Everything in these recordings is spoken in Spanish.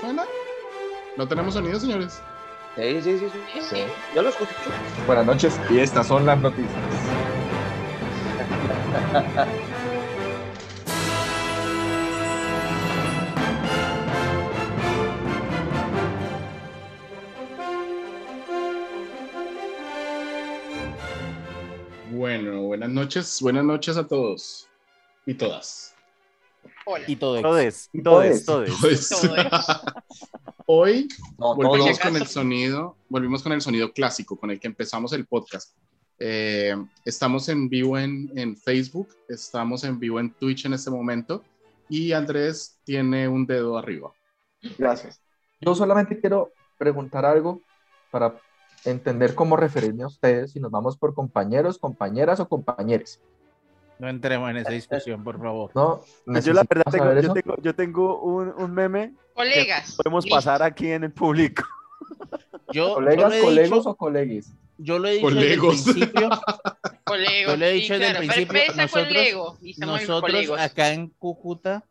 suena? ¿No tenemos sonido, señores? Sí, sí, sí, sí. Sí. Yo lo escucho. Buenas noches y estas son las noticias. Bueno, buenas noches, buenas noches a todos y todas. Hola. Y todo. Todes, Y todes, todes. todes. Hoy No, volvimos con el sonido, volvimos con el sonido clásico con el que empezamos el podcast. Eh, estamos en vivo en, en Facebook, estamos en vivo en Twitch en este momento y Andrés tiene un dedo arriba. Gracias. Yo solamente quiero preguntar algo para entender cómo referirme a ustedes, si nos vamos por compañeros, compañeras o compañeres. No entremos en esa discusión, por favor. No, Yo la verdad ¿Necesitamos tengo, yo tengo, yo tengo un, un meme que Colegas. podemos listo. pasar aquí en el público. Yo, yo ¿Colegas, lo he colegos dicho, o coleguis? yo lo he dicho desde el Colegos. principio. Colegos. Yo le he sí, dicho desde el principio, nosotros- Lego y somos Nosotros colegos. acá en Cúcuta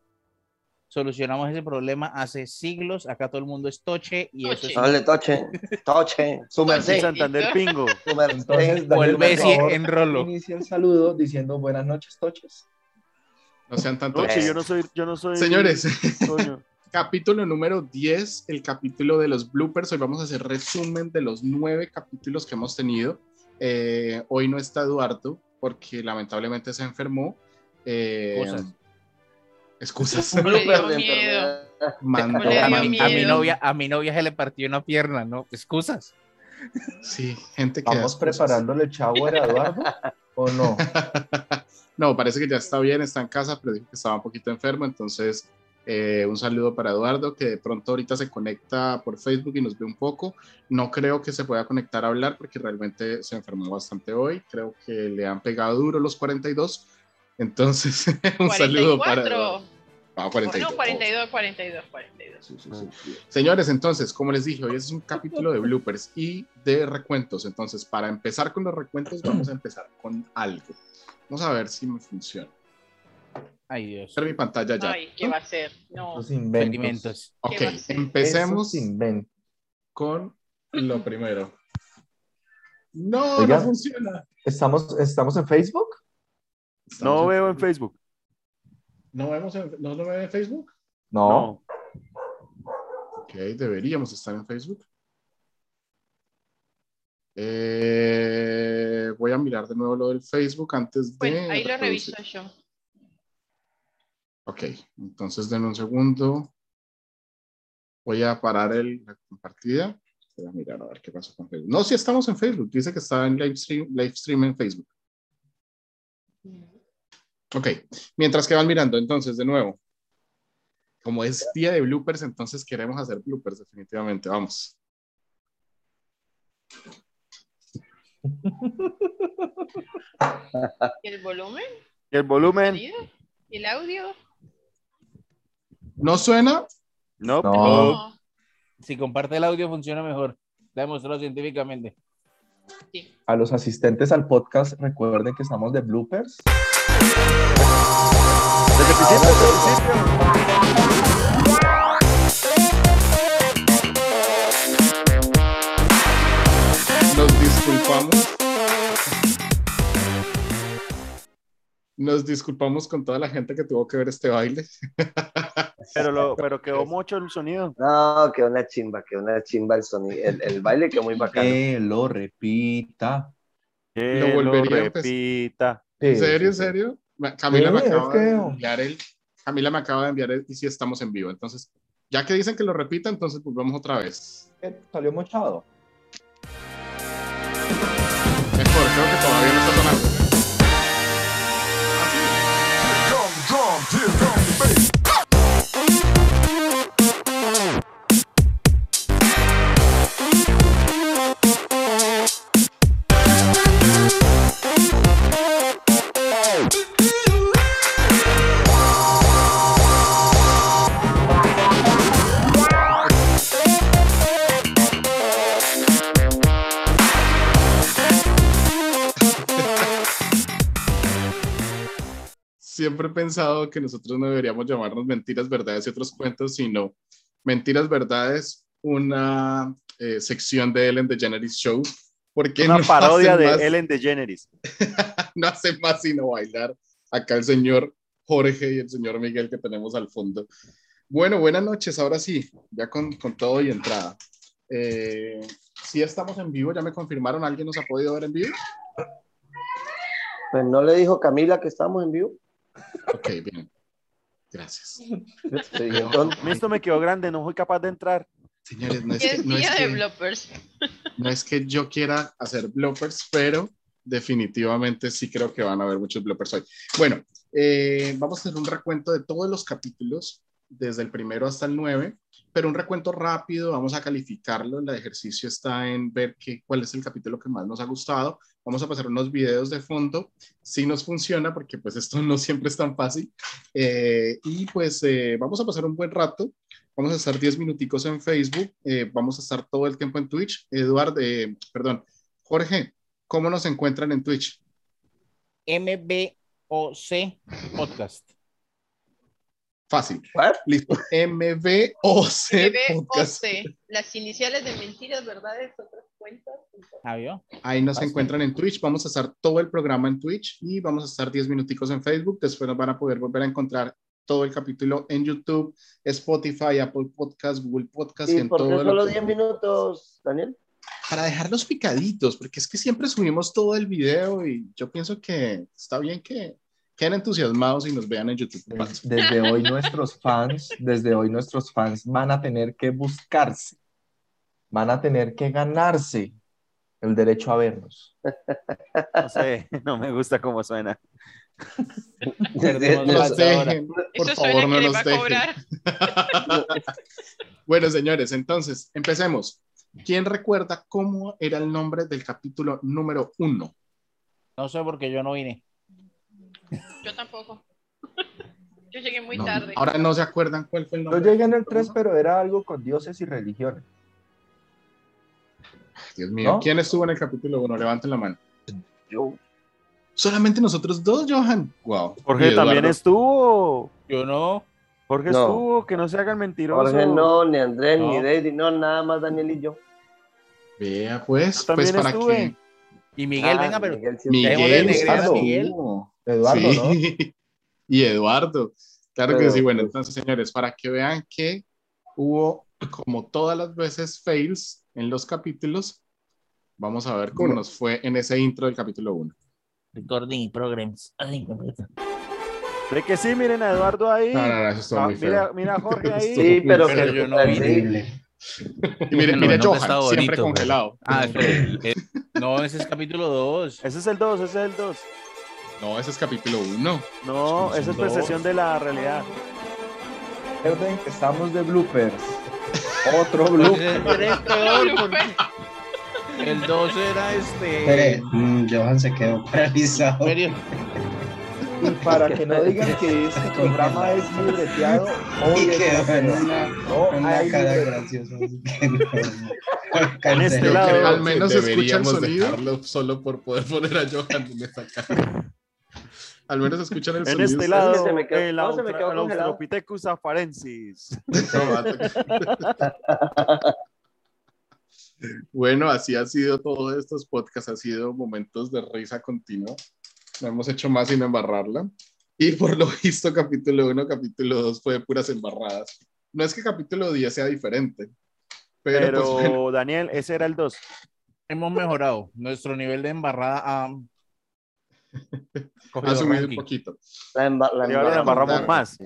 solucionamos ese problema hace siglos. Acá todo el mundo es toche y eso es Toche. Dale, toche, toche, su merced, Santander Pingo. su merced. Vuelve en rolo. Inicia el saludo diciendo buenas noches, toches. No sean tanto. Noche, yo no soy, yo no soy. Señores, coño. capítulo número 10, el capítulo de los bloopers. Hoy vamos a hacer resumen de los nueve capítulos que hemos tenido. Eh, hoy no está Eduardo porque lamentablemente se enfermó. Eh, Excusas. Excusas. Miedo. enfermedad. Mandó Le dio A mi, mi- a mi miedo. novia, a mi novia se le partió una pierna, ¿no? Excusas. Sí, gente que. ¿Vamos preparándole el chavo a Eduardo o no? no, parece que ya está bien, está en casa, pero dijo que estaba un poquito enfermo. Entonces, eh, un saludo para Eduardo, que de pronto ahorita se conecta por Facebook y nos ve un poco. No creo que se pueda conectar a hablar porque realmente se enfermó bastante hoy. Creo que le han pegado duro los 42. Entonces, un saludo para 44. Ah, 42. No, 42, 42, 42. Sí, sí, sí. Señores, entonces, como les dije, hoy es un capítulo de bloopers y de recuentos. Entonces, para empezar con los recuentos, vamos a empezar con algo. Vamos a ver si me funciona. Ay, Dios. Ver mi pantalla ya. Ay, ¿qué va a ser? No. Los inventos. Ok, empecemos Esos inventos. con lo primero. No, Oiga. no funciona. ¿Estamos, ¿Estamos en Facebook? Estamos No veo en Facebook. ¿No vemos en, no lo ven en Facebook? No. No. Ok, deberíamos estar en Facebook. Eh, voy a mirar de nuevo lo del Facebook antes de. Bueno, ahí lo reproducir. reviso yo. Ok, entonces denme un segundo. Voy a parar el, la compartida. Voy a mirar a ver qué pasa con Facebook. No, sí estamos en Facebook. Dice que está en live stream, live stream en Facebook. Ok, mientras que van mirando, entonces, de nuevo. Como es día de bloopers, entonces queremos hacer bloopers, definitivamente. Vamos. ¿Y el volumen? ¿Y el volumen? ¿Y el audio? ¿No suena? No. Si comparte el audio funciona mejor. Está demostrado científicamente. Sí. A los asistentes al podcast, recuerden que estamos de bloopers. Desde el principio, desde el principio. Nos disculpamos. Nos disculpamos con toda la gente que tuvo que ver este baile. Pero, lo, pero quedó mucho el sonido. No, que una chimba, que una chimba el sonido. El, el baile quedó muy bacano. Que lo repita. Que Lo volvería repita. Sí, ¿En serio, en sí, serio? Camila me acaba de enviar el. Camila me acaba de enviar el y sí estamos en vivo. Entonces, ya que dicen que lo repita, entonces pues vamos otra vez. Eh, Salió mochado. Mejor, creo que todavía no está sonando. Siempre he pensado que nosotros no deberíamos llamarnos mentiras, verdades y otros cuentos, sino Mentiras Verdades, una eh, sección de Ellen DeGeneres Show. Porque Una no parodia de más- Ellen DeGeneres. no hace más sino bailar acá el señor Jorge y el señor Miguel que tenemos al fondo. Bueno, buenas noches, ahora sí, ya con, con todo y entrada. Eh, sí estamos en vivo, ya me confirmaron, ¿alguien nos ha podido ver en vivo? Pues no le dijo Camila que estamos en vivo. Ok, bien. Gracias. Esto me quedó grande, no fui capaz de entrar. Señores, no es, que, no, es que, bloopers. no es que yo quiera hacer bloopers, pero definitivamente sí creo que van a haber muchos bloopers hoy. Bueno, eh, vamos a hacer un recuento de todos los capítulos, desde el primero hasta el 9, pero un recuento rápido, vamos a calificarlo. El ejercicio está en ver qué, cuál es el capítulo que más nos ha gustado. Vamos a pasar unos videos de fondo, si nos funciona, porque pues esto no siempre es tan fácil. Eh, y pues eh, vamos a pasar un buen rato. Vamos a estar 10 minuticos en Facebook, eh, vamos a estar todo el tiempo en Twitch. Eduardo, perdón, Jorge, ¿cómo nos encuentran en Twitch? MBOC Podcast. Fácil. ¿what? Listo. MBOC. MBOC, las iniciales de mentiras, verdades, otras cuentas. ¿Ah, vio? Ahí nos Fácil. encuentran en Twitch. Vamos a estar todo el programa en Twitch y vamos a estar 10 minuticos en Facebook. Después nos van a poder volver a encontrar todo el capítulo en YouTube, Spotify, Apple Podcast, Google Podcast y ¿Y en por qué todo lo solo que- 10 minutos, Daniel? para dejarlos picaditos, porque es que siempre subimos todo el video y yo pienso que está bien que queden entusiasmados y nos vean en YouTube. Des- Desde hoy nuestros fans, desde hoy nuestros fans van a tener que buscarse, van a tener que ganarse el derecho a vernos. No sé, no me gusta cómo suena. Perdemos hora. dejen, por Eso favor, no a dejen. Bueno, señores, entonces, empecemos. ¿Quién recuerda cómo era el nombre del capítulo número uno? No sé porque yo no vine. Yo tampoco. Yo llegué muy No, tarde. Ahora no se acuerdan cuál fue el Yo nombre. llegué en el 3, pero era algo con dioses y religiones. Dios mío, ¿No? ¿quién estuvo en el capítulo uno? Levanten la mano. Yo. Solamente nosotros dos, Johan. Wow. Jorge también estuvo. Yo no. Jorge No. estuvo, que no se hagan mentirosos. Jorge no, ni Andrés, ni. David, no, nada más Daniel y yo. Vea, pues, Yo también pues para estuve. que Y Miguel, Ah, venga, pero Miguel Miguel estuvo. Miguel. Eduardo, ¿no? Sí. Y Eduardo. Claro que Pero, sí. Bueno, pues- entonces, señores, para que vean que hubo, como todas las veces, fails en los capítulos, vamos a ver cómo nos fue en ese intro del capítulo 1. Recording programs. Ay, qué puta. Ve que sí, miren a Eduardo ahí. No, no, no, eso Ah, muy mira, feo. mira a Jorge ahí. Sí, pero, Pero que- yo no vi. Y mire, mire no, Johan, está siempre bonito, congelado. Ah, el- el- no, ese es capítulo 2. Ese es el 2, ese es el 2. No, ese es capítulo 1. No, esa es percepción de la realidad. Recuerden que estamos de bloopers. Otro blooper. El 2 era Espere, este. mm, Johan se quedó paralizado. Y para que no digan que este programa es libreteado, hoy Y es en una, No en una hay cara graciosa. En este lado, que al menos se escucha el sonido. solo por poder poner a Johan en esa cara. Al menos escuchan el En sonido. este ustedes. lado, se me quedó- el, no, se me Austra- quedó el congelado. Australopithecus afarensis. Bueno, así ha sido todos estos podcasts, ha sido momentos de risa continua. No hemos hecho más sin embarrarla. Y por lo visto, capítulo 1, capítulo 2 fue de puras embarradas. No es que capítulo 10 sea diferente, pero, Pero, pues bueno, Daniel, ese era el 2. Hemos mejorado. Nuestro nivel de embarrada ha. subido un poquito. La emba- la ahora le embarramos. más.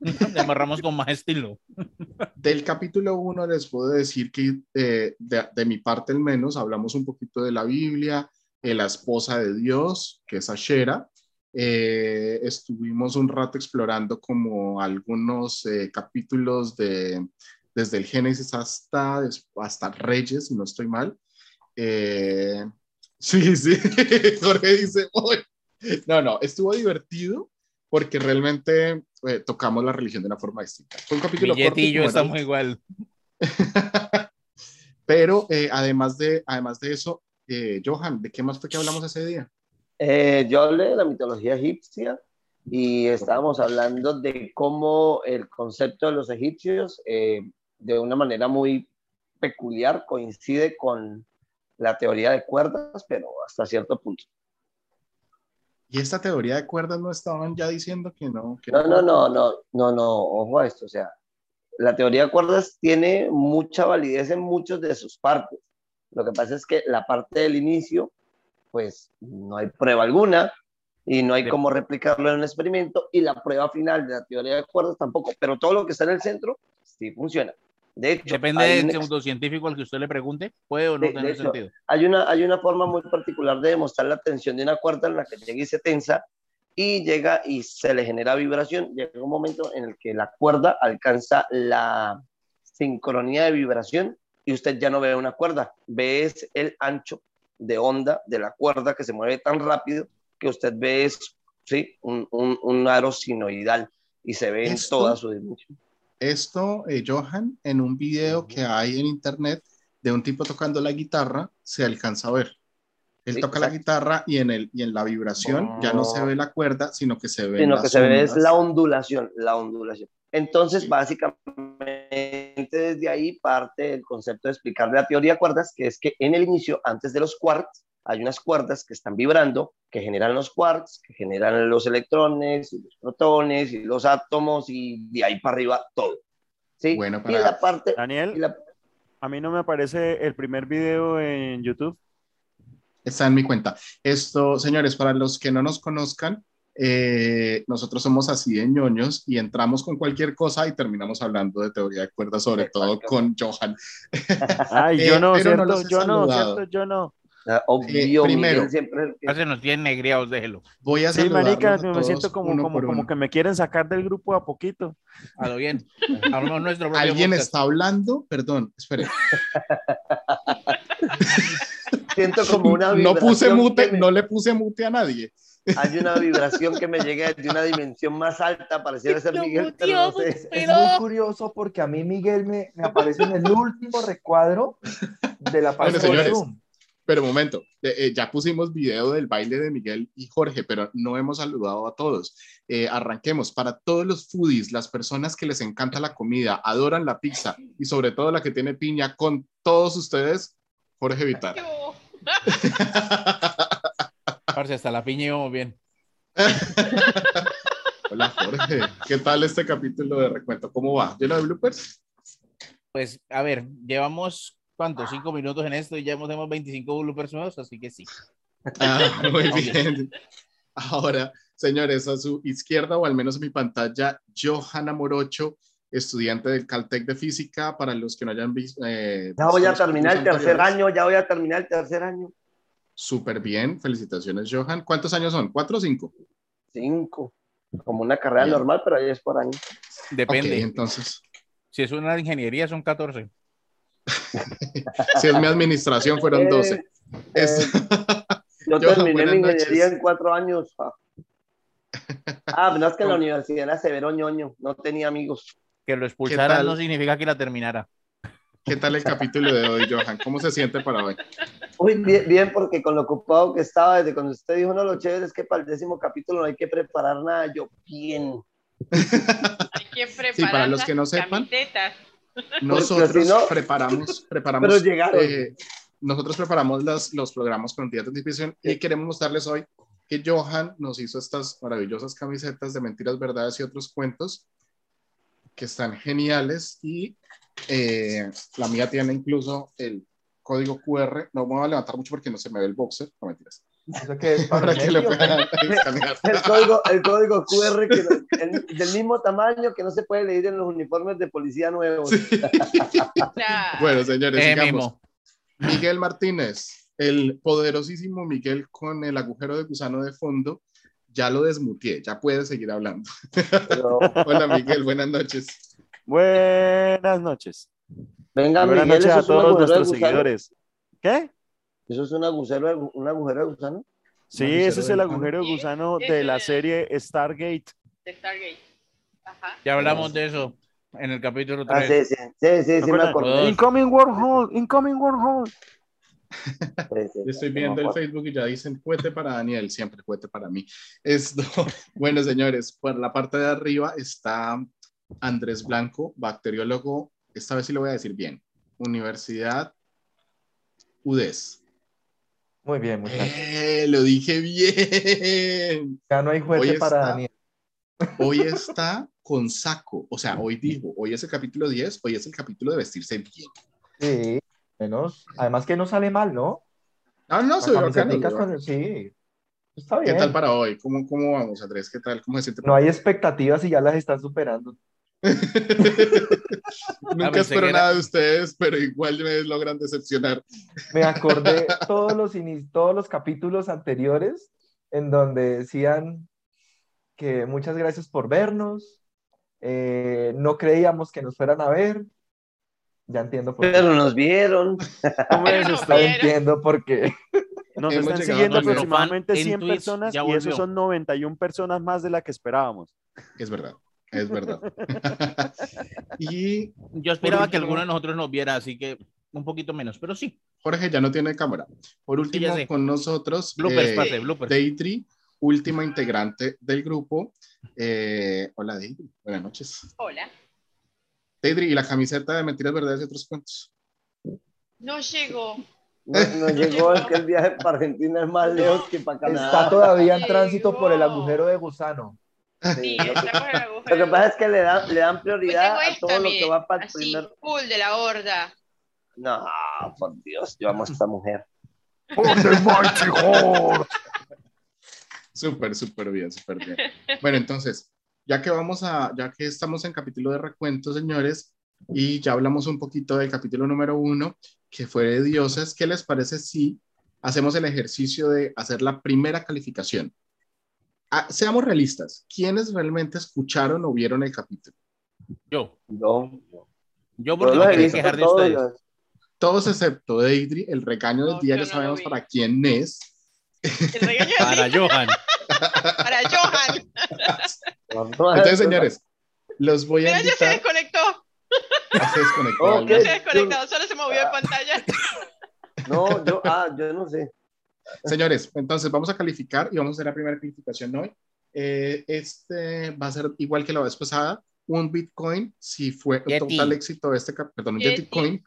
Le embarramos con más estilo. Del capítulo 1 les puedo decir que eh, de, de mi parte al menos hablamos un poquito de la Biblia, de la esposa de Dios, que es Ashera. Eh, estuvimos un rato explorando como algunos eh, capítulos de desde el Génesis hasta, hasta Reyes, si no estoy mal. Eh, sí, sí, Jorge dice, no, no, estuvo divertido porque realmente eh, tocamos la religión de una forma distinta. Fue un capítulo corto y yo estamos igual. Pero eh, además, de, además de eso, eh, Johan, ¿de qué más fue que hablamos ese día? Eh, yo hablé de la mitología egipcia y estábamos hablando de cómo el concepto de los egipcios eh, de una manera muy peculiar coincide con la teoría de cuerdas, pero hasta cierto punto. Y esta teoría de cuerdas no estaban ya diciendo que no. Que No, no, no, no, no, no, ojo a esto, o sea, la teoría de cuerdas tiene mucha validez en muchos de sus partes. Lo que pasa es que la parte del inicio, pues no hay prueba alguna y no hay De- cómo replicarlo en un experimento y la prueba final de la teoría de cuerdas tampoco, pero todo lo que está en el centro sí funciona. De hecho, Depende del pseudocientífico al que usted le pregunte, puede o no De- de tener hecho, sentido. hay una, hay una forma muy particular de demostrar la tensión de una cuerda en la que llega y se tensa y llega y se le genera vibración. Llega un momento en el que la cuerda alcanza la sincronía de vibración y usted ya no ve una cuerda, ve es el ancho de onda de la cuerda que se mueve tan rápido que usted ve es ¿sí? un, un, un aro sinoidal y se ve en toda su dimensión. Esto, eh, Johan, en un video que hay en internet de un tipo tocando la guitarra, se alcanza a ver. Él Sí, toca la guitarra y en, el, y en la vibración ya no se Oh. ve la cuerda, sino que se ve sino que se ve es la ondulación, la ondulación. Entonces, Sí. básicamente desde ahí parte el concepto de explicar la teoría de cuerdas, que es que en el inicio, antes de los quarks, hay unas cuerdas que están vibrando, que generan los quarks, que generan los electrones, y los protones, y los átomos, y de ahí para arriba todo. ¿sí? Bueno, y para- la parte... y Daniel, la- a mí no me aparece el primer video en YouTube. Está en mi cuenta. Esto, señores, para los que no nos conozcan, eh, nosotros somos así de ñoños y entramos con cualquier cosa y terminamos hablando de teoría de cuerdas, sobre todo Exacto. con Johan. Ay, Eh, yo no, pero no ¿cierto? he yo no, saludado. ¿cierto? Yo no. ah, obvio, primero. Miguel siempre es el que- Ya se nos tienen negriados, déjelo. Voy a Sí, marica, a me siento como, como, como que me quieren sacar del grupo a poquito. A lo bien. Hablamos nuestro propio ¿Alguien podcast. está hablando? Perdón, espere. siento como una No puse mute, no le puse mute a nadie. Hay una vibración que me llega de una dimensión más alta, pareciera ser Miguel, pero no sé. Es muy curioso porque a mí Miguel me, me aparece en el último recuadro de la página de señores. Zoom. Pero un momento, eh, eh, ya pusimos video del baile de Miguel y Jorge, pero no hemos saludado a todos. Eh, arranquemos. Para todos los foodies, las personas que les encanta la comida, adoran la pizza y sobre todo la que tiene piña, con todos ustedes, Jorge Vitar. Hasta la piña íbamos bien. Hola Jorge, ¿qué tal este capítulo de recuento? ¿Cómo va? ¿Lleno de bloopers? Pues, a ver, llevamos, ¿cuánto? Cinco minutos en esto y ya tenemos 25 bloopers nuevos, así que sí. Ah, muy bien. Ahora, señores, a su izquierda o al menos en mi pantalla, Johanna Morocho, estudiante del Caltech de Física, para los que no hayan visto. eh, Ya voy a terminar el tercer año, ya voy a terminar el tercer año. Súper bien, felicitaciones, Johan. ¿Cuántos años son? ¿Cuatro o cinco? Cinco. Como una carrera Bien. normal, pero ahí es por año. Depende. Entonces, Si es una ingeniería, son 14. si es mi administración, fueron 12. Eh, Es- Yo Johan, terminé mi ingeniería noches. en cuatro años. Ah, Ah, no es que en la universidad era severo ñoño, no tenía amigos. Que lo expulsaran no significa que la terminara. ¿Qué tal el capítulo de hoy, Johan? ¿Cómo se siente para hoy? Uy, bien, bien, porque con lo ocupado que estaba desde cuando usted dijo, no, lo chévere es que para el décimo capítulo no hay que preparar nada. Yo, bien. Hay que preparar para los que no sepan, camisetas. Nosotros si no- preparamos, preparamos, Pero llegaron. eh, nosotros preparamos las- los programas con días de anticipación y Sí. queremos mostrarles hoy que Johan nos hizo estas maravillosas camisetas de mentiras, verdades y otros cuentos que están geniales y eh, la mía tiene incluso el código QR. No me voy a levantar mucho porque no se me ve el boxer, no mentiras. ¿Eso qué es? Para que lo medio? puedan escanear. El código, el código QR que no- el- del mismo tamaño que no se puede leer en los uniformes de policía nuevos. Bueno, señores, Eh, sigamos. Miguel Martínez, el poderosísimo Miguel con el agujero de gusano de fondo, ya lo desmutié, ya puede seguir hablando. Pero, Hola Miguel, buenas noches. Buenas noches. venga, Buenas Miguel, noches a todos nuestros seguidores. ¿Qué? ¿Eso es un agujero, de- un agujero de gusano? Sí, agujero ese es el agujero de gusano de la serie Stargate. de Stargate. Ajá. Ya hablamos de eso en el capítulo Ah, 3. sí, sí, sí, sí, sí, me acuerdan? acordé. Incoming Wormhole, Incoming sí, Estoy viendo el acuerdo. Facebook y ya dicen cuete para Daniel, siempre cuete para mí. Esto, bueno señores, por la parte de arriba está Andrés Blanco, bacteriólogo esta vez sí lo voy a decir bien. Universidad UDES. Muy bien, muchachos. ¡Eh! Lo dije bien. Ya no hay juez para está- Daniel. Hoy está con saco. O sea, hoy digo, hoy es el capítulo 10, hoy es el capítulo de vestirse bien. Sí, menos. Además que no sale mal, ¿no? Ah, no, soy bacano. Sí, está ¿Qué bien. tal para hoy? ¿Cómo, cómo vamos, Andrés? ¿Qué tal? ¿Cómo se siente? No hay expectativas y ya las están superando. Nunca espero era- nada de ustedes, pero igual me logran decepcionar. Me acordé todos los, todos los capítulos anteriores en donde decían que muchas gracias por vernos, eh, no creíamos que nos fueran a ver. Ya entiendo por qué. Pero nos vieron. ¿Cómo es esto? no entiendo por qué. Nos Hemos están siguiendo aproximadamente fan en 100 Twitch, personas y esos volvió. son 91 personas más de las que esperábamos. Es verdad, es verdad. y Yo esperaba que alguno de nosotros nos viera, así que un poquito menos, pero sí. Jorge ya no tiene cámara. Por último, con nosotros, Bloopers, eh, pase, bloopers. Deidre, última integrante del grupo. Eh, hola, Deidre. Buenas noches. Hola. Deidre, ¿y la camiseta de Mentiras, Verdades y Otros Cuentos? No llegó. No, no llegó, es que el viaje para Argentina es más lejos que para Está Canadá. todavía en tránsito por el agujero de gusano. Sí, está Lo que pasa es que le dan, le dan Pues prioridad a todo lo que va para el primer. full de la horda. No, por Dios, yo amo a esta mujer. Súper, súper bien, súper bien. Bueno, entonces, ya que vamos a, ya que estamos en capítulo de recuento, señores, y ya hablamos un poquito del capítulo número uno, que fue de dioses, ¿qué les parece si hacemos el ejercicio de hacer la primera calificación? Ah, seamos realistas, ¿quiénes realmente escucharon o vieron el capítulo? Yo, Yo, yo yo porque lo me quería quejar de todos ustedes. Todos excepto Deidre, el regaño del No, día ya no lo sabemos para quién es. El regaño de Para Johan. para Johan. Entonces, señores, los voy a Mira, ya se desconectó. a se desconectó. Ya se desconectó, solo se movió de pantalla. No, yo, ah, yo no sé. Señores, entonces vamos a calificar y vamos a hacer la primera calificación hoy. Eh, este va a ser igual que la vez pasada, un Bitcoin, si fue un total éxito de este, perdón, un. Yeticoin.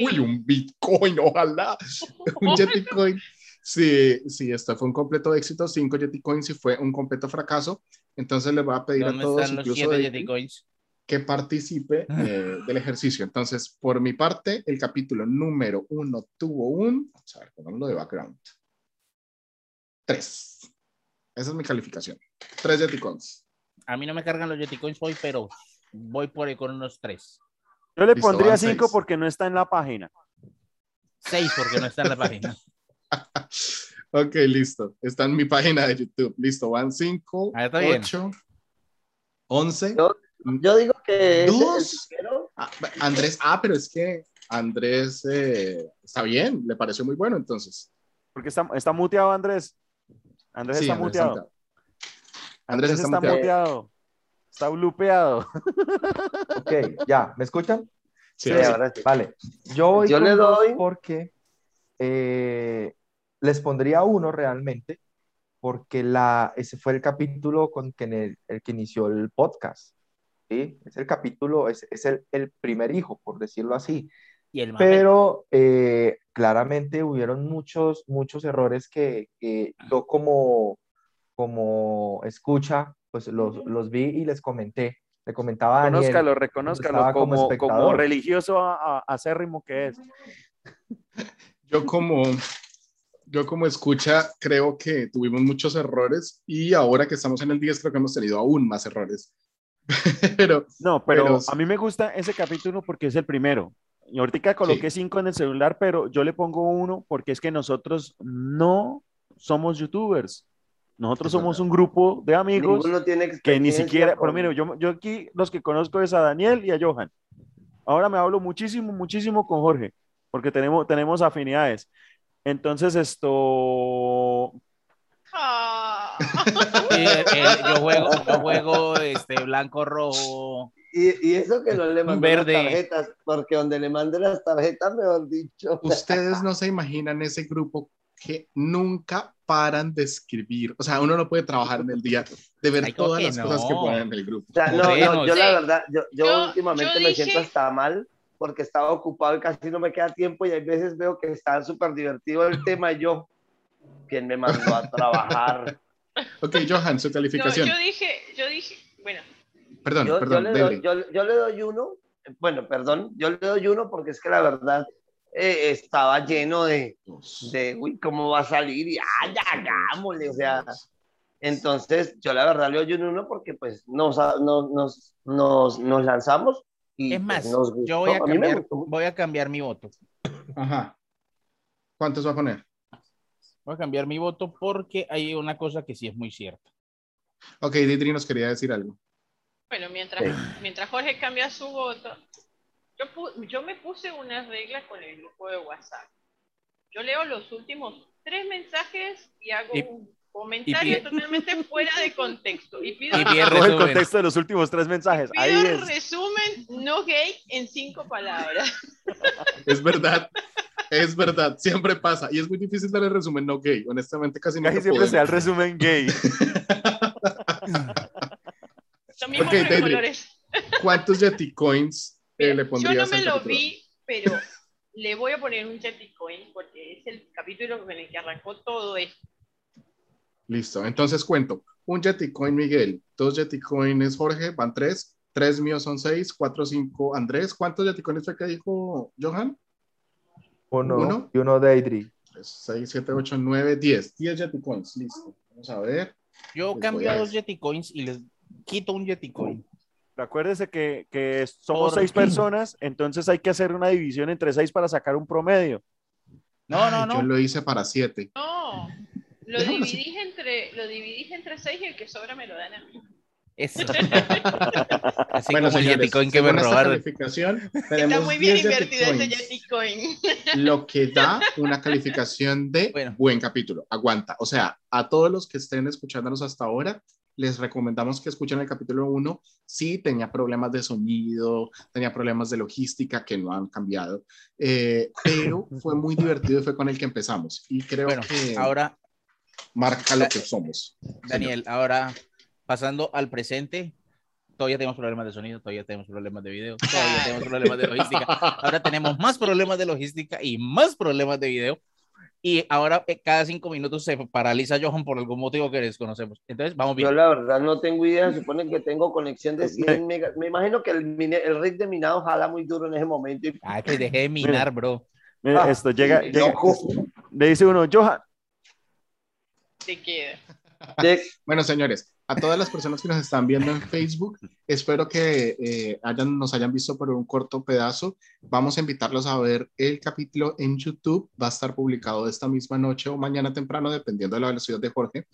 Uy, un Bitcoin, ojalá. un Yeticoin. Si, si esto fue un completo éxito, cinco Yeticoin si fue un completo fracaso. Entonces les voy a pedir a ¿Dónde todos, incluso de- que participe eh, del ejercicio. Entonces, por mi parte, el capítulo número uno tuvo un, vamos a ver, pongámoslo de background. Tres. Esa es mi calificación. Tres Yeticons. A mí no me cargan los Yeti Coins hoy, pero voy por ahí con unos tres. Yo le Listo, pondría 5 seis. porque no está en la página. Seis porque no está en la página. ok, listo. Está en mi página de YouTube. Listo, van cinco, Ah, está bien. ocho, once. Yo- Yo digo que Dos. Ah, Andrés, ah, pero es que Andrés eh, está bien, le pareció muy bueno entonces. Porque está, está muteado Andrés. Andrés Sí, está Andrés muteado. Andrés Andrés está está muteado. muteado. Está blupeado. Ok, ya, ¿me escuchan? Sí, sí, ahora sí. ahora sí. Vale, yo voy Yo le doy- porque eh, les pondría uno realmente, porque la, ese fue el capítulo con que en el, el que inició el podcast. ¿sí? Es el capítulo, es, es el, el primer hijo, por decirlo así. Y el. Pero eh, claramente hubieron muchos, muchos errores que, que yo como, como escucha, pues los, los vi y les comenté. Le comentaba a Daniel. Reconózcalo, reconózcalo estaba como como, religioso a- a- acérrimo que es. Yo como, yo como escucha creo que tuvimos muchos errores y ahora que estamos en el 10 creo que hemos tenido aún más errores. Pero No, pero, Pero- a mí me gusta ese capítulo porque es el primero. Y ahorita coloqué cinco en el celular, pero yo le pongo uno porque es que nosotros no somos youtubers. Nosotros somos un grupo de amigos que ni siquiera, pero mire, yo, yo aquí los que conozco es a Daniel y a Johan. Ahora me hablo muchísimo, muchísimo con Jorge, porque tenemos, tenemos afinidades. Entonces, esto, Ah. Sí, yo juego, yo juego este blanco rojo. Y, y eso que no le mandó Verde. las tarjetas, porque donde le mande las tarjetas, mejor dicho. ustedes no se imaginan ese grupo que nunca paran de escribir. O sea, uno no puede trabajar en el día de ver Ay, ¿cómo todas las cosas que no? ponen en el grupo. O sea, no, no, yo la Sí. verdad, yo, yo, Yo- últimamente yo me dije- siento hasta mal porque estaba ocupado y casi no me queda tiempo y hay veces veo que está súper divertido el tema y yo, ¿quién me mandó a trabajar? Ok, Johan, su No, calificación. yo dije, yo dije, bueno, Perdón, Yo, yo perdón, le Dele. doy, yo- yo le doy uno, bueno, perdón, yo le doy uno porque es que la verdad eh, estaba lleno de, de, uy, ¿cómo va a salir? Y, ¡ay, hagámosle! O sea, entonces yo la verdad le doy un uno porque pues nos, nos, nos, nos, lanzamos y Es pues, más, nos gustó. yo voy a cambiar, voy a cambiar mi voto. Ajá. ¿Cuántos va a poner? Voy a cambiar mi voto porque hay una cosa que sí es muy cierta. Ok, Didri nos quería decir algo. Bueno, mientras, mientras Jorge cambia su voto, yo, pu- yo me puse una regla con el grupo de WhatsApp. Yo leo los últimos tres mensajes y hago Y- un comentario totalmente fuera de contexto. Y pido, Y el resumen. contexto de los últimos tres mensajes. Ahí pido es. resumen no gay en cinco palabras. Es verdad. Es verdad, siempre pasa. Y es muy difícil dar el resumen no gay. Honestamente, casi no Casi siempre se da el resumen gay. Lo mismo Ok, con los David. colores. ¿Cuántos Yeti Coins eh, le Yo pondrías no me lo vi, pero le voy a poner un Jetcoin porque es el capítulo con el que arrancó todo esto. Listo, entonces cuento. Un Yeti Coin Miguel, dos Yeti Coins Jorge, van tres. Tres míos son seis, cuatro, cinco Andrés. ¿Cuántos Yeti Coins fue que dijo Johan? Uno, Uno. y uno de Idri. Tres, seis, siete, ocho, nueve, diez. Diez Yeti Coins, listo. Vamos a ver. Yo Les cambio voy a a dos. Yeti Coins y les quito un Yeti Coin. Acuérdese que, que somos Por- seis personas, entonces hay que hacer una división entre seis para sacar un promedio. No, no, Ay, no. Yo lo hice para siete. No, lo dividís entre, lo dividís entre seis y el que sobra me lo dan a mí. Eso. Así bueno, como señores, Yeti Coin que me robaron. calificación, Está muy bien 10 Yeti invertido ese Jetcoin. lo que da una calificación de Bueno. buen capítulo. Aguanta. O sea, a todos los que estén escuchándonos hasta ahora, les recomendamos que escuchen el capítulo 1. Sí, tenía problemas de sonido, tenía problemas de logística que no han cambiado, eh, pero fue muy divertido y fue con el que empezamos. Y creo Bueno, que ahora, marca lo que somos. Daniel, ahora pasando al presente, todavía tenemos problemas de sonido, todavía tenemos problemas de video, todavía tenemos problemas de logística. Ahora tenemos más problemas de logística y más problemas de video. Y ahora eh, cada cinco minutos se paraliza Johan por algún motivo que desconocemos. Entonces, vamos Yo bien. la verdad no tengo idea, se supone que tengo conexión de 100 megas. Me imagino que el, el rig de minado jala muy duro en ese momento. y- Ah, que dejé de minar, bro. Mira, Ah, esto llega, le dice uno, Johan, Te queda. De- Bueno, señores, a todas las personas que nos están viendo en Facebook, espero que eh, hayan, nos hayan visto por un corto pedazo. Vamos a invitarlos a ver el capítulo en YouTube. Va a estar publicado esta misma noche o mañana temprano, dependiendo de la velocidad de Jorge.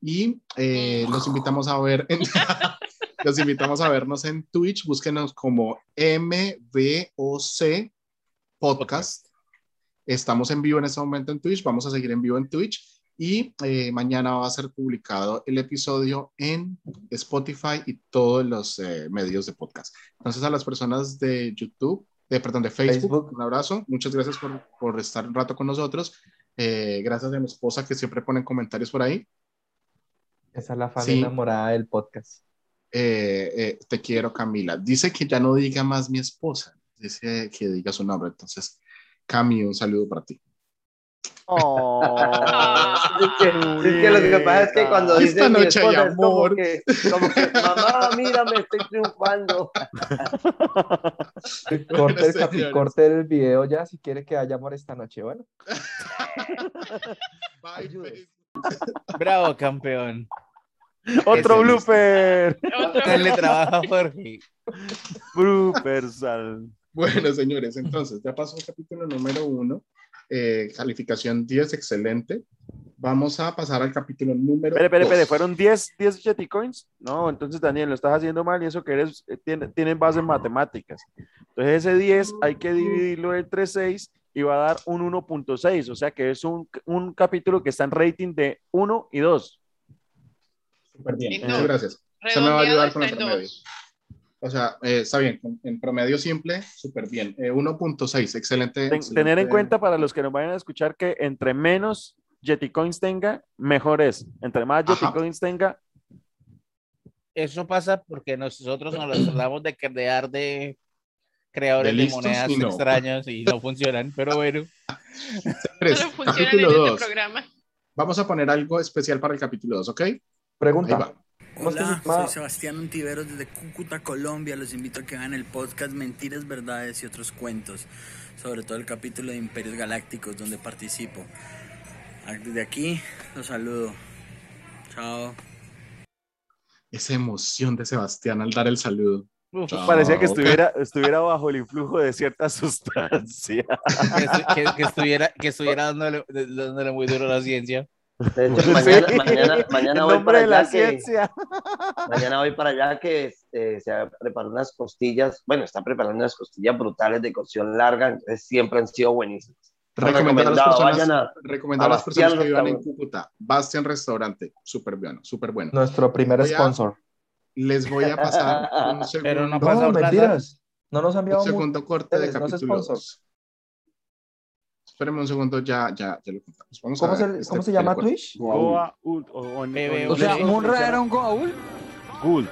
Y eh, los invitamos a ver, en- los invitamos a vernos en Twitch. Búsquenos como MVOC Podcast. Estamos en vivo en este momento en Twitch. Vamos a seguir en vivo en Twitch. Y eh, mañana va a ser publicado el episodio en Spotify y todos los eh, medios de podcast. Entonces, a las personas de YouTube, de, perdón, de Facebook, Facebook. un abrazo. Muchas gracias por, por estar un rato con nosotros. Eh, gracias a mi esposa que siempre ponen comentarios por ahí. Esa es la fan Sí. enamorada del podcast. Eh, eh, te quiero, Camila. Dice que ya no diga más mi esposa. Dice que diga su nombre. Entonces, Cami, un saludo para ti. Oh, Es que, es que lo que pasa es que cuando Esta dice mi hay esposa es como amor. que, como que, mamá, mira, me estoy triunfando. Corte el, capi- señores. corte el video ya si quiere que haya amor esta noche. Bueno, Bye. Bravo, campeón. Otro Ese blooper. Otro Dale trabajo a Jorge. Blooper, sal. Bueno, señores, entonces ya pasó el capítulo número uno. Eh, calificación 10, excelente. Vamos a pasar al capítulo número Espere, espere, espere, dos. ¿fueron 10, 10 Jetty Coins? No, entonces Daniel, lo estás haciendo mal y eso que eres, eh, tiene, tiene base en matemáticas. Entonces ese 10 hay que dividirlo entre 6 y va a dar un 1.6, o sea que es un, un capítulo que está en rating de 1 y 2. Súper bien, muchas gracias. Se me va a ayudar con el promedio. dos. O sea, eh, está bien, en promedio simple, súper bien. Eh, 1.6, excelente, Ten- excelente. tener en cuenta para los que nos vayan a escuchar que entre menos Jetty Coins tenga, mejor es. Entre más Jetty Ajá. Coins tenga, Eso pasa porque nosotros nos tratamos de crear de creadores De de, monedas y no. extrañas y no funcionan, pero bueno. Señores, Solo funciona en este 2. programa. Vamos a poner algo especial para el capítulo 2, ¿ok? Ahí Pregunta. Va. ¿Cómo es que se Hola, soy Sebastián Ontiveros desde Cúcuta, Colombia. Los invito a que vean el podcast Mentiras, Verdades y otros cuentos, sobre todo el capítulo de Imperios Galácticos donde participo. Ah, Desde aquí los saludo. Chao. Esa emoción de Sebastián al dar el saludo. Uf, Parecía que estuviera, estuviera bajo el influjo de cierta sustancia. que, estu- que- que estuviera, que estuviera dándole, dándole muy duro a la ciencia. De hecho, mañana, Sí. mañana, mañana voy para de la allá que, ciencia. mañana voy para allá que este, se preparó unas costillas, bueno, está preparando unas costillas brutales de cocción larga, entonces siempre han sido buenísimas. Recomendar a las personas, a- recomendar a a las personas que vivan en. Cúcuta. Bastian Restaurante, súper bueno, súper bueno. Nuestro primer Voy a- sponsor. Les voy a pasar un segundo, Pero no No, pasa plata. mentiras. No nos han un enviado mu- segundo corte de no es capítulo sponsor. 2. Espérenme un segundo, ya, ya, ya lo contamos. Vamos ¿Cómo a ver se, este ¿cómo se llama. Twitch? Goa, Ul- o- o o- O sea, ¿Munra era un Goa'uld? Gul,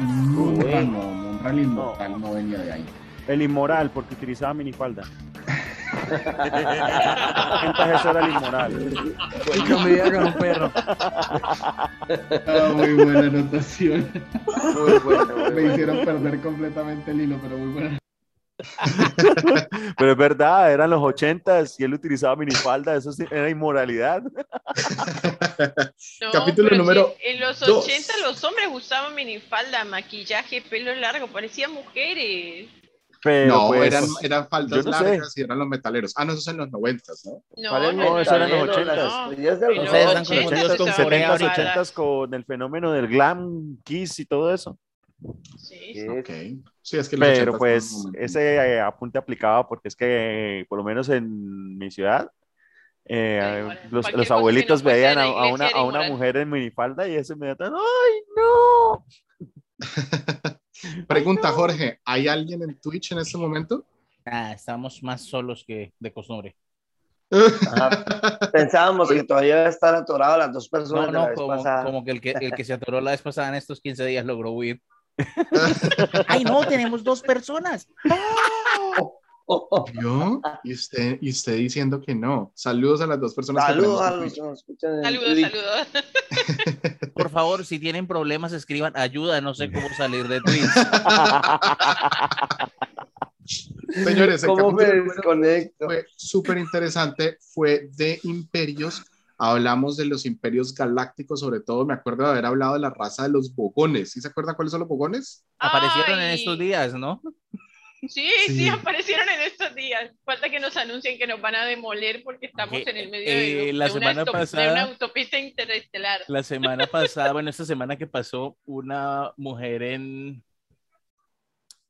Munra no, Munra el inmortal no venía de ahí. el inmoral, porque utilizaba minifalda. Entonces eso era el inmoral. Convivía con un perro. Ah, muy buena anotación. Muy bueno, muy Me bueno. hicieron perder completamente el hilo, pero muy buena. Pero es verdad, eran los ochentas y él utilizaba minifalda, eso sí era inmoralidad. No, Capítulo número si en los. 80 los hombres usaban minifalda, maquillaje, pelo largo, parecían mujeres. Pero no, pues, eran, eran faldas no sé. largas y eran los metaleros. Ah, no, eso es en los noventas, ¿no? No, ¿Cuál es no, No, eso era en los metaleros? 80s. Las costillas del En los confundidos 80s, con usaban Corea 70s, ahorita. faldas. 80s con el fenómeno del glam, kiss y todo eso. Sí, Sí. Sí, es que los Pero 80s pues ese eh, apunte aplicaba porque es que por lo menos en mi ciudad eh, igual, los, los abuelitos no veían a, a una, a una mujer en minifalda y eso inmediatamente ¡ay no! Pregunta, Jorge, ¿hay alguien en Twitch en este momento? Ah, estamos más solos que de costumbre. Ajá. Pensábamos que todavía iba a estar atorado las dos personas No, de la no, vez como, pasada. como que el, que el que se atoró la vez pasada en estos 15 días logró huir. ¡Ay, no! Tenemos dos personas. ¿Yo? Y usted, y usted diciendo que no. Saludos a las dos personas Saludos que a los que nos escuchan Saludos, Twitch. saludos. Por favor, si tienen problemas, escriban ayuda. No sé cómo salir de Twitch. Señores, el ¿Cómo me desconecto? fue súper interesante. Fue de imperios. Hablamos de los imperios galácticos, sobre todo me acuerdo de haber hablado de la raza de los bogones. ¿Sí se acuerdan cuáles son los bogones? Aparecieron en estos días, ¿no? Sí, Sí. sí, aparecieron en estos días. Falta que nos anuncien que nos van a demoler porque estamos Eh, en el medio eh, de, la de una semana auto- de pasada- una autopista interestelar. La semana pasada, bueno, esta semana que pasó, una mujer en,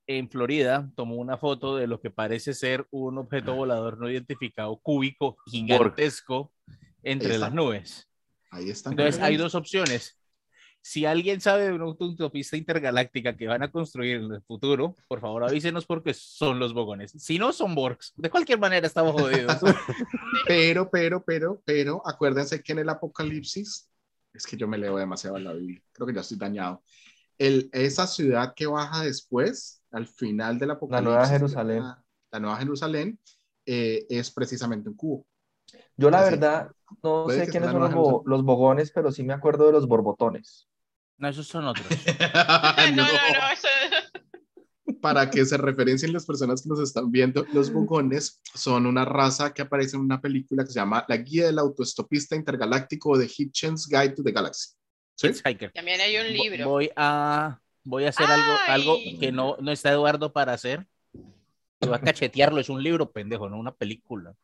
en Florida tomó una foto de lo que parece ser un objeto volador no identificado cúbico gigantesco entre las nubes. Ahí están. Entonces hay dos opciones. Si alguien sabe de una autopista intergaláctica que van a construir en el futuro, por favor avísenos porque son los bogones. Si no, son Borgs. De cualquier manera estamos jodidos. Pero, pero, pero, pero, acuérdense que en el Apocalipsis, es que yo me leo demasiado la Biblia, creo que ya estoy dañado. El, esa ciudad que baja después, al final del Apocalipsis, Nueva Jerusalén. La, la Nueva Jerusalén, eh, es precisamente un cubo. Yo la Así. verdad no Puede sé quiénes son los, bo- los bogones, pero sí me acuerdo de los borbotones. No, esos son otros. no, no, no, eso- Para que se referencien las personas que nos están viendo, los bogones son una raza que aparece en una película que se llama La Guía del Autoestopista Intergaláctico de Hitchens Guide to the Galaxy. ¿Sí? También hay un libro. Voy a, voy a hacer algo, algo que no, no está Eduardo para hacer. Voy a cachetearlo, es un libro, pendejo, no una película.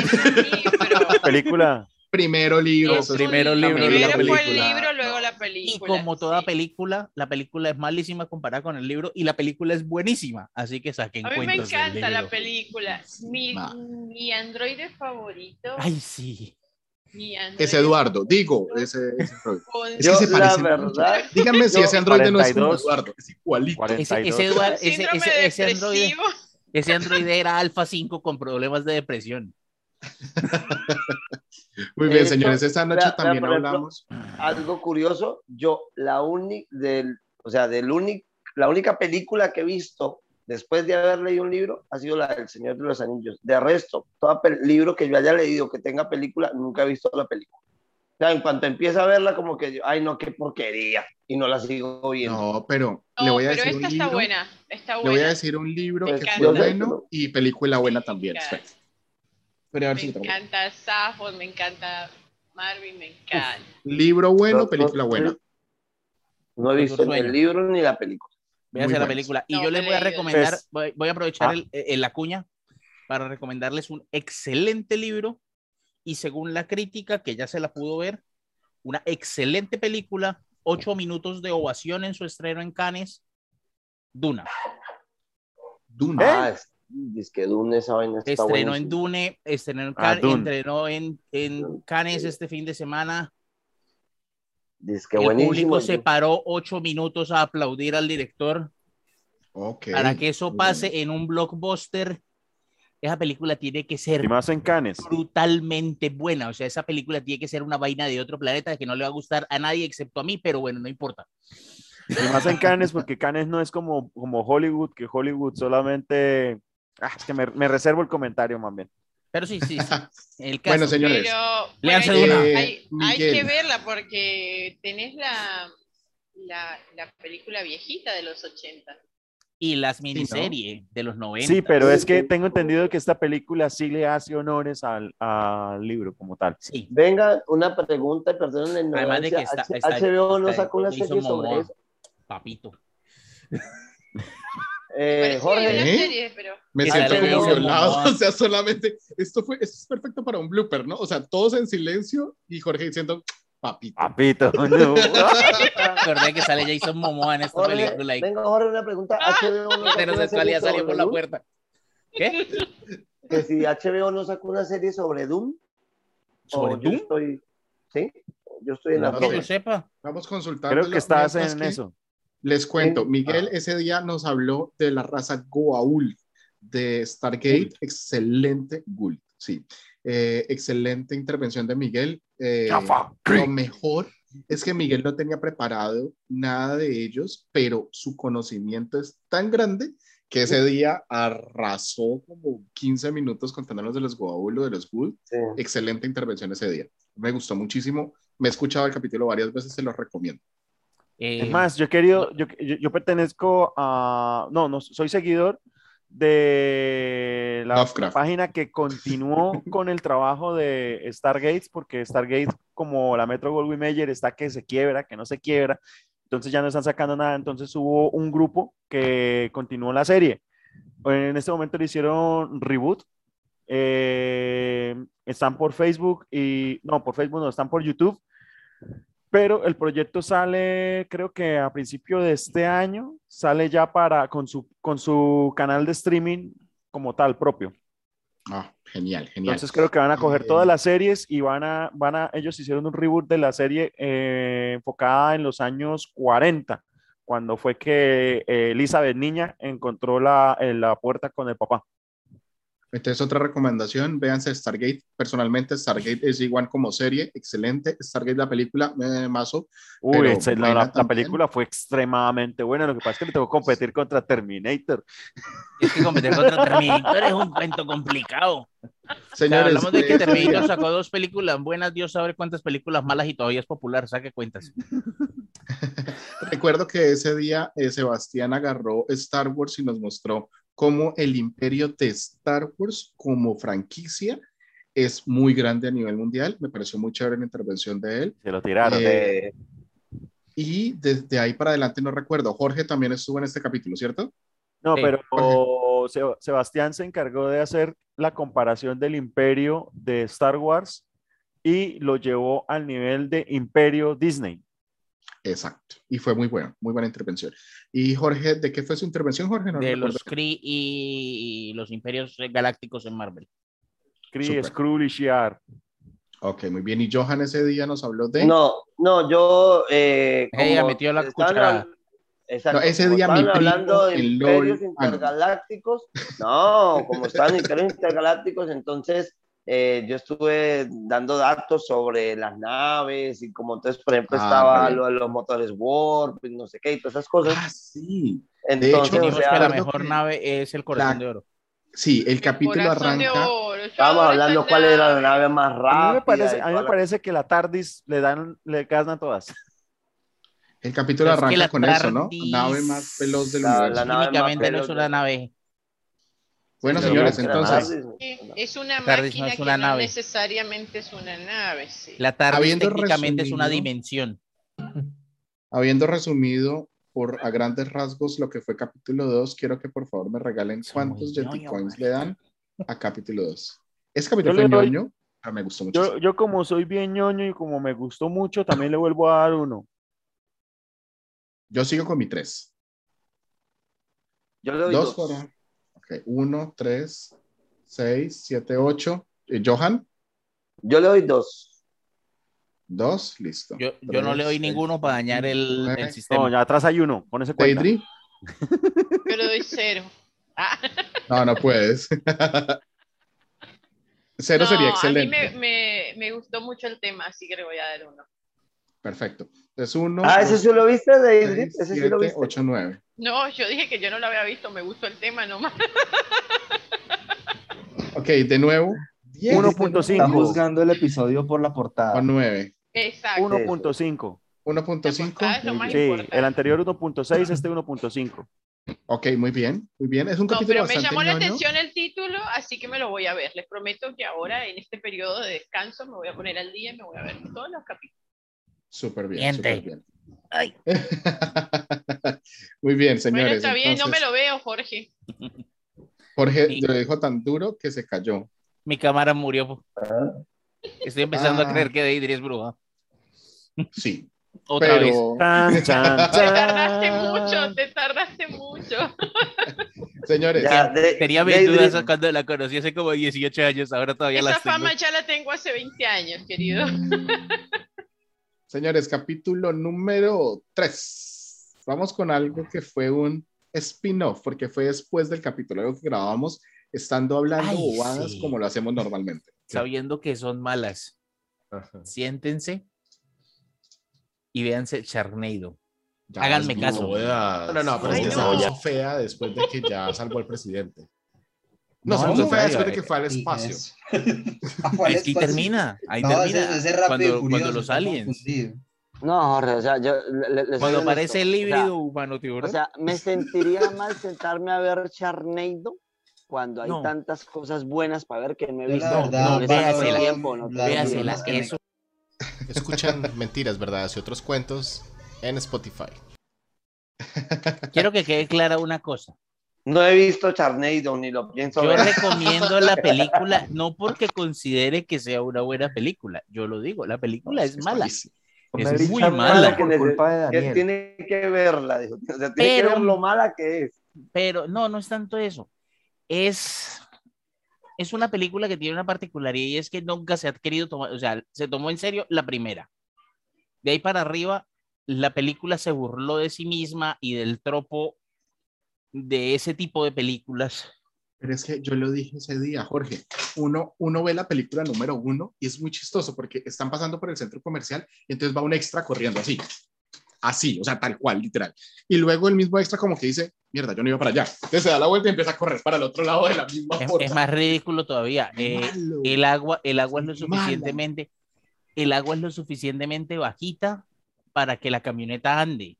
libro. Película. Primero libro, Es un primero libro, la fue el película. libro, luego la Y película. como toda sí. película, la película es malísima comparada con el libro y la película es buenísima, así que saquen A mí me encanta la película. Mi, mi androide favorito. Ay, sí. Es Eduardo, digo, ese, ese Es que se verdad, Díganme si ese androide no es como 42. Eduardo, es igualito. Ese, 42. ese, Eduard- ese, ese, ese androide, ese androide era Alfa 5 con problemas de depresión. Muy bien, hecho, señores, esta noche también ejemplo, hablamos. algo curioso, yo la única del, o sea, del único, la única película que he visto después de haber leído un libro, ha sido la del Señor de los Anillos. De resto, todo libro que yo haya leído que tenga película, nunca he visto la película. O sea, en cuanto empieza a verla, como que yo, ay, no, qué porquería, y no la sigo viendo. No, pero le voy a pero decir un esta está libro. buena. Está Le buena. voy a decir un libro Pues que fue bueno y película buena también. claro. A ver Me si encanta Safford, me encanta Marvin, me encanta. Libro bueno, película buena. No he visto ni el libro ni la película. Véase Muy la película. Y No, yo les voy a recomendar, Pues- voy, voy a aprovechar Ah. el, el- la cuña para recomendarles un excelente libro y según la crítica, que ya se la pudo ver, una excelente película, ocho minutos de ovación en su estreno en Cannes, Duna. Duna. Ah, es, es que Dune esa vaina está Estrenó en. Dune, estrenó en Ah, Cannes, en, en Cannes este fin de semana. Dice que el buenísimo. público se paró ocho minutos a aplaudir al director. Ok. Para que eso pase en un blockbuster, esa película tiene que ser Y más en Canes. brutalmente buena. O sea, esa película tiene que ser una vaina de otro planeta que no le va a gustar a nadie excepto a mí, pero bueno, no importa. Y más en Canes, porque Canes no es como, como Hollywood, que Hollywood solamente. Ah, es que me, me reservo el comentario, más bien. Pero sí, sí, sí. El caso. Bueno, señores. Pero bueno, hay, Eh, hay que verla porque tenés la, la, la película viejita de los 80. Y las miniseries de los 90. Sí, pero es que tengo entendido que esta película sí le hace honores al, al libro como tal. Sí. Venga, una pregunta, perdón la Además de que está- está- HBO no está sacó una serie sobre eso. Papito. Eh, Jorge, ¿Eh? serie, pero Me siento como violado. O sea, solamente. Esto fue. Esto es perfecto para un blooper, ¿no? O sea, todos en silencio y Jorge diciendo, papito. Papito, no. Acordé que sale Jason Momoa en esta Jorge, película. Y venga, Jorge, una pregunta. HBO no sacó pero una sexualidad serie salió por la puerta. ¿Qué? Que si HBO no sacó una serie sobre Doom. ¿Sobre o yo estoy, sí, yo estoy en la Que yo sepa. Vamos consultando. Creo que estás en eso. Les cuento. Miguel ese día nos habló de la raza Goa'uld de Stargate. Excelente Ghoul, sí. Eh, excelente intervención de Miguel. Eh, lo mejor es que Miguel no tenía preparado nada de ellos, pero su conocimiento es tan grande que ese día arrasó como 15 minutos contándonos de los Goa'uld o de los Ghoul. Sí. Excelente intervención ese día. Me gustó muchísimo. Me he escuchado el capítulo varias veces, se lo recomiendo. Eh, Es más, yo he querido, yo, yo, yo pertenezco a, no, no, soy seguidor de la Lovecraft. página que continuó con el trabajo de Stargate, porque Stargate, como la Metro Goldwyn Mayer, está que se quiebra, que no se quiebra, entonces ya no están sacando nada, entonces hubo un grupo que continuó la serie. En este momento le hicieron reboot, eh, están por Facebook y, no, por Facebook no, están por YouTube, pero el proyecto sale, creo que a principio de este año, sale ya para, con su, con su canal de streaming como tal propio. Ah, genial, genial. Entonces creo que van a coger Eh, todas las series y van a, van a, ellos hicieron un reboot de la serie eh, enfocada en los años 40, cuando fue que eh, Elizabeth Niña encontró la, la puerta con el papá. Entonces, otra recomendación, véanse Stargate. Personalmente, Stargate es igual como serie, excelente. Stargate, la película, me mazo. Uy, Pero ese- la, la- la película fue extremadamente buena, lo que pasa es que le tocó competir contra Terminator. es que competir contra Terminator es un cuento complicado. O sea, Señores, hablamos de que eh, Terminator sacó dos películas buenas, Dios sabe cuántas películas malas y todavía es popular, saque cuentas. recuerdo que ese día eh, Sebastián agarró Star Wars y nos mostró cómo el imperio de Star Wars como franquicia es muy grande a nivel mundial. Me pareció muy chévere la intervención de él. Se lo tiraron. Eh, Eh, Y desde ahí para adelante no recuerdo. Jorge también estuvo en este capítulo, ¿cierto? No, Sí, pero Se- Sebastián se encargó de hacer la comparación del imperio de Star Wars y lo llevó al nivel de imperio Disney. Exacto. Y fue muy bueno, muy buena intervención. Y Jorge, ¿de qué fue su intervención, Jorge? No De recuerdo. los Kree y los imperios galácticos en Marvel. Kree. Skrull y Shi'ar. Ok, muy bien. Y Johan ese día nos habló de... no, no, yo. Eh, Ella metió la cuchara. Exacto, No, ese día mi hablando de imperios LOL, intergalácticos. No, como están imperios intergalácticos, entonces eh, yo estuve dando datos sobre las naves y como entonces, por ejemplo, Ah, estaba vale. lo de los motores Warp y no sé qué y todas esas cosas. Ah, sí. Entonces, hecho, o sea, que la mejor que- nave es el corazón La- de oro. Sí, el capítulo Corazón de arranca. estábamos hablando cuál era la nave. más rápida. A mí me parece, a mí me la- parece que la TARDIS le dan, le ganan todas. El capítulo Pero es que arranca la con eso, ¿no? TARDIS- Nave más veloz del La- la universo. nave más Técnicamente no es veloz una de- nave. Bueno, Sí, señores, entonces, Es una Tardis máquina no es que una no nave. necesariamente es una nave, sí. La TARDIS Habiendo técnicamente es una resumido- dimensión. habiendo resumido por a grandes rasgos lo que fue capítulo 2, quiero que por favor me regalen cuántos ñoño, Coins le dan a capítulo 2. Ese capítulo Yo le fue doy- ñoño, pero me gustó mucho. Yo, yo como soy bien ñoño y como me gustó mucho, también le vuelvo a dar uno. Yo sigo con mi 3. Yo le doy Dos dos. fueron. Ok, 1, 3, 6, 7, 8. Johan, Yo le doy dos. 2, listo. Yo, yo no le doy Tres, ninguno seis, para dañar el, nueve. el sistema. No, ya atrás hay uno, con ese cuenta. Deidre, Yo le doy cero. Ah, no, no puedes. Cero no, sería A excelente. mí me, me, me gustó mucho el tema, así que le voy a dar uno. Perfecto. Entonces, 1, Ah, ese sí lo viste, David. Ese sí lo 7, viste. 8, 9. No, yo dije que yo no lo había visto, me gustó el tema nomás. Ok, de nuevo. 10 1.5. Está juzgando el episodio por la portada. o 9. Exacto. 1.5. 1.5. Ah, es lo muy más bien. Sí, importante. el anterior 1.6, este 1.5. Ok, muy bien, muy bien. Es un No, capítulo pero me bastante llamó la ñoño. atención el título, así que me lo voy a ver. Les prometo que ahora, en este periodo de descanso, me voy a poner al día y me voy a ver todos los capítulos. Súper bien, súper bien. Ay. muy bien, señores. bueno, está bien, no me entonces, lo veo, Jorge. Jorge Sí. lo dijo tan duro que se cayó. Mi cámara murió. Ah. Estoy empezando Ah. a creer que Deidre es bruja. Sí, Otra vez. pero Tan, chan, Te tardaste mucho, te tardaste mucho. señores, Ya, de- Tenía mis dudas cuando la conocí hace como 18 años, ahora todavía Esa las tengo. fama ya la tengo hace 20 años, querido. Señores, capítulo número 3. Vamos con algo que fue un spin-off, porque fue después del capítulo, algo que grabamos estando hablando Ay, bobadas sí. como lo hacemos normalmente. Sabiendo que son malas. Ajá. Siéntense y véanse Charneido. Ya Háganme caso. No, no, no, pero Ay, es que no. se puso fea después de que ya salvó el presidente. No, No, se al puso fea contrario, después de que fue espacio. eso. ¿Cuál Aquí espacio? termina, ahí No, termina. ese- ese es cuando, Furioso, cuando los aliens. No, Jorge, o sea, yo le- le- Cuando aparece el o sea, híbrido humano O tiburón. sea, me sentiría mal sentarme a ver Charneido cuando hay No. tantas cosas bueas para ver que no he visto. verdad, no, véasela. tiempo, no Véasela, que eso. Escuchan mentiras, verdades y otros cuentos en Spotify. Quiero que quede clara una cosa. No he visto Charneido ni lo pienso Yo ver. recomiendo la película no porque considere que sea una buena película. Yo lo digo, la película es mala. malísimo. Es muy mala. por culpa de Que Daniel. tiene que verla, dijo. O sea, tiene Pero- que ver lo mala que es. Pero no, no es tanto eso. Es, es una película que tiene una particularidad y es que nunca se ha querido tomar, o sea, se tomó en serio la primera. De ahí para arriba, la película se burló de sí misma y del tropo de ese tipo de películas. Pero es que yo lo dije ese día, Jorge. Uno, uno ve la película número uno y es muy chistoso porque están pasando por el centro comercial y entonces va un extra corriendo así. Así, o sea, tal cual, literal. Y luego el mismo extra como que dice, mierda, yo no iba para allá. Entonces se da la vuelta y empieza a correr para el otro lado de la misma Es, es más ridículo todavía. Eh, el agua, el agua es lo Mala. suficientemente, el agua es lo suficientemente bajita para que la camioneta ande.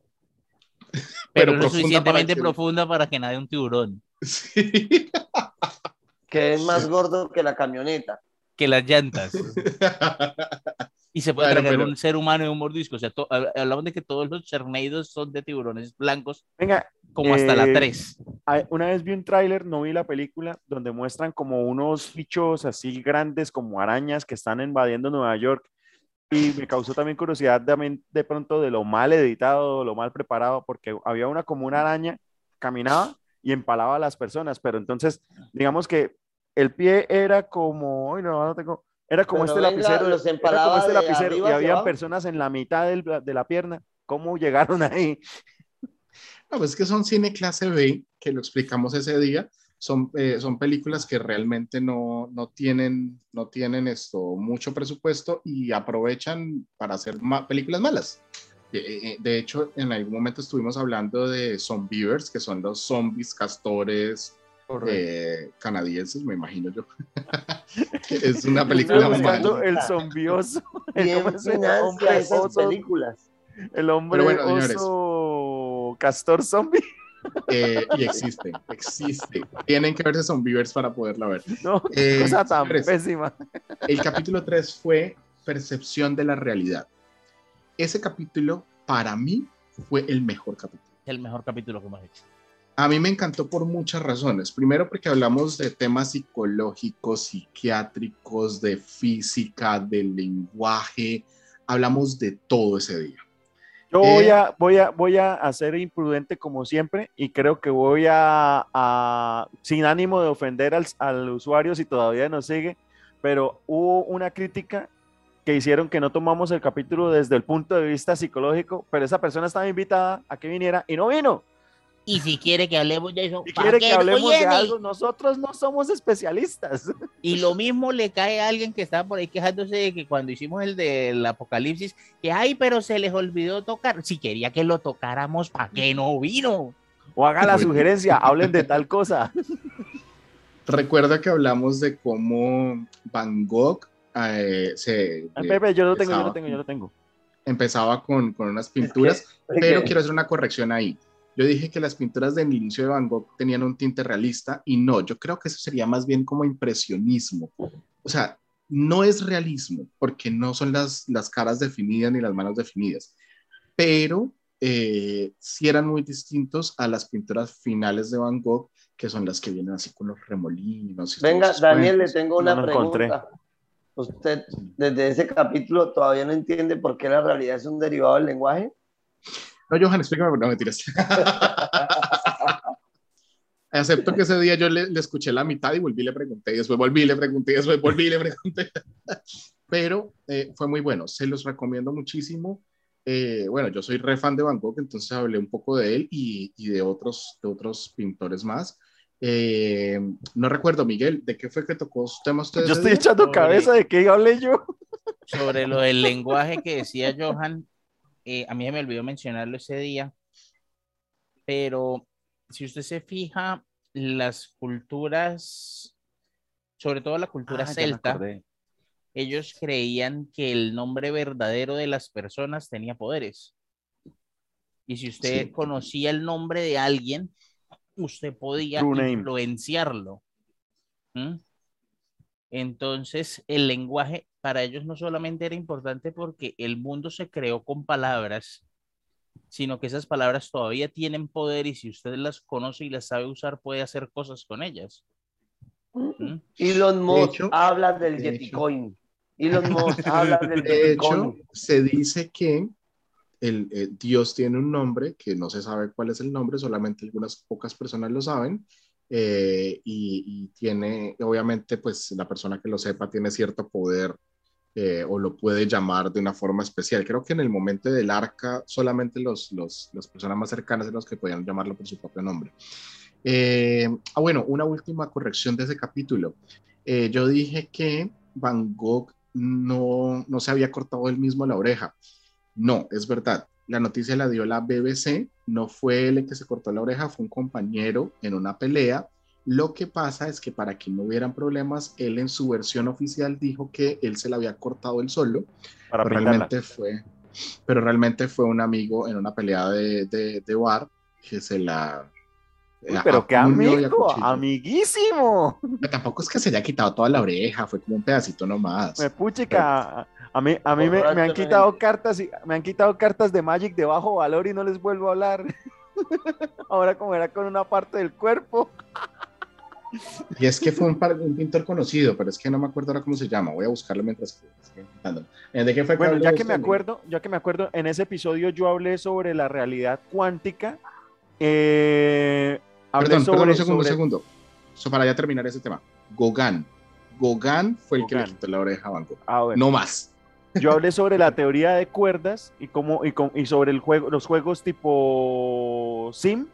Pero, Pero profunda es suficientemente para que- profunda para que nade un tiburón. Sí. Que es más gordo que la camioneta. Que las llantas. Y se puede Bueno, tragar pero- un ser humano en un mordisco. O sea, to- hablamos de que todos los cherneidos son de tiburones blancos, Venga, como hasta la Eh, 3. a- una vez vi un tráiler, no vi la película, donde muestran como unos bichos así grandes como arañas que están invadiendo Nueva York. Y me causó también curiosidad también de pronto de lo mal editado, lo mal preparado, porque había una como una araña, caminaba y empalaba a las personas, pero entonces, digamos que el pie era como, uy, no, no tengo, era como Pero este venga, lapicero, los era como empalaba este lapicero y había personas en la mitad del- de la pierna. ¿Cómo llegaron ahí? No, pues es que son cine clase B, que lo explicamos ese día. Son, eh, son películas que realmente no, no, tienen, no tienen esto, mucho presupuesto y aprovechan para hacer ma- películas malas. Eh, eh, De hecho, en algún momento estuvimos hablando de Zombievers, que son los zombies castores eh, canadienses, me imagino yo. es una película buscando mala. el zombioso. ¿Quién ¿Cómo se llama? financia Hombre esas oso- películas? El hombre bueno, señores. oso castor zombie. Eh, y existe, existe. Tienen que verse Zombievers para poderla ver. No, Eh, cosa tan pésima. El capítulo 3 fue Percepción de la Realidad. Ese capítulo, para mí, fue el mejor capítulo. El mejor capítulo que hemos hecho. A mí me encantó por muchas razones. Primero porque hablamos de temas psicológicos, psiquiátricos, de física, del lenguaje. Hablamos de todo ese día. Yo voy a, voy a, voy a ser imprudente como siempre y creo que voy a, a- sin ánimo de ofender al, al usuario si todavía nos sigue, pero hubo una crítica que hicieron que no tomamos el capítulo desde el punto de vista psicológico, pero esa persona estaba invitada a que viniera y no vino. Y si quiere que hablemos de eso, ¿pa' quiere qué que hablemos de algo, nosotros no somos especialistas. Y lo mismo le cae a alguien que estaba por ahí quejándose de que cuando hicimos el del apocalipsis, que ay, pero se les olvidó tocar. Si quería que lo tocáramos, ¿para qué no vino? O haga la sugerencia, hablen de tal cosa. Recuerda que hablamos de cómo Van Gogh eh, se Ay, Pepe, yo lo tengo, yo lo empezaba- tengo, yo lo tengo. empezaba con, con unas pinturas, es pero que- quiero hacer una corrección ahí. Yo dije que las pinturas del inicio de Van Gogh tenían un tinte realista y no, yo creo que eso sería más bien como impresionismo. O sea, no es realismo porque no son las, las caras definidas ni las manos definidas, pero eh, sí eran muy distintos a las pinturas finales de Van Gogh, que son las que vienen así con los remolinos. y Venga, Daniel, le cuentos. tengo una No pregunta. Usted, desde ese capítulo, todavía no entiende por qué la realidad es un derivado del lenguaje. No, Johan, explícame, no mentiras. Acepto que ese día yo le, le escuché la mitad y volví y le pregunté, y después volví y le pregunté, y después volví y le pregunté. Pero eh, fue muy bueno, se los recomiendo muchísimo. Eh, bueno, yo soy re fan de Van Gogh, entonces hablé un poco de él y, y de, otros, de otros pintores más. Eh, no recuerdo, Miguel, ¿de qué fue que tocó su tema usted? Yo estoy día? echando Sobre- cabeza de que hablé yo. Sobre lo del lenguaje que decía Johan, eh, a mí me olvidó mencionarlo ese día, pero si usted se fija, las culturas, sobre todo la cultura Ah, celta, ellos creían que el nombre verdadero de las personas tenía poderes. Y si usted Sí. conocía el nombre de alguien, usted podía True influenciarlo. ¿Mm? Entonces, el lenguaje para ellos no solamente era importante porque el mundo se creó con palabras, sino que esas palabras todavía tienen poder y si usted las conoce y las sabe usar, puede hacer cosas con ellas. ¿Mm? Elon Musk hecho- habla del de Yeticoin. Elon Musk habla del De hecho, Yeticoin. se dice que el, eh, Dios tiene un nombre que no se sabe cuál es el nombre, solamente algunas pocas personas lo saben. eh, y, y tiene, obviamente, pues la persona que lo sepa tiene cierto poder eh, o lo puede llamar de una forma especial. Creo que en el momento del arca, solamente los, los, las personas más cercanas eran los que podían llamarlo por su propio nombre. Eh, ah, bueno, una última corrección de ese capítulo. Eh, yo dije que Van Gogh no, no se había cortado él mismo la oreja. No, es verdad. La noticia la dio la BBC, no fue él el que se cortó la oreja, fue un compañero en una pelea. Lo que pasa es que para que no hubieran problemas, él en su versión oficial dijo que él se la había cortado él solo, Para pero realmente fue, pero realmente fue un amigo en una pelea de, de, de bar que se la... Uy, pero qué amigo, amiguísimo. Pero Tampoco es que se haya quitado toda la oreja, fue como un pedacito nomás. Me puchica. A mí, a mí me, me han quitado cartas y me han quitado cartas de Magic de bajo valor y no les vuelvo a hablar. Ahora como era con una parte del cuerpo. Y es que fue un, par- un pintor conocido, pero es que no me acuerdo ahora cómo se llama. Voy a buscarlo mientras que. Eh, ¿De qué fue Bueno, ya que me acuerdo, ya que me acuerdo, en ese episodio yo hablé sobre la realidad cuántica. eh, hablé Perdón, sobre, perdón, un segundo, un sobre- segundo. So, para ya terminar ese tema. Gauguin. Gauguin fue el que le Gauguin. quitó la oreja a Gogh. Ah. No más. Yo hablé sobre la teoría de cuerdas y cómo y, y sobre el juego, los juegos tipo Sim,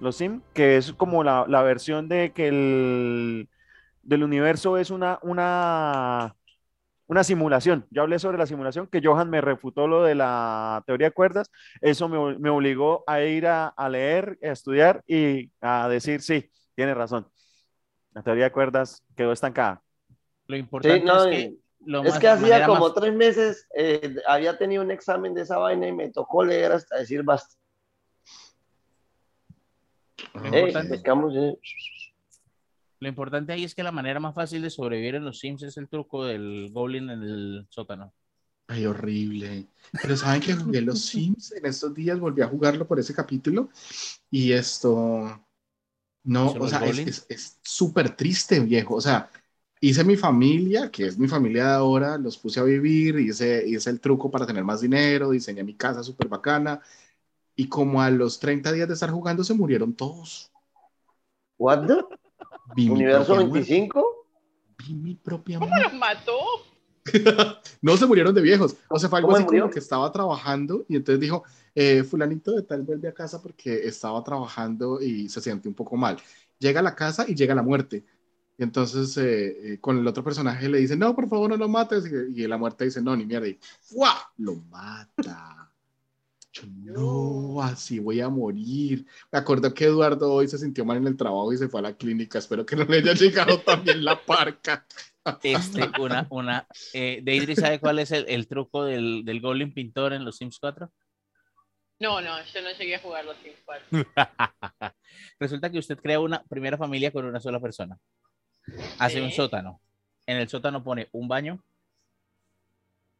Los Sim, que es como la, la versión de que el del universo es una, una, una simulación. Yo hablé sobre la simulación, que Johan me refutó lo de la teoría de cuerdas. Eso me, me obligó a ir a, a leer, a estudiar y a decir, sí, tiene razón. La teoría de cuerdas quedó estancada. Lo importante Sí, no, es que lo es más- que la hacía como más- tres meses eh, había tenido un examen de esa vaina y me tocó leer hasta decir basta. Lo Eh, importante-. Lo importante ahí es que la manera más fácil de sobrevivir en los Sims es el truco del Goblin en el sótano. Ay, horrible. Pero saben que jugué los Sims en estos días, volví a jugarlo por ese capítulo y esto, no, ¿Son o sea, es- goblins? es es súper triste, viejo. O sea, hice mi familia, que es mi familia de ahora, los puse a vivir, hice, hice el truco para tener más dinero, diseñé mi casa súper bacana y como a los 30 días de estar jugando se murieron todos. ¿What the? Vi ¿Universo propia muerte, 25? vi mi propia ¿Cómo muerte. los mató? No se murieron de viejos. O sea, fue algo ¿Cómo así como murió? que estaba trabajando y entonces dijo, eh, fulanito de tal vuelve a casa porque estaba trabajando y se siente un poco mal. Llega a la casa y llega la muerte. Y entonces eh, eh, con el otro personaje le dice, no, por favor, no lo mates. Y, y la muerte dice, no, ni mierda. Y ¡fua! Lo mata. Yo, no, así voy a morir. Me acuerdo que Eduardo hoy se sintió mal en el trabajo y se fue a la clínica. Espero que no le haya llegado también la parca. Este, una, una, eh, Deidre, ¿sabe cuál es el, el truco del, del Goblin pintor en los Sims 4? No, no, yo no llegué a jugar los Sims 4. Resulta que usted crea una primera familia con una sola persona. Hace un Sí. sótano. En el sótano pone un baño,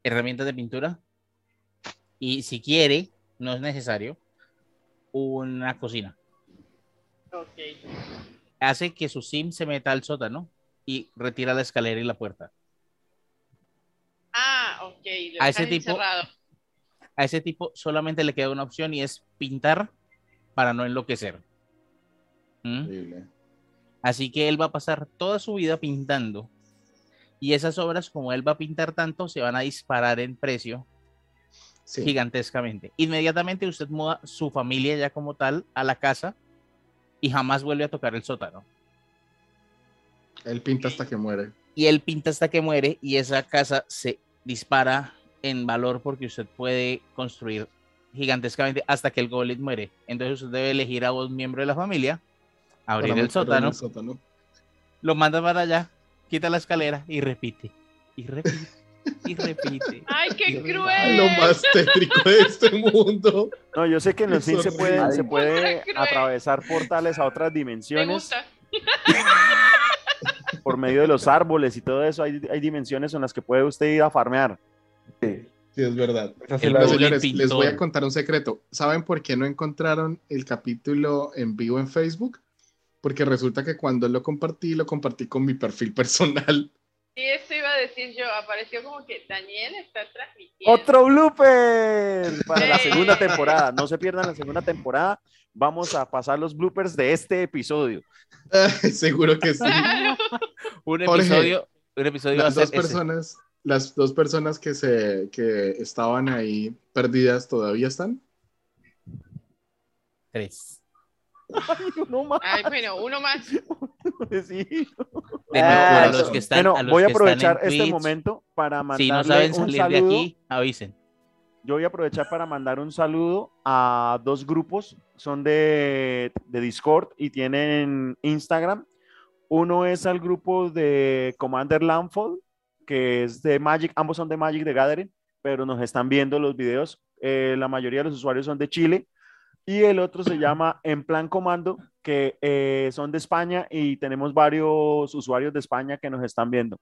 herramientas de pintura y si quiere, no es necesario, una cocina. Ok. Hace que su sim se meta al sótano y retira la escalera y la puerta. Ah, ok. Lo A ese tipo- encerrado. A ese tipo solamente le queda una opción y es pintar para no enloquecer. ¿Mm? Así que él va a pasar toda su vida pintando. Y esas obras, como él va a pintar tanto, se van a disparar en precio Sí. gigantescamente. Inmediatamente usted muda su familia ya como tal a la casa y jamás vuelve a tocar el sótano. Él pinta hasta que muere. Y él pinta hasta que muere y esa casa se dispara en valor porque usted puede construir gigantescamente hasta que el golem muere. Entonces usted debe elegir a un miembro de la familia, abrir el sótano, el sótano. lo manda para allá, quita la escalera y repite. Y repite. Y repite. ¡Ay, qué Lo cruel! más tétrico de este mundo. No, yo sé que en los Sims se puede, se puede atravesar portales a otras Me dimensiones gusta. por medio de los árboles y todo eso. Hay, hay dimensiones en las que puede usted ir a farmear. Sí, Sí, es verdad. sí señores, les voy a contar un secreto. ¿Saben por qué no encontraron el capítulo en vivo en Facebook? Porque resulta que cuando lo compartí, lo compartí con mi perfil personal. Sí, a decir yo. Apareció como que Daniel está transmitiendo. Otro blooper para la segunda temporada. No se pierdan la segunda temporada. Vamos a pasar los bloopers de este episodio. Seguro que sí. Un Jorge, episodio, un episodio Las dos ese. personas, las dos personas que se que estaban ahí perdidas todavía están. Tres. Ay, no más. Ay, bueno, uno más. Sí. De nuevo, Ah, a los que están, Bueno, a los voy a que están en aprovechar este Twitch, momento para Si no saben un salir de saludo. aquí, avisen. Yo voy a aprovechar para mandar un saludo a dos grupos, son de, de Discord y tienen Instagram. Uno es al grupo de Commander Landfall, que es de Magic, ambos son de Magic de Gathering, pero nos están viendo los videos. Eh, la mayoría de los usuarios son de Chile. Y el otro se llama En Plan Comando, que eh, son de España y tenemos varios usuarios de España que nos están viendo.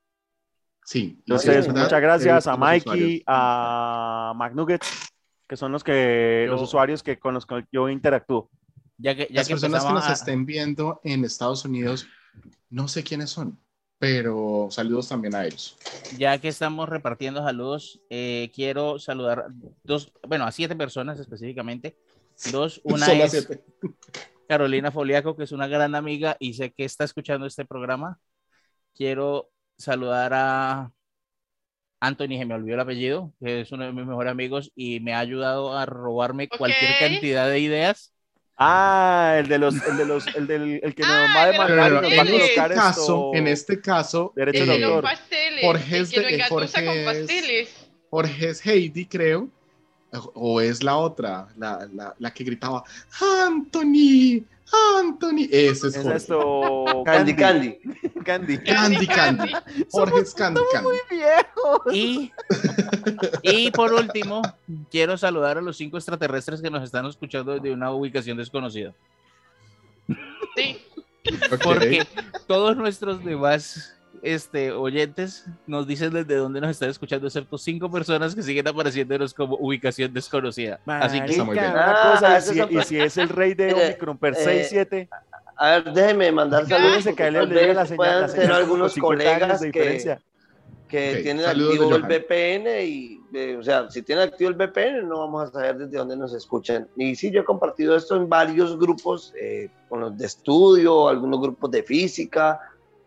Sí. Entonces, verdad, muchas gracias a Mikey, usuarios. a McNuggets, que son los que los usuarios que con los que yo interactúo. Ya que, ya Las que personas que nos a- estén viendo en Estados Unidos, no sé quiénes son, pero saludos también a ellos. ya que estamos repartiendo saludos, eh, quiero saludar a dos, bueno, a siete personas específicamente. Dos, una a es siete. Carolina Foliaco, que es una gran amiga y sé que está escuchando este programa. Quiero saludar a Anthony, que me olvidó el apellido, que es uno de mis mejores amigos y me ha ayudado a robarme Ok. cualquier cantidad de ideas. Ah, el de los, el de los, el del, el que nos Ah, va a demandar nos en va a pasteles. este colocar caso, esto- en este caso, Derecho de autor. Jorge Jorge. Jorge es Heidi, creo, o es la otra, la, la, la que gritaba, Anthony, Anthony. Ese es Es Jorge. esto. Candy Candy. Candy. Candy Candy. Jorge es Candy Candy. Viejo. Y, y por último, quiero saludar a los cinco extraterrestres que nos están escuchando desde una ubicación desconocida. Sí. Porque todos nuestros demás este, oyentes nos dicen desde dónde nos están escuchando, excepto cinco personas que siguen apareciéndonos como ubicación desconocida. Así que Está muy bien. Marica, una Ah, cosa, y si, es otro- y si es el rey de Eh, Omicron per eh, 6, 7, A ver, déjeme mandar saludos. que le vez la señal, puedan la ser señal algunos 50 años colegas de que, diferencia. que Ok, tienen activo el. VPN y, eh, o sea, si tienen activo el VPN no vamos a saber desde dónde nos escuchan. Y sí, yo he compartido esto en varios grupos, eh, con los de estudio, algunos grupos de física,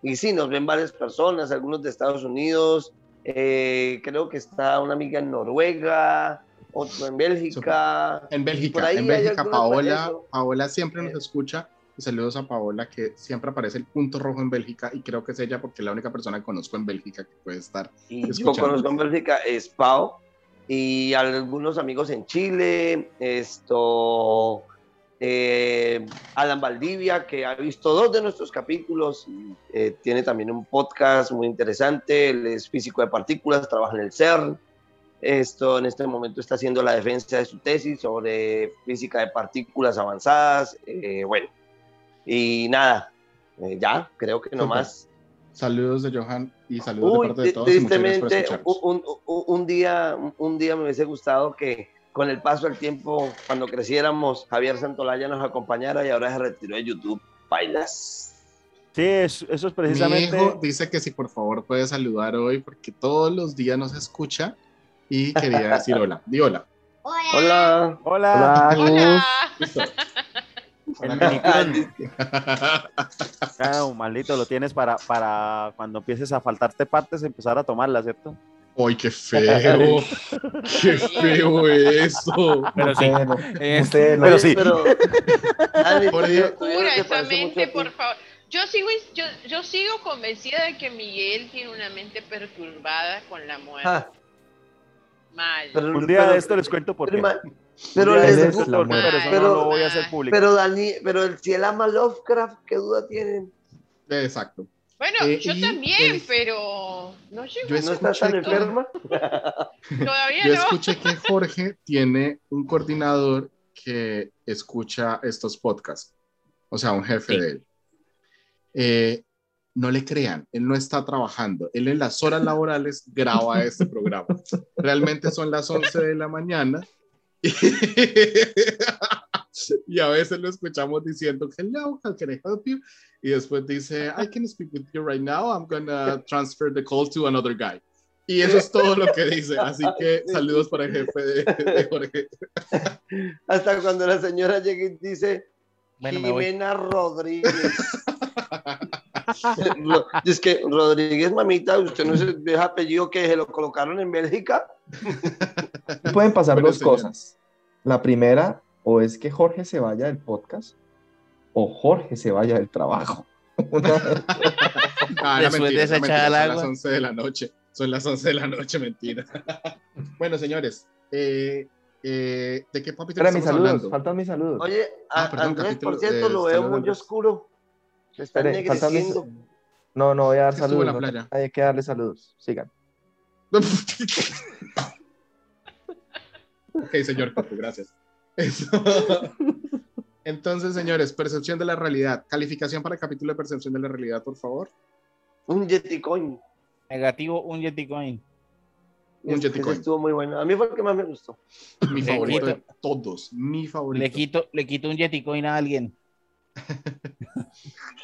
y sí, nos ven varias personas, algunos de Estados Unidos, eh, creo que está una amiga en Noruega, otro en Bélgica. En Bélgica, en Bélgica, Paola. Paola siempre nos Eh. escucha. Y saludos a Paola, que siempre aparece el punto rojo en Bélgica. Y creo que es ella porque es la única persona que conozco en Bélgica que puede estar. y yo conozco en Bélgica es Pau y algunos amigos en Chile, esto eh, Alan Valdivia que ha visto dos de nuestros capítulos, eh, tiene también un podcast muy interesante, él es físico de partículas, trabaja en el CERN, esto en este momento está haciendo la defensa de su tesis sobre física de partículas avanzadas, eh, bueno, y nada, eh, ya, creo que nomás. Saludos de Johan y saludos de parte de todos. tristemente, un, un- un día, un día me hubiese gustado que con el paso del tiempo, cuando creciéramos, Javier Santolaya nos acompañara y ahora se retiró de YouTube. Bailas. Sí, es- eso es Mi precisamente. hijo dice que si por favor puede saludar hoy porque todos los días nos escucha y quería decir hola. Di hola. Hola. Hola, Hola. Listo. el minicron. Ah, maldito, lo tienes para, para cuando empieces a faltarte partes, empezar a tomarla, ¿cierto? ¡Ay, qué feo! ¡Qué feo eso! Pero sí, Mutelo, es- mutelo. pero sí. Pero, Dani, Por Cura esa mente, por favor. Yo sigo, yo, yo sigo convencida de que Miguel tiene una mente perturbada con la muerte. Ah, Mal. pero- Un día pero- de esto les cuento por qué. pero, pero les pero eso Pero- no lo voy a hacer público. pero Dani, pero si él ama Lovecraft, ¿qué duda tienen? Exacto. Bueno, Eh, yo también, el- pero no llego. Yo ¿No estás tan enferma? Todavía Yo no. escuché que Jorge tiene un coordinador que escucha estos podcasts, o sea, un jefe Sí. de él. Eh, no le crean, él no está trabajando, él en las horas laborales graba este programa. Realmente son las 11 de la mañana y, a veces lo escuchamos diciendo, hello, how can I help you? Y después dice, I can speak with you right now, I'm gonna transfer the call to another guy. Y eso es todo lo que dice. Así que saludos para el jefe de, de Jorge. Hasta cuando la señora llega y dice, Bueno. Jimena Rodríguez. Ro- es que Rodríguez, mamita, usted no se deja apellido que se lo colocaron en Bélgica. Pueden pasar Bueno, dos señor. cosas. La primera, o es que Jorge se vaya del podcast, o Jorge se vaya del trabajo. Una- Ah, era Después de mentira, esa era mentira, Son las agua. 11 de la noche. Son las 11 de la noche, mentira. bueno, señores, eh, eh, ¿de qué papito Espera, mis estamos saludos, hablando? faltan mis saludos. Oye, Ah, a- perdón, Andrés, capítulo, por cierto, eh, lo veo muy oscuro. Se está Espere, faltan mis-. No, no voy a dar en saludos. la no. Hay que darle saludos. Sigan. ok, señor Papu, gracias. Eso. Entonces, señores, percepción de la realidad. Calificación para el capítulo de percepción de la realidad, por favor. Un Yeticoin. Negativo, un Yeticoin. Un Yeticoin. estuvo muy bueno. A mí fue el que más me gustó. Mi favorito de todos. Mi favorito. Le quito, le quito un Yeticoin a alguien.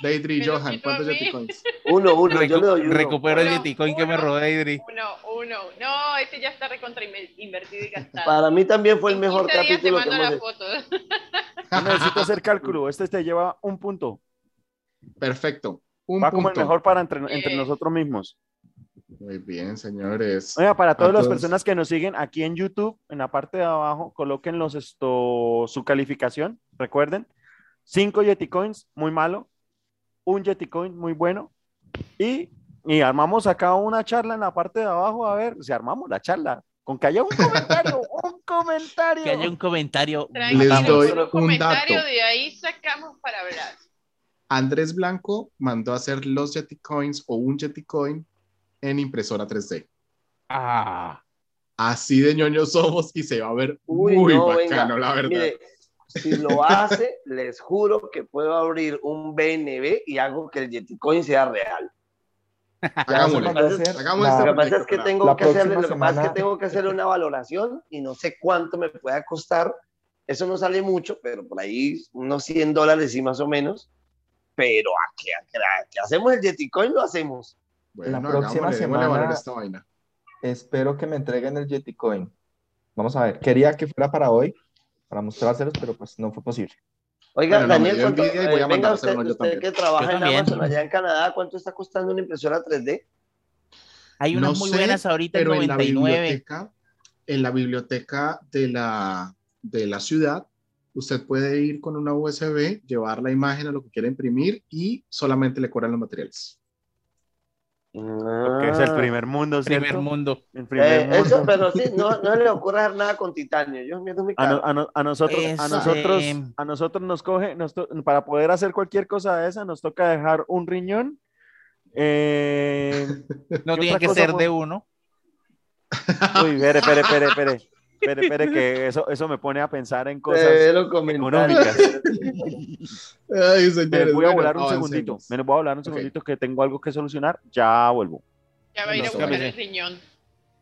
Deidre Johan, ¿cuántos. Yeticoins? Uno, uno, yo le doy uno. recupero el Uno, Yeticoin que me uno. robó Adri. Uno, uno. No, este ya está recontra inver- invertido y gastado. Para mí también fue el mejor 15 días te capítulo que hemos la foto. No necesito hacer cálculo. Este te lleva un punto. Perfecto. Un Va como el mejor para entre, entre Bien. nosotros mismos. Muy bien, señores. Oiga, para todas las personas que nos siguen aquí en YouTube, en la parte de abajo, coloquen los esto, su calificación, recuerden, cinco Yeti Coins, muy malo, un Yeti Coin, muy bueno, y, y armamos acá una charla en la parte de abajo, a ver, si armamos la charla, con que haya un comentario, un comentario. Que haya un comentario. Les doy un un comentario dato. de ahí sacamos para hablar. Andrés Blanco mandó a hacer los Yeti Coins o un Yeti Coin en impresora 3D. Ah, Así de ñoños somos y se va a ver Uy, muy no, bacano, venga. la verdad. Mire, si lo hace, les juro que puedo abrir un BNB y hago que el Yeticoin sea real. Hagámosle. Lo que pasa es- Hagamos la- Lo que pasa es que proyecto, tengo que hacerle, próxima lo que pasa es que tengo que hacerle una valoración y no sé cuánto me pueda costar. Eso no sale mucho, pero por ahí unos 100 dólares y más o menos. Pero a que, a que- hacemos el Yeticoin, lo hacemos. Bueno, La próxima hagámosle, semana- esta vaina. Espero que me entreguen el Yeti Coin. Vamos a ver. Quería que fuera para hoy, para mostrárselos, pero pues no fue posible. Oiga, Bueno, no, Daniel, dio ¿cuánto- envidia y voy a eh, venga mandar usted, usted también. que trabaja en. Amazon allá en Canadá, ¿cuánto está costando una impresora 3D? hay unas No muy sé, buenas ahorita en pero en la 99. biblioteca, en la biblioteca de la, de la ciudad, usted puede ir con una USB, llevar la imagen a lo que quiera imprimir y solamente le cobran los materiales. Porque es el primer mundo, ¿cierto? Primer mundo. El primer Eh, mundo. eso, pero sí, no, no le ocurre hacer nada con titanio. Yo A, no- caro. a no- a nosotros, a nosotros, eh, a nosotros nos coge, nos to- para poder hacer cualquier cosa de esa, nos toca dejar un riñón. eh, No ¿qué tiene que ser de uno. Uy, espere, espere, espere, espere, espere, espere, que eso, eso me pone a pensar en cosas económicas. Ay, Me voy a bueno, volar un avancemos. segundito, me voy a volar un segundito que tengo algo que solucionar, ya vuelvo. Ya va a ir a buscar el riñón.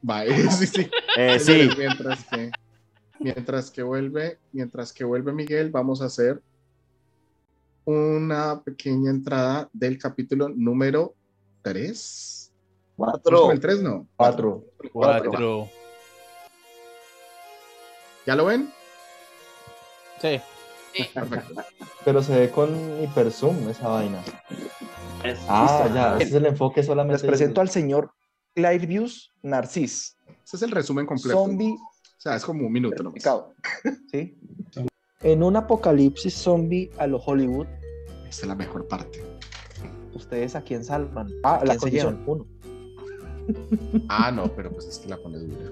Bye. Sí, sí. Eh, sí, Mientras que, mientras que vuelve, mientras que vuelve Miguel, vamos a hacer una pequeña entrada del capítulo número 3. Cuatro. ¿El 3 no? Cuatro. Cuatro. ¿Ya lo ven? Sí. Sí. Perfecto. Pero se ve con hiperzoom esa vaina. Ah, ya, ese es el enfoque solamente. Les presento al señor Clairvius Narcis, Ese es el resumen completo. zombie O sea, es como un minuto nomás. ¿sí? En un apocalipsis zombie a lo Hollywood, Esta es la mejor parte. ¿ustedes a quién salvan? Ah, la ¿Quién se condición, uno. Ah, no, pero pues es que la pone dura.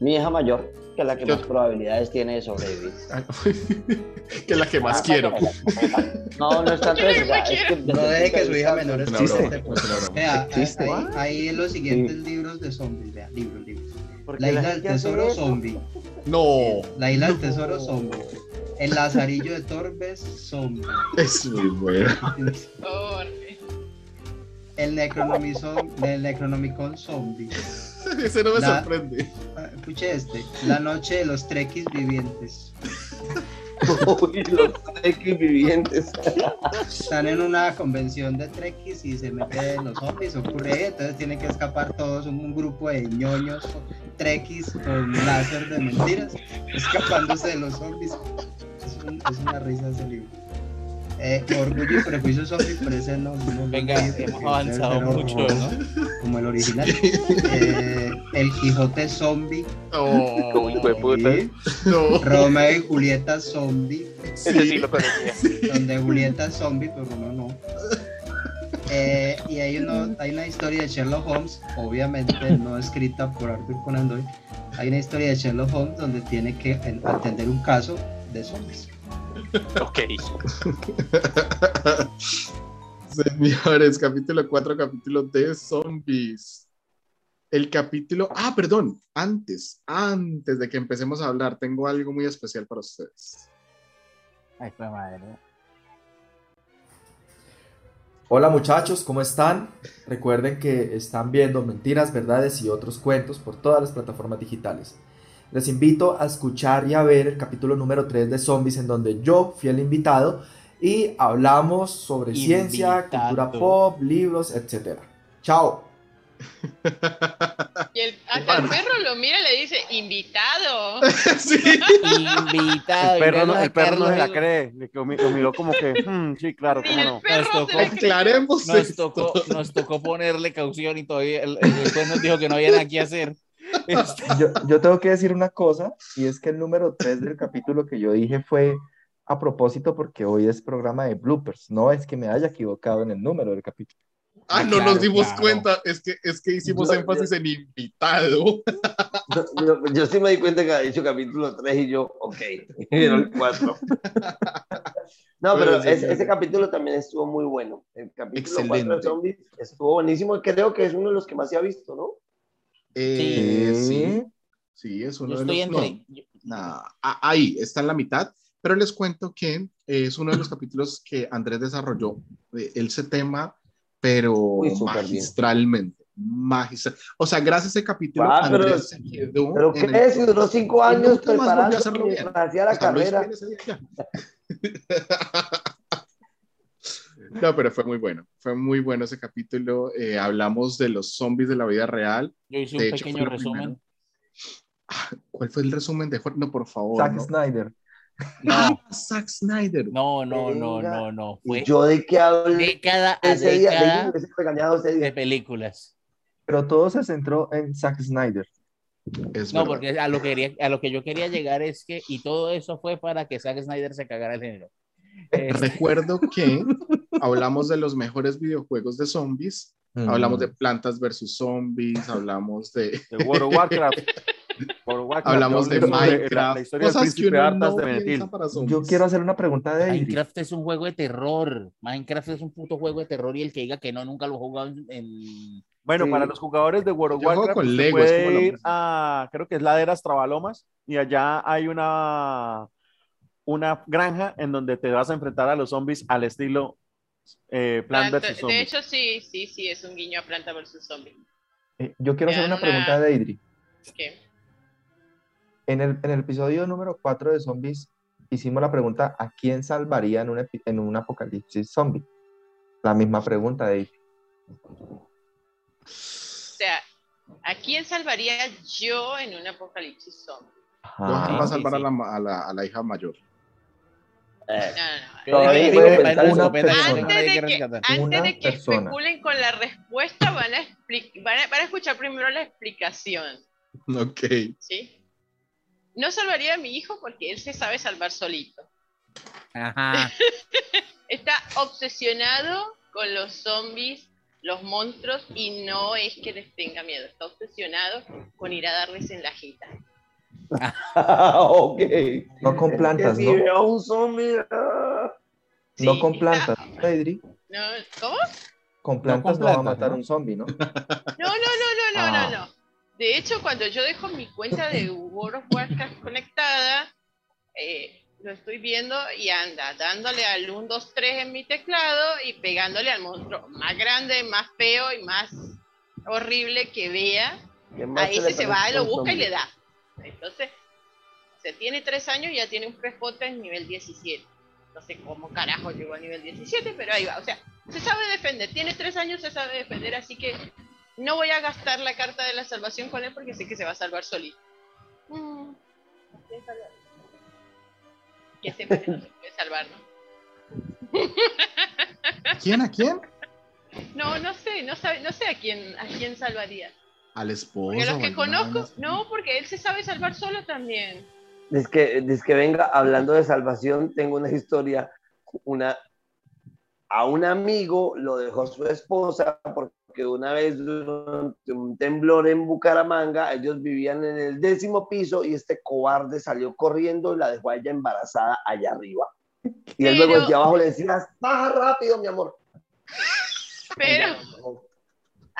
Mi hija mayor, que es la que Yo- más probabilidades tiene de sobrevivir. Ay, que es la que más quiero. No, no es tanto Yo eso. o sea, también es que No deje que su hija menor. Vea, Existe. ahí, en los siguientes libros de zombies, vea, libros, libros. La la isla del tesoro eso. zombie. No, La isla del tesoro zombie. El lazarillo de Torbes zombie. es muy bueno. El Necronomicon, el Necronomicon zombie. Ese no me La- sorprende. Ah, Escuche este. La noche de los trekkies vivientes. Uy, los X vivientes. Están en una convención de trekkies y se meten los zombies, ocurre, entonces tienen que escapar todos, un, un grupo de ñoños trekkies con láser de mentiras, escapándose de los zombies. Es, un- es una risa ese libro. Eh, Orgullo y prejuicio no. no lo Venga, hemos avanzado mucho, horroroso, Como el original. Eh, el Quijote zombie. Oh, hijo de puta. Sí. no. Romeo y Julieta zombie. Ese sí lo conocía. donde Julieta es zombie, pero uno no. Eh, y hay, uno, hay una historia de Sherlock Holmes, obviamente no escrita por Arthur Conan Doyle. Hay una historia de Sherlock Holmes donde tiene que en- atender un caso de zombies. Ok. Señores, capítulo 4, capítulo de zombies. El capítulo. Ah, perdón. Antes, antes de que empecemos a hablar, tengo algo muy especial para ustedes. Ay, fue madre. Hola muchachos, ¿cómo están? Recuerden que están viendo Mentiras, Verdades y otros cuentos por todas las plataformas digitales. Les invito a escuchar y a ver el capítulo número 3 de Zombies en donde yo fui el invitado y hablamos sobre ciencia, Invitado. cultura pop, libros, etc. Chao. Y el, hasta el perro lo mira y le dice, invitado. sí. Invitado. El perro, no, el perro no se la cree, le- lo mi- lo miró como que, "Hmm, sí, claro, cómo el no. perro Nos tocó-. Aclaremos Nos tocó, nos tocó ponerle caución y todavía el, el juez nos dijo que no había nada que hacer. Este, Yo, yo tengo que decir una cosa y es que el número 3 del capítulo que yo dije fue a propósito porque hoy es programa de bloopers. No es que me haya equivocado en el número del capítulo. Ah, no claro, nos dimos claro. cuenta, es que, es que hicimos Yo- énfasis en invitado. Yo, yo- yo sí me di cuenta que había dicho capítulo 3 y yo, ok, era el 4. No, pero Pero sí, ese, sí. ese capítulo también estuvo muy bueno. El capítulo 4 de Excelente. zombies estuvo buenísimo creo que es uno de los que más se ha visto, ¿no? Eh, Sí. sí, sí, es uno Yo de estoy los... no, entre. nah, ah, ahí, está en la mitad, pero les cuento que eh, es uno de los capítulos que Andrés desarrolló eh, ese tema, pero Uy, magistralmente. Magistral. O sea, gracias a ese capítulo, Ah, pero- Andrés se quedó Pero en ¿qué el- es? Si duró 5 Y años nunca más volvió a preparándose hacerlo bien. mientras hacía la lo hizo carrera. día. No, pero fue muy bueno. Fue muy bueno ese capítulo. Eh, hablamos de los zombies de la vida real. Yo hice De un hecho, pequeño resumen. primero. Ah, ¿Cuál fue el resumen de Jorge? No, por favor. Zack no. Snyder. No, Ah, Zack Snyder. no, no, no, no, no. ¿Y Fue yo de qué hablé década a ese día? ¿De década regañado ese de día? películas. Pero todo se centró en Zack Snyder. Es No, verdad. porque a lo, que quería, a lo que yo quería llegar es que, y todo eso fue para que Zack Snyder se cagara el género. Eh, Recuerdo que hablamos de los mejores videojuegos de zombies. Mm. Hablamos de plantas versus zombies. Hablamos de. De World of Warcraft. World of Warcraft, Hablamos de la- Minecraft. La, historia del cosas que uno no de para. Yo quiero hacer una pregunta de. Minecraft es un juego de terror. Minecraft es un puto juego de terror y el que diga que no, nunca lo ha jugado en... en- Bueno, Sí. para los jugadores de World of Warcraft, con Lego, puede ir a, creo que es Laderas Trabalomas, y allá hay una, una granja en donde te vas a enfrentar a los zombies al estilo eh, Plan Planta- vs. de hecho, sí, sí, sí, es un guiño a Planta versus Zombie. Eh, Yo quiero hacer una una- pregunta de Idris. ¿Qué? En el, en el episodio número 4 de Zombies hicimos la pregunta ¿a quién salvaría en un, epi- en un apocalipsis zombie? La misma pregunta de Idris. O sea, ¿a quién salvaría yo en un apocalipsis zombie? Va a sí, salvar sí. A, la, a, la, a la hija mayor. Eh, No, no, no. Pensar Antes de que antes de especulen con la respuesta, van a, van, a, van a escuchar primero la explicación, Ok. ¿sí? No salvaría a mi hijo porque él se sabe salvar solito. Ajá. Está obsesionado con los zombies, los monstruos, y no es que les tenga miedo, está obsesionado con ir a darles en la jita. ok. No con plantas, Que si ¿no? veo a un zombie. ah. No Sí, con plantas, ¿no? No, ¿Cómo? Con plantas con no, va a plantas, matar ¿no? un zombie, ¿no? No, no, no, no, no, Ah. no, no. De hecho, cuando yo dejo mi cuenta de World of Warcraft conectada, eh, lo estoy viendo y anda dándole al 1, 2, 3 en mi teclado y pegándole al monstruo más grande, más feo y más horrible que vea. ¿Qué más A se se va, lo busca y le da. Entonces, se tiene 3 años y ya tiene un prefote en nivel 17. No sé cómo carajo llegó a nivel 17, pero ahí va. O sea, se sabe defender. Tiene 3 años, se sabe defender, así que no voy a gastar la carta de la salvación con él porque sé que se va a salvar solito. Mm, ¿a? Que sepa que no se puede salvar, ¿no? ¿Quién? ¿A quién? No, no sé, no, sabe, no sé a quién, a quién salvaría. Al esposo. Porque los que conozco, no, porque él se sabe salvar solo también. Dice que, dice que venga, hablando de salvación, tengo una historia, una, a un amigo lo dejó su esposa porque una vez durante un temblor en Bucaramanga, ellos vivían en el décimo piso y este cobarde salió corriendo y la dejó a ella embarazada allá arriba. Y él luego desde abajo le decía, baja rápido, mi amor. Pero.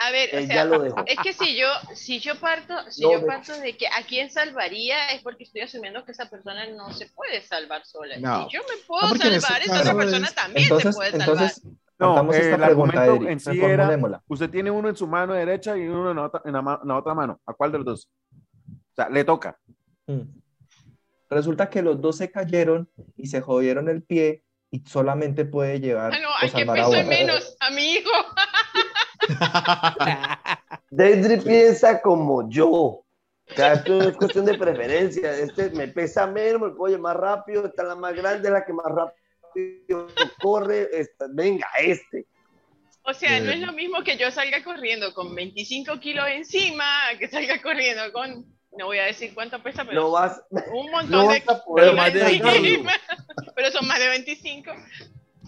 A ver, o Ella sea, es que si yo, si yo parto, si No, yo de- parto de que a quién salvaría es porque estoy asumiendo que esa persona no se puede salvar sola. No. Si yo me puedo No, en salvar, esa otra persona es- también Entonces, se puede salvar. entonces, No, partamos eh, esta el pregunta, argumento Idris. en sí reformulémosla. Usted tiene uno en su mano derecha y uno en la otra, en la, en la otra mano. ¿A cuál de los dos? O sea, le toca. Mm. Resulta que los dos se cayeron y se jodieron el pie y solamente puede llevar Ah, no, hay que salvar peso menos a mi hijo. Deidre piensa como yo. O sea, esto es cuestión de preferencia. Este me pesa menos, me puedo llevar más rápido. Esta es la más grande, la que más rápido corre. Esta- venga, este. O sea, no Eh. es lo mismo que yo salga corriendo con 25 kilos encima, que salga corriendo con No voy a decir cuánto pesa, pero No vas, un montón no de vas a poder Pero más de kilos 25. encima. Pero son más de 25.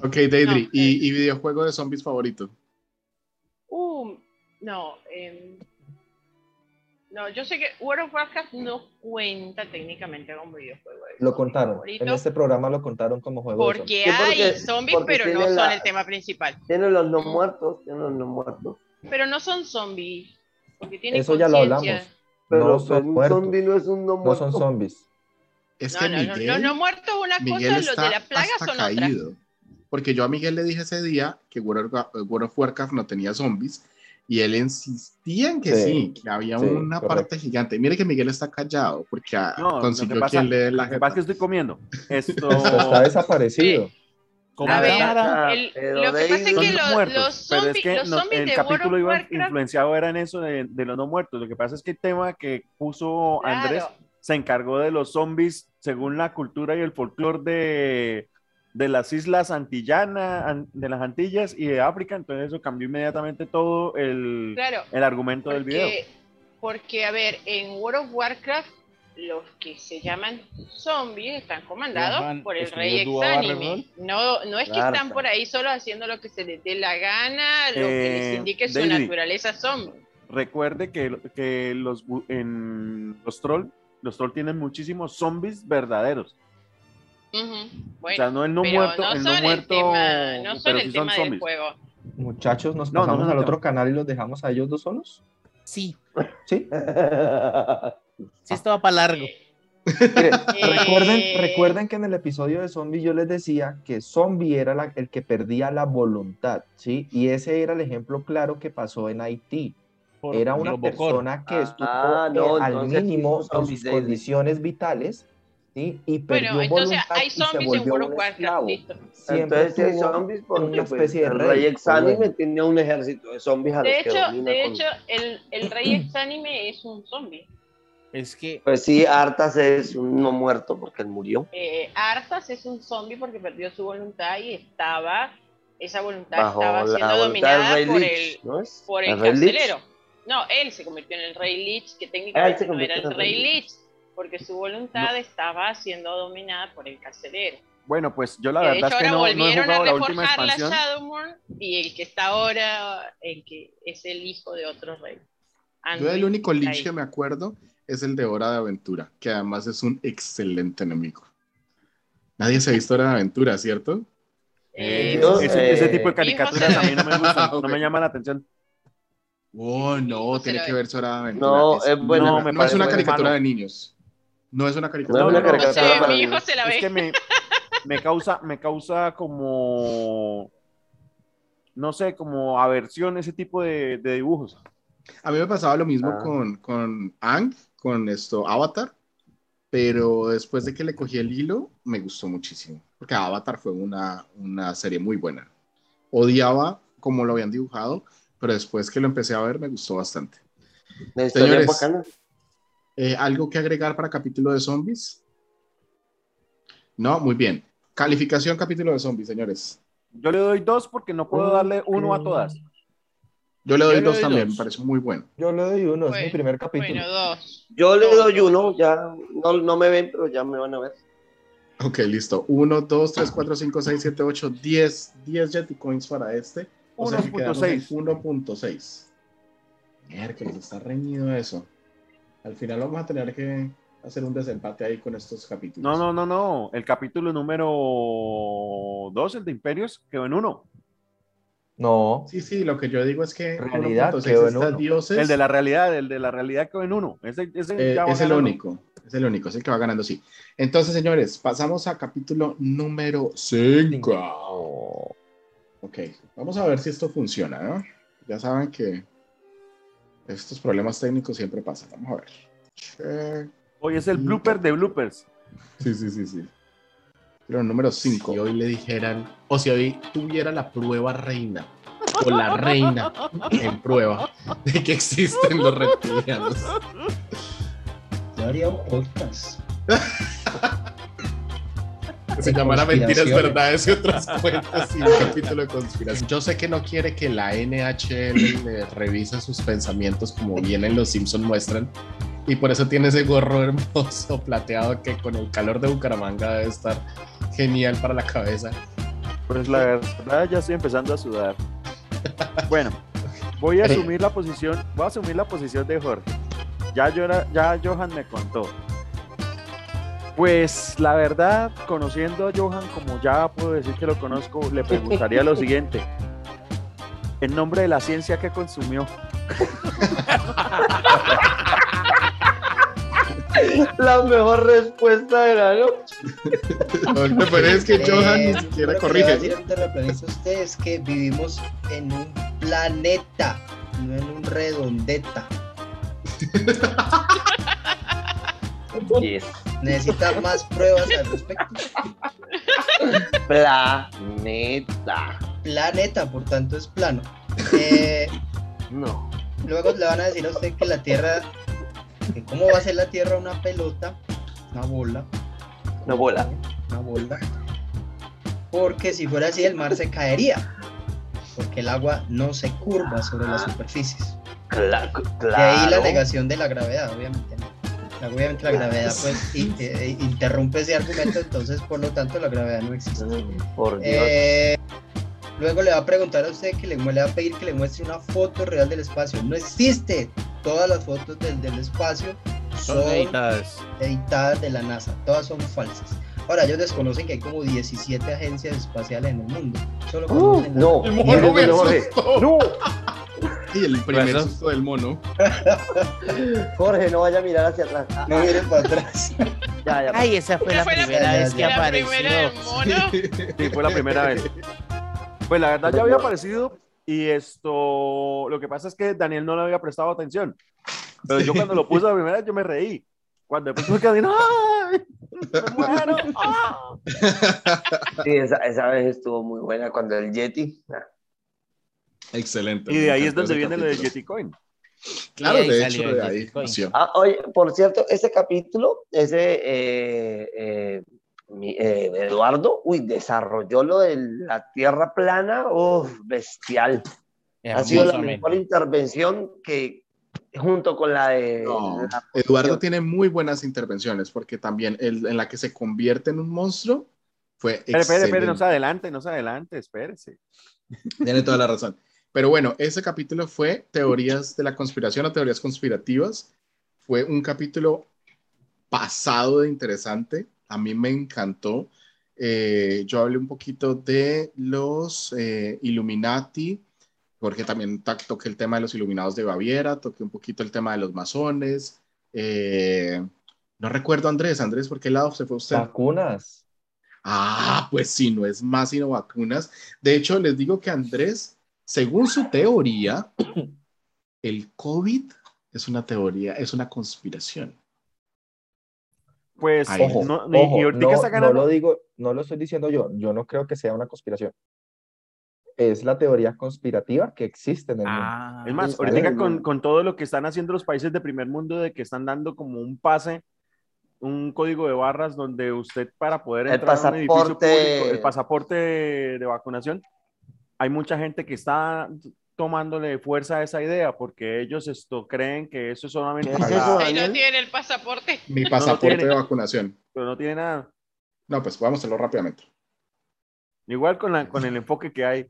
Ok, Deidre, No, ¿y, y videojuego de zombies favorito? No. em, no, yo sé que World of Warcraft no cuenta técnicamente como videojuego. de Lo contaron. favorito, En este programa lo contaron como juego de Porque hay zombies, porque pero no son el tema principal. tienen los no muertos, tienen los no muertos. Pero no son zombies. Porque tienen Eso ya lo hablamos. Pero, No son un muertos. zombie no es un no No muerto. son zombies. Es No, que no, no, Miguel, no, no muerto es una Miguel cosa, los está de la plaga hasta son otras. caído. Porque yo a Miguel le dije ese día que World of, World of Warcraft no tenía zombies y él insistía en que sí, Sí, que había sí, una correcto. parte gigante. Mire que Miguel está callado porque ah, No, lo que consiguió pasa, quien le dé la lo que pasa es que estoy comiendo. Esto está desaparecido. Como A ver, el- lo que pasa es que muertos, los pero es zombies, que los no- zombies el de capítulo iba Warcraft, influenciado era en eso de, de los no muertos. Lo que pasa es que el tema que puso Andrés se encargó de los zombies según la cultura y el folclore de, de las islas Antillana, an- de las Antillas y de África, entonces eso cambió inmediatamente todo el, claro, el argumento del video. porque, porque, a ver, en World of Warcraft, los que se llaman zombies están comandados por el ¿escribió rey exánime. No, no es que Claro. están por ahí solo haciendo lo que se les dé la gana, lo que Eh, les indique su naturaleza zombie. Recuerde que, que los, en los troll, los troll tienen muchísimos zombies verdaderos. Bueno, o sea, no el no pero muerto, no el no el muerto, tema, no son pero el sí son tema del zombies. juego. Muchachos, ¿nos No, no, pasamos no, al no. otro canal y los dejamos a ellos dos solos? Sí, ¿Sí? sí estaba para largo. Eh, recuerden, recuerden que en el episodio de Zombie yo les decía que Zombie era la- el que perdía la voluntad, ¿sí? Y ese era el ejemplo claro que pasó en Haití. Por Era una persona que Ah, estuvo ah, eh, no, al mínimo en sus condiciones vitales, ¿sí? Y perdió Bueno, entonces voluntad hay y se zombies en World of un Warcraft, esclavo. listo. Siempre Entonces sí hay zombies porque una pues, especie de el rey, rey pero exánime bueno. tenía un ejército de zombies a los De que hecho, domina de con- hecho el, el rey exánime es un zombie. Es que Pues sí, Artas es un no muerto porque él murió. Eh, Arthas es un zombie porque perdió su voluntad y estaba, esa voluntad Bajo estaba siendo voluntad dominada rey por Lich, el, ¿no es? por el, ¿El rey Lich? carcelero. No, él se convirtió en el rey Lich, que Ah, técnicamente no era en el el rey rey Lich, porque su voluntad estaba siendo dominada por el carcelero. Bueno, pues yo la Que de verdad hecho es que ahora no, no he volvieron jugado a la última la expansión. Shadowmoor y el que está ahora, el que es el hijo de otro rey. Yo el único Lich que me acuerdo es el de Hora de Aventura, que además es un excelente enemigo. Nadie se ha visto Hora de Aventura, ¿cierto? Eh, Yo, ese, ese tipo de eh, caricaturas a mí no me gustan, no me llama la atención. Oh, no, tiene que ver Hora de Aventura. No, es, es bueno. no, No, me no es una caricatura de niños. No es una caricatura No es una. No sé, para mi hijo se la Es ve. que me, me causa, me causa como, no sé, como aversión ese tipo de, de dibujos. A mí me pasaba lo mismo Ah. con, con Ang, con esto, Avatar, pero después de que le cogí el hilo, me gustó muchísimo, porque Avatar fue una, una serie muy buena. Odiaba cómo lo habían dibujado, pero después que lo empecé a ver, me gustó bastante. La historia Señores. bacana. Eh, ¿Algo que agregar para capítulo de zombies? No, muy bien. Calificación capítulo de zombies, señores. Yo le doy dos porque no puedo darle uno a todas. Yo le doy Yo le dos doy también, dos. me pareció muy bueno. Yo le doy uno, es mi primer capítulo. Bueno, dos. Yo le doy uno, ya no, no me ven, pero ya me van a ver. Ok, listo. 1, 2, 3, 4, 5, 6, 7, 8, 10. 10 Jetty Coins para este. O sea que quedamos en 1.6. 1.6. Miércoles, está reñido eso. Al final vamos a tener que hacer un desempate ahí con estos capítulos. No, no, no, no. El capítulo número dos, el de Imperios, quedó en uno. No, Sí, sí, lo que yo digo es que Realidad 1.6 quedó en uno. dioses. El de la realidad, el de la realidad quedó en uno. Ese, ese Eh, ya va es el único, es el único, es el que va ganando, sí. Entonces, señores, pasamos a capítulo número 5. Ok, vamos a ver si esto funciona, ¿no? Ya saben que estos problemas técnicos siempre pasan. Vamos a ver. Check. Hoy es el blooper de bloopers. Sí, sí, sí, sí. Pero número 5. Si hoy le dijeran, o si hoy tuviera la prueba reina, o la reina en prueba de que existen los reptilianos. Yo haría un podcast. Se De llamara Mentiras. Verdades y otras cuentas y un capítulo de conspiración. Yo sé que no quiere que la NHL le revise sus pensamientos como bien en Los Simpson muestran. Y por eso tiene ese gorro hermoso plateado que con el calor de Bucaramanga debe estar genial para la cabeza. Pues la verdad ya estoy empezando a sudar. Bueno, voy a asumir la posición, voy a asumir la posición de Jorge. Ya, yo era- ya Johan me contó. Pues la verdad, conociendo a Johan, como ya puedo decir que lo conozco, le preguntaría lo siguiente. En nombre de la ciencia que consumió. La mejor respuesta de la noche. Pero es que Johan ni siquiera lo corrige. a usted es que vivimos en un planeta, no en un redondeta. Yes. Necesita más pruebas al respecto. Planeta. Planeta, por tanto, es plano. Eh, No. luego le van a decir a usted que la Tierra, que cómo va a ser la Tierra una pelota, una bola, No bola. una bola. Porque si fuera así, el mar se caería. Porque el agua no se curva sobre las superficies. Cla- De ahí la claro. negación de la gravedad, obviamente. ¿no? La- Obviamente la gravedad pues i- eh, interrumpe ese argumento, entonces por lo tanto la gravedad no existe. Por Dios. Eh, luego le va a preguntar a usted que le, va a pedir que le muestre una foto real del espacio. No existe. Todas las fotos del, del espacio son Son editadas. editadas de la NASA. Todas son falsas. Ahora, ellos desconocen que hay como 17 agencias espaciales en el mundo. Solo conocen la- no. Jorge. asustó. No. Y el primer Eso- susto del mono. Jorge, no vaya a mirar hacia atrás. Ah, No miren para atrás. ya, ya. Ay, esa fue la fue la primera vez que La primera del apareció. mono. Sí, fue la primera vez. Pues la verdad ya había aparecido y esto, lo que pasa es que Daniel no le había prestado atención. Pero yo cuando lo puse la primera vez yo me reí. Cuando después me quedé, ¡ay! ¡Me muero! ¡Ah! Sí, esa, esa vez estuvo muy buena cuando el Yeti. ah, Excelente. Y de ahí es donde viene lo capítulo. Yeti Coin. Claro, Y ahí de hecho, de ahí Bitcoin. nació. Ah, oye, por cierto, ese capítulo, ese eh, eh, mi- eh, Eduardo, uy, desarrolló lo de la tierra plana, uff, bestial. Ha sido la mejor intervención que junto con la de No, la- Eduardo tiene muy buenas intervenciones porque también el, en la que se convierte en un monstruo fue Espere, espere, espere, no se adelante, no se adelante, espérese. Tiene toda la razón. Pero bueno, ese capítulo fue teorías de la conspiración o teorías conspirativas. Fue un capítulo pasado de interesante. A mí me encantó. Eh, yo hablé un poquito de los eh, Illuminati, porque también ta- toqué el tema de los Iluminados de Baviera, toqué un poquito el tema de los masones. Eh, no recuerdo, Andrés. Andrés, ¿por qué lado se fue usted? Vacunas. Ah, pues sí, no es más sino vacunas. De hecho, les digo que Andrés, según su teoría, el COVID es una teoría, es una conspiración. Pues, Ahí. Ojo, no, ni- ojo, y ahorita no, está no ganando. lo digo, no lo estoy diciendo yo, yo no creo que sea una conspiración. Es la teoría conspirativa que existe en el mundo. Ah, Es más, ahorita con, con todo lo que están haciendo los países de primer mundo, de que están dando como un pase, un código de barras donde usted para poder El entrar a un edificio pasaporte. público, el pasaporte de vacunación, hay mucha gente que está tomándole fuerza a esa idea porque ellos esto creen que eso es solamente ¿Qué es para- eso? No Daniel. tiene el pasaporte. Mi pasaporte tiene. de vacunación. pero no tiene nada. No, pues vamos a hacerlo rápidamente. Igual con, la, con el enfoque que hay.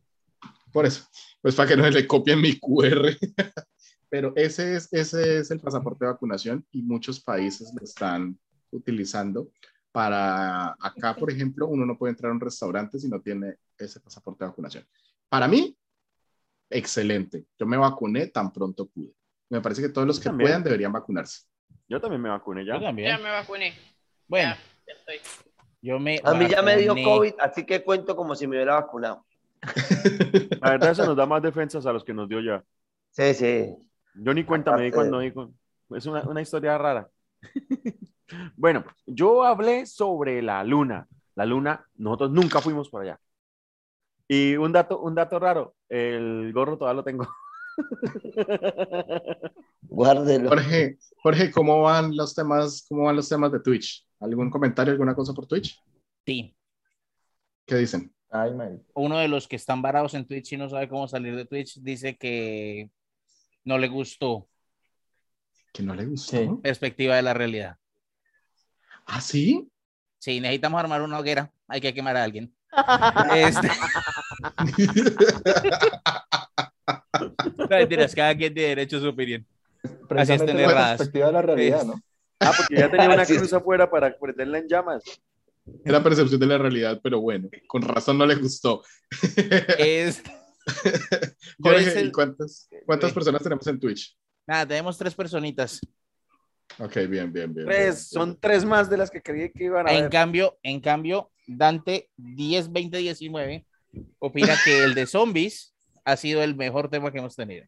Por eso, pues para que no le copien mi QR. Pero ese es, ese es el pasaporte de vacunación y muchos países lo están utilizando para, acá, por ejemplo, uno no puede entrar a un restaurante si no tiene ese pasaporte de vacunación. Para mí, excelente. Yo me vacuné tan pronto pude. Me parece que todos los Yo que también. puedan deberían vacunarse. Yo también me vacuné ya. Yo también. Ya me vacuné. Bueno, Ya, ya estoy. yo me. A mí ya me dio. COVID, así que cuento como si me hubiera vacunado. La verdad, eso nos da más defensas a los que nos dio ya. Sí, sí. Yo ni cuenta me di cuando di con- Es una, una historia rara. bueno, yo hablé sobre la luna. La luna, nosotros nunca fuimos por allá. Y un dato, un dato raro, el gorro todavía lo tengo. Guárdelo. Jorge, Jorge, ¿cómo van los temas, cómo van los temas de Twitch? ¿Algún comentario, alguna cosa por Twitch? Sí. ¿Qué dicen? Ay. Uno de los que están varados en Twitch y no sabe cómo salir de Twitch dice que no le gustó Que no le gustó. Sí. perspectiva de la realidad. ¿Ah, sí? Sí, necesitamos armar una hoguera. Hay que quemar a alguien. Este... No, mentiras, cada quien tiene derecho a su opinión. Precisamente tener la perspectiva de la realidad, ¿no? Ah, porque ya tenía una Así es. cruz afuera para prenderla en llamas. Era percepción de la realidad, pero bueno, con razón no le gustó. Es... Jorge, es el- ¿y cuántas, cuántas personas tenemos en Twitch? Nada, tenemos tres personitas. Ok, bien, bien, bien. Tres, bien. son tres más de las que creí que iban a En ver. cambio, en cambio, Dante 10, 20, 19 opina que el de zombies ha sido el mejor tema que hemos tenido.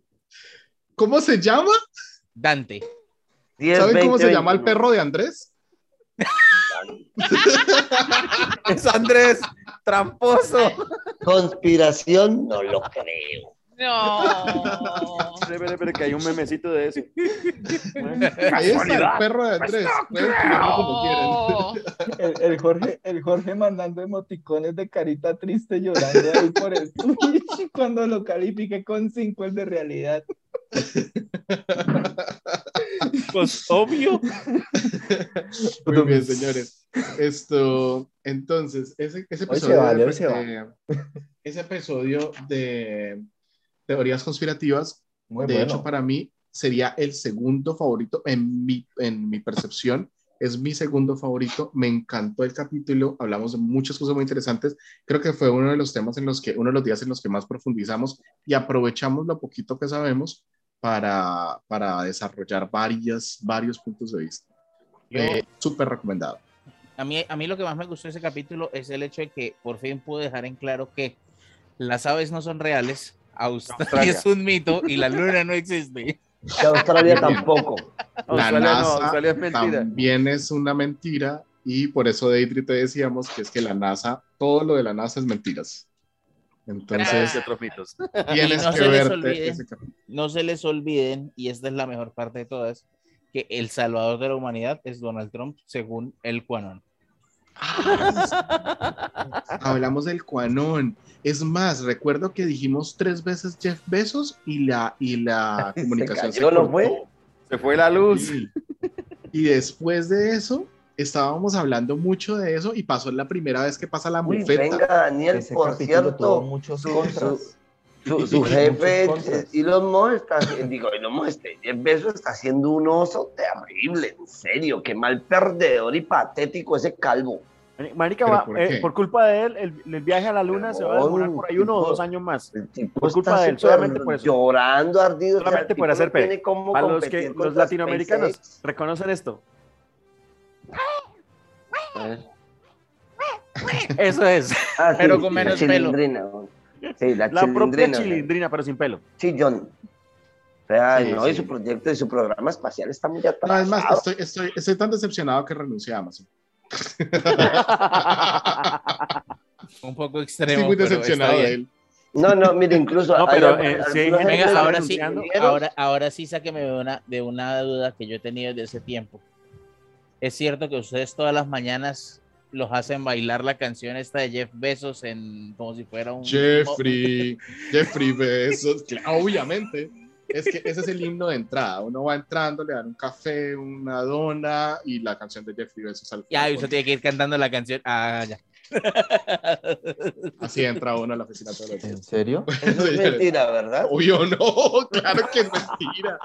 ¿Cómo se llama? Dante. 10, ¿Saben cómo 20, se llama el 21. perro de Andrés? Es Andrés, tramposo. Conspiración, no lo creo. No. Espere, espere, que hay un memecito de eso. Ahí está el perro de Andrés. Quieran. No. El, el Jorge, el Jorge mandando emoticones de carita triste llorando ahí por el Twitch cuando lo califique con 5 el de realidad. Pues obvio. Muy bien, señores. Esto, entonces, ese, ese Hoy se episodio, vale, de- hoy se va. de- ese episodio de teorías conspirativas, Muy de bueno. hecho, para mí sería el segundo favorito en mi, en mi percepción. Es mi segundo favorito. Me encantó el capítulo. Hablamos de muchas cosas muy interesantes. Creo que fue uno de los temas en los que, uno de los días en los que más profundizamos y aprovechamos lo poquito que sabemos para, para desarrollar varias, varios puntos de vista. Eh, Súper recomendado. A mí, a mí lo que más me gustó de ese capítulo es el hecho de que por fin pude dejar en claro que las aves no son reales, Australia, Australia. es un mito y la luna no existe. Australia tampoco. La Australia no, NASA Australia es mentira. también es una mentira y por eso Deidre te decíamos que es que la NASA, todo lo de la NASA es mentiras. Entonces, otros mitos. tienes no que se les verte olvide. ese capítulo. No se les olviden, y esta es la mejor parte de todas, que el salvador de la humanidad es Donald Trump según el Quanon. Hablamos del Quanon. Es más, recuerdo que dijimos tres veces Jeff Bezos y la, y la comunicación cayó, ¿no cortó. fue? Se fue la luz. Sí. Y después de eso, estábamos hablando mucho de eso y pasó la primera vez que pasa la Uy, bufeta. venga, Daniel, Ese por cierto, muchos su- contras. su, su jefe, eh, Elon Musk, está, digo, Elon Musk, Jeff Bezos está haciendo un oso terrible, en serio, qué mal perdedor y patético ese calvo. Marica, ¿Pero va- por eh, por culpa de él, el, el viaje a la luna se va a demorar por ahí uno o dos años más. El tipo Por culpa está de él, solamente por eso. llorando, ardido. Solamente por hacer pe- Para los que los latinoamericanos SpaceX. reconocen esto. A ver. Eso es. Ah, Pero con menos pelo. ¿No? Sí, la, La propia chilindrina. pero sin pelo. Sí, John. O sea, Sí, no, y su proyecto y su programa espacial está muy No, atrasado. es más, estoy, estoy, estoy tan decepcionado que renuncié a Amazon. Un poco Estoy extremo. muy pero decepcionado de él. No, no, mire, incluso. No, pero, eh, sí, Venga, ahora sí, ahora, ahora sí sáqueme de una, de una duda que yo he tenido desde ese tiempo. ¿Es cierto que ustedes todas las mañanas los hacen bailar la canción esta de Jeff Bezos en como si fuera un Jeffrey, Jeffrey Bezos, claro, obviamente. Es que ese es el himno de entrada. Uno va entrando, le dan un café, una dona y la canción de Jeffrey Bezos al Ya, y fondo. usted tiene que ir cantando la canción. Ah, ya. Así entra uno a la oficina todos los ¿En días. serio? Eso es mentira, ¿verdad? Obvio no, claro que es mentira.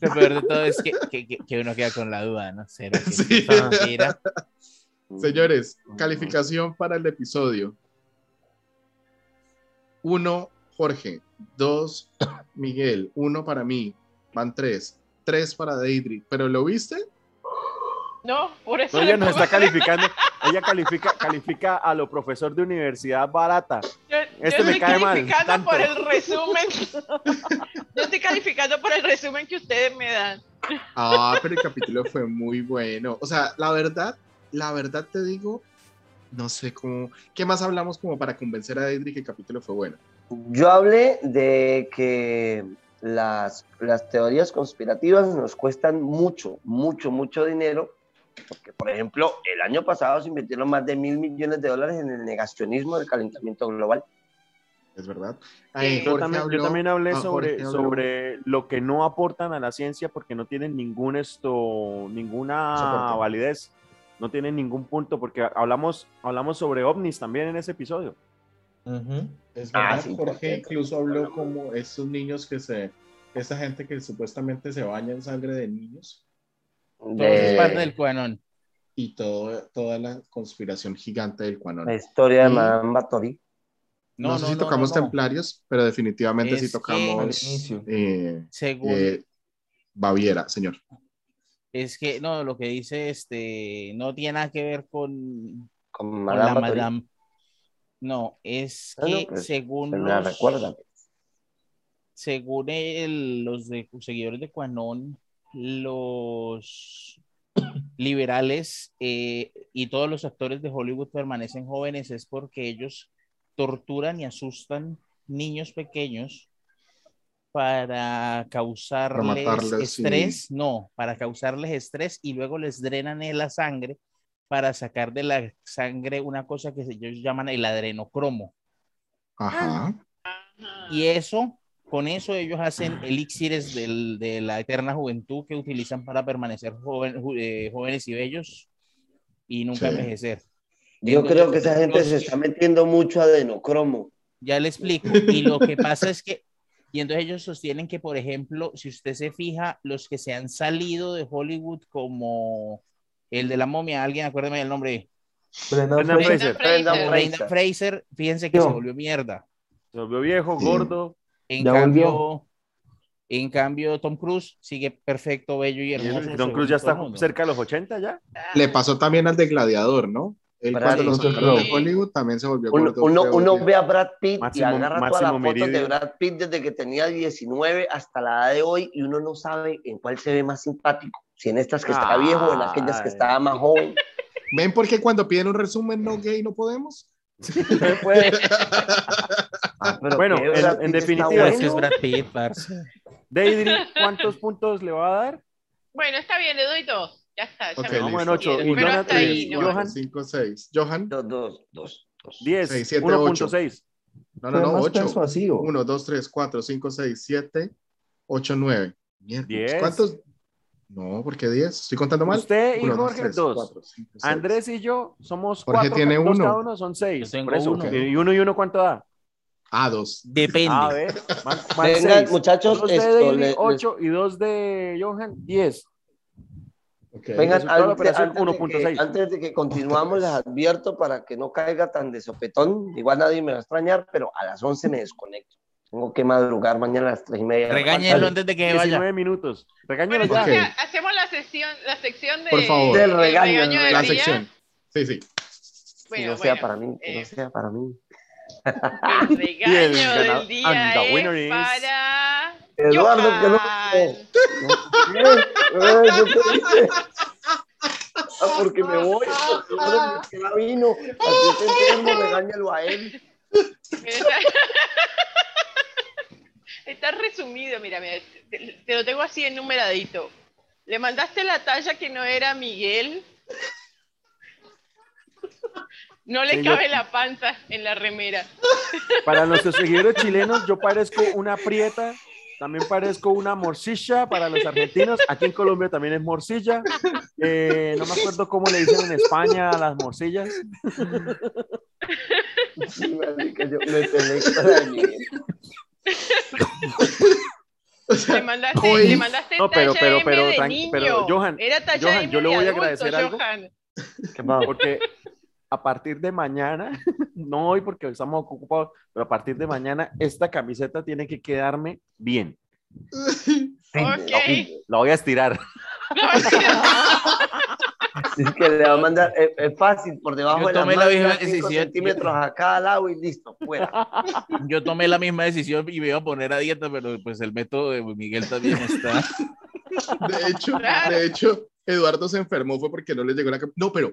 Lo peor de todo es que, que, que- que uno queda con la duda, ¿no? Cero, que Sí. mentira. Señores, calificación para el episodio. Uno, Jorge. Dos, Miguel. Uno para mí. Van tres. Tres para Deidre. ¿Pero lo viste? No, por eso. No, ella nos está calificando. Ella califica, califica a lo profesor de universidad barata. Yo, Este yo me estoy cae mal, calificando tanto. por el resumen. yo estoy calificando por el resumen que ustedes me dan. Ah, pero el capítulo fue muy bueno. O sea, la verdad, la verdad te digo, no sé cómo. ¿Qué más hablamos como para convencer a Deidre que el capítulo fue bueno? Yo hablé de que las, las teorías conspirativas nos cuestan mucho, mucho, mucho dinero Porque, por ejemplo, el año pasado se invirtieron más de mil millones de dólares en el negacionismo del calentamiento global. Es verdad. Eh, Yo Jorge también, yo habló- también hablé ah, sobre, sobre lo que no aportan a la ciencia porque no tienen ningún esto, ninguna Soporte. validez, no tienen ningún punto, porque hablamos, hablamos sobre ovnis también en ese episodio. Ujú. Es Ah, verdad, sí, Jorge incluso habló como estos niños que se, esa gente que supuestamente se baña en sangre de niños Todo eso es De parte del cuanón. y todo, toda la conspiración gigante del Quanon. la historia de Y- Madame Batory. No, sé si tocamos templarios, pero definitivamente Es sí tocamos eh, Según, eh, Baviera, señor. es que no, lo que dice este no tiene nada que ver con, Con la madame. No, es Ah, no, que pues, según los, recuerda. según el- los de- seguidores de Quanon, los liberales eh, y todos los actores de Hollywood permanecen jóvenes es porque ellos torturan y asustan niños pequeños para causarles estrés, no, para causarles estrés y luego les drenan la sangre para sacar de la sangre una cosa que ellos llaman el adrenocromo. Ajá. Y eso, con eso ellos hacen elixires del- de la eterna juventud que utilizan para permanecer joven- eh, jóvenes y bellos y nunca Sí. envejecer. Yo Entonces, creo que esa gente se está metiendo mucho adenocromo. Ya le explico. Y lo que pasa es que, y entonces ellos sostienen que, por ejemplo, si usted se fija, los que se han salido de Hollywood como el de la momia, alguien acuérdeme del nombre, Brendan Brendan Fraser. Fraser. Brendan fíjense que Yo. se volvió mierda. Se volvió viejo, Sí. gordo, En Ya cambio, volvió. en cambio, Tom Cruise sigue perfecto, bello y hermoso. Según Cruz ya está el cerca de los 80 ya. Le pasó también al de Gladiador, ¿no? Él Brad cuando lo Russell sacaron de. Hollywood también se volvió Uno, gordo. uno, uno ve a Brad Pitt y Máximo- agarra todas las fotos de. Brad Pitt desde que tenía 19 hasta la edad de hoy y uno no sabe en cuál se ve más simpático. Si en estas que está viejo o en aquellas que estaba más joven. ¿Ven por qué cuando piden un resumen no gay no podemos? Pues, ah, Bueno, en- en definitiva, Es que es. Brad Pitt, parce. Deidre, ¿cuántos puntos le va a dar? Bueno, está bien, le doy dos. Ya está. ya Ok, me- vamos en listo. ocho. quiero. Y Pero Johan, hasta ahí, tres. no. Johan. 5, 6. Johan. Dos, dos, dos, dos. 10, Seis, siete, 1.6. No, no, no, más 8. persuasivo. 1, 2, 3, 4, 5, 6, 7, 8, 9. Diez. ¿Cuántos? No, ¿por qué 10? ¿Estoy contando mal? Usted y Uno, dos, Jorge, tres, dos. cuatro, cinco, seis. Andrés y yo somos Jorge cuatro. tiene dos uno. cada uno son seis. Yo tengo Por eso, uno. ¿Y uno y uno cuánto da? Ah, 2. Depende. A ver, van, van Vengan, seis. muchachos, Dos de esto, Deidre, le- les- ocho, y dos de Johan, 10. Okay. Vengan, antes, antes de que, 1.6. antes de que continuamos, les advierto para que no caiga tan de sopetón. Igual nadie me va a extrañar, pero a las 11 me desconecto. Tengo que madrugar mañana a las 3 y media. mañana. antes de que vaya. 19 minutos. Regáñalo Bueno, ya. Ok. entonces, hacemos la sección, la sección de, Por favor. Del regaño, del del La día. sección. Sí, sí. Que Bueno, no sea bueno, para mí, que no eh, sea para mí. El regaño el del día and the winner es is- para Eduardo, que no. Johan. Eh, eh, ¿yo qué hice? Ah, porque me voy. porque me queda vino. Así está enfermo, regáñalo a él. Está, resumido, mira, mira, te, te lo tengo así enumeradito. Le mandaste la talla que no era Miguel. No le Sí, yo- cabe la panza en la remera. Para nuestros seguidores chilenos, yo parezco una prieta, también parezco una morcilla para los argentinos. Aquí en Colombia también es morcilla. Eh, no me acuerdo cómo le dicen en España a las morcillas. Sí, marica, yo me peleé con la de Miguel. O sea, Le mandaste, hoy- le mandaste No, pero- pero- pero de niño. pero, Johan, Era yo le voy a adulto, agradecer algo. Johan. Porque a partir de mañana, no hoy porque estamos ocupados, pero a partir de mañana esta camiseta tiene que quedarme bien. Ok. La voy a estirar. Es que le va a mandar, es, es fácil, por debajo Yo de la tomé la manga, misma 5 decisión. centímetros a cada lado y listo, fuera. Yo tomé la misma decisión y me iba a poner a dieta, pero pues el método de Miguel también está. De hecho, de hecho, Eduardo se enfermó fue porque no le llegó la cam- No, pero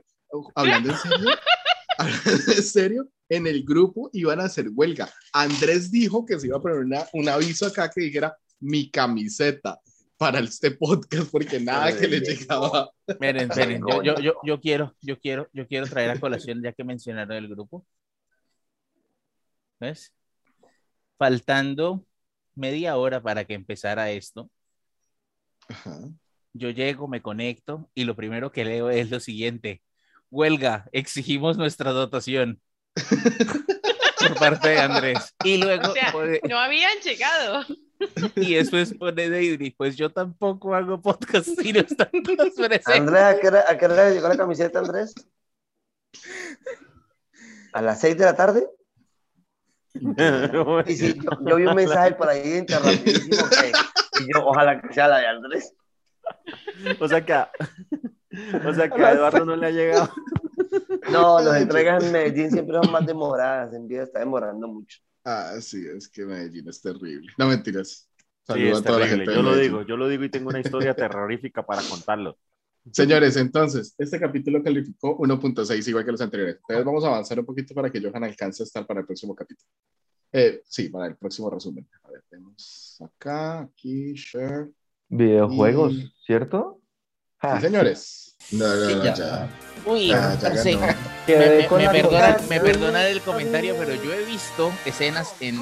hablando en serio, hablando en serio, en el grupo iban a hacer huelga. Andrés dijo que se iba a poner una- un aviso acá que dijera mi camiseta. para este podcast porque nada que le llegaba. Miren, miren, yo, yo, yo, yo quiero, yo quiero, yo quiero traer a colación ya que mencionaron el grupo. ¿Ves? Faltando media hora para que empezara esto, Ajá. yo llego, me conecto y lo primero que leo es lo siguiente. Huelga, exigimos nuestra dotación. Por parte de Andrés. Y luego O sea, pone- no habían llegado. y después pone Deidre, pues yo tampoco hago podcast si no están presentes. Andrés, ¿a qué, hora, ¿a qué hora llegó la camiseta, Andrés? ¿A las 6 de la tarde? Y sí, yo, yo vi un mensaje por ahí que y yo, ojalá que sea la de Andrés. O sea que o sea que a Eduardo no le ha llegado. No, las entregas en Medellín siempre son más demoradas, en vida está demorando mucho. Ah, sí, es que Medellín es terrible. No mentiras. Sí, Saludos es a toda la terrible. Yo lo digo, yo lo digo y tengo una historia terrorífica para contarlo. Señores, entonces, este capítulo calificó 1.6, igual que los anteriores. Entonces, vamos a avanzar un poquito para que Johan alcance a estar para el próximo capítulo. Eh, sí, para el próximo resumen. A ver, tenemos acá, aquí, share. Videojuegos, Y- ¿cierto? Sí, Ah, señores. No, no, Sí, no, ya. ya. Uy, Ya, ya sí. ganó. Me, me- me perdonan, me perdonan el comentario, pero yo he visto escenas en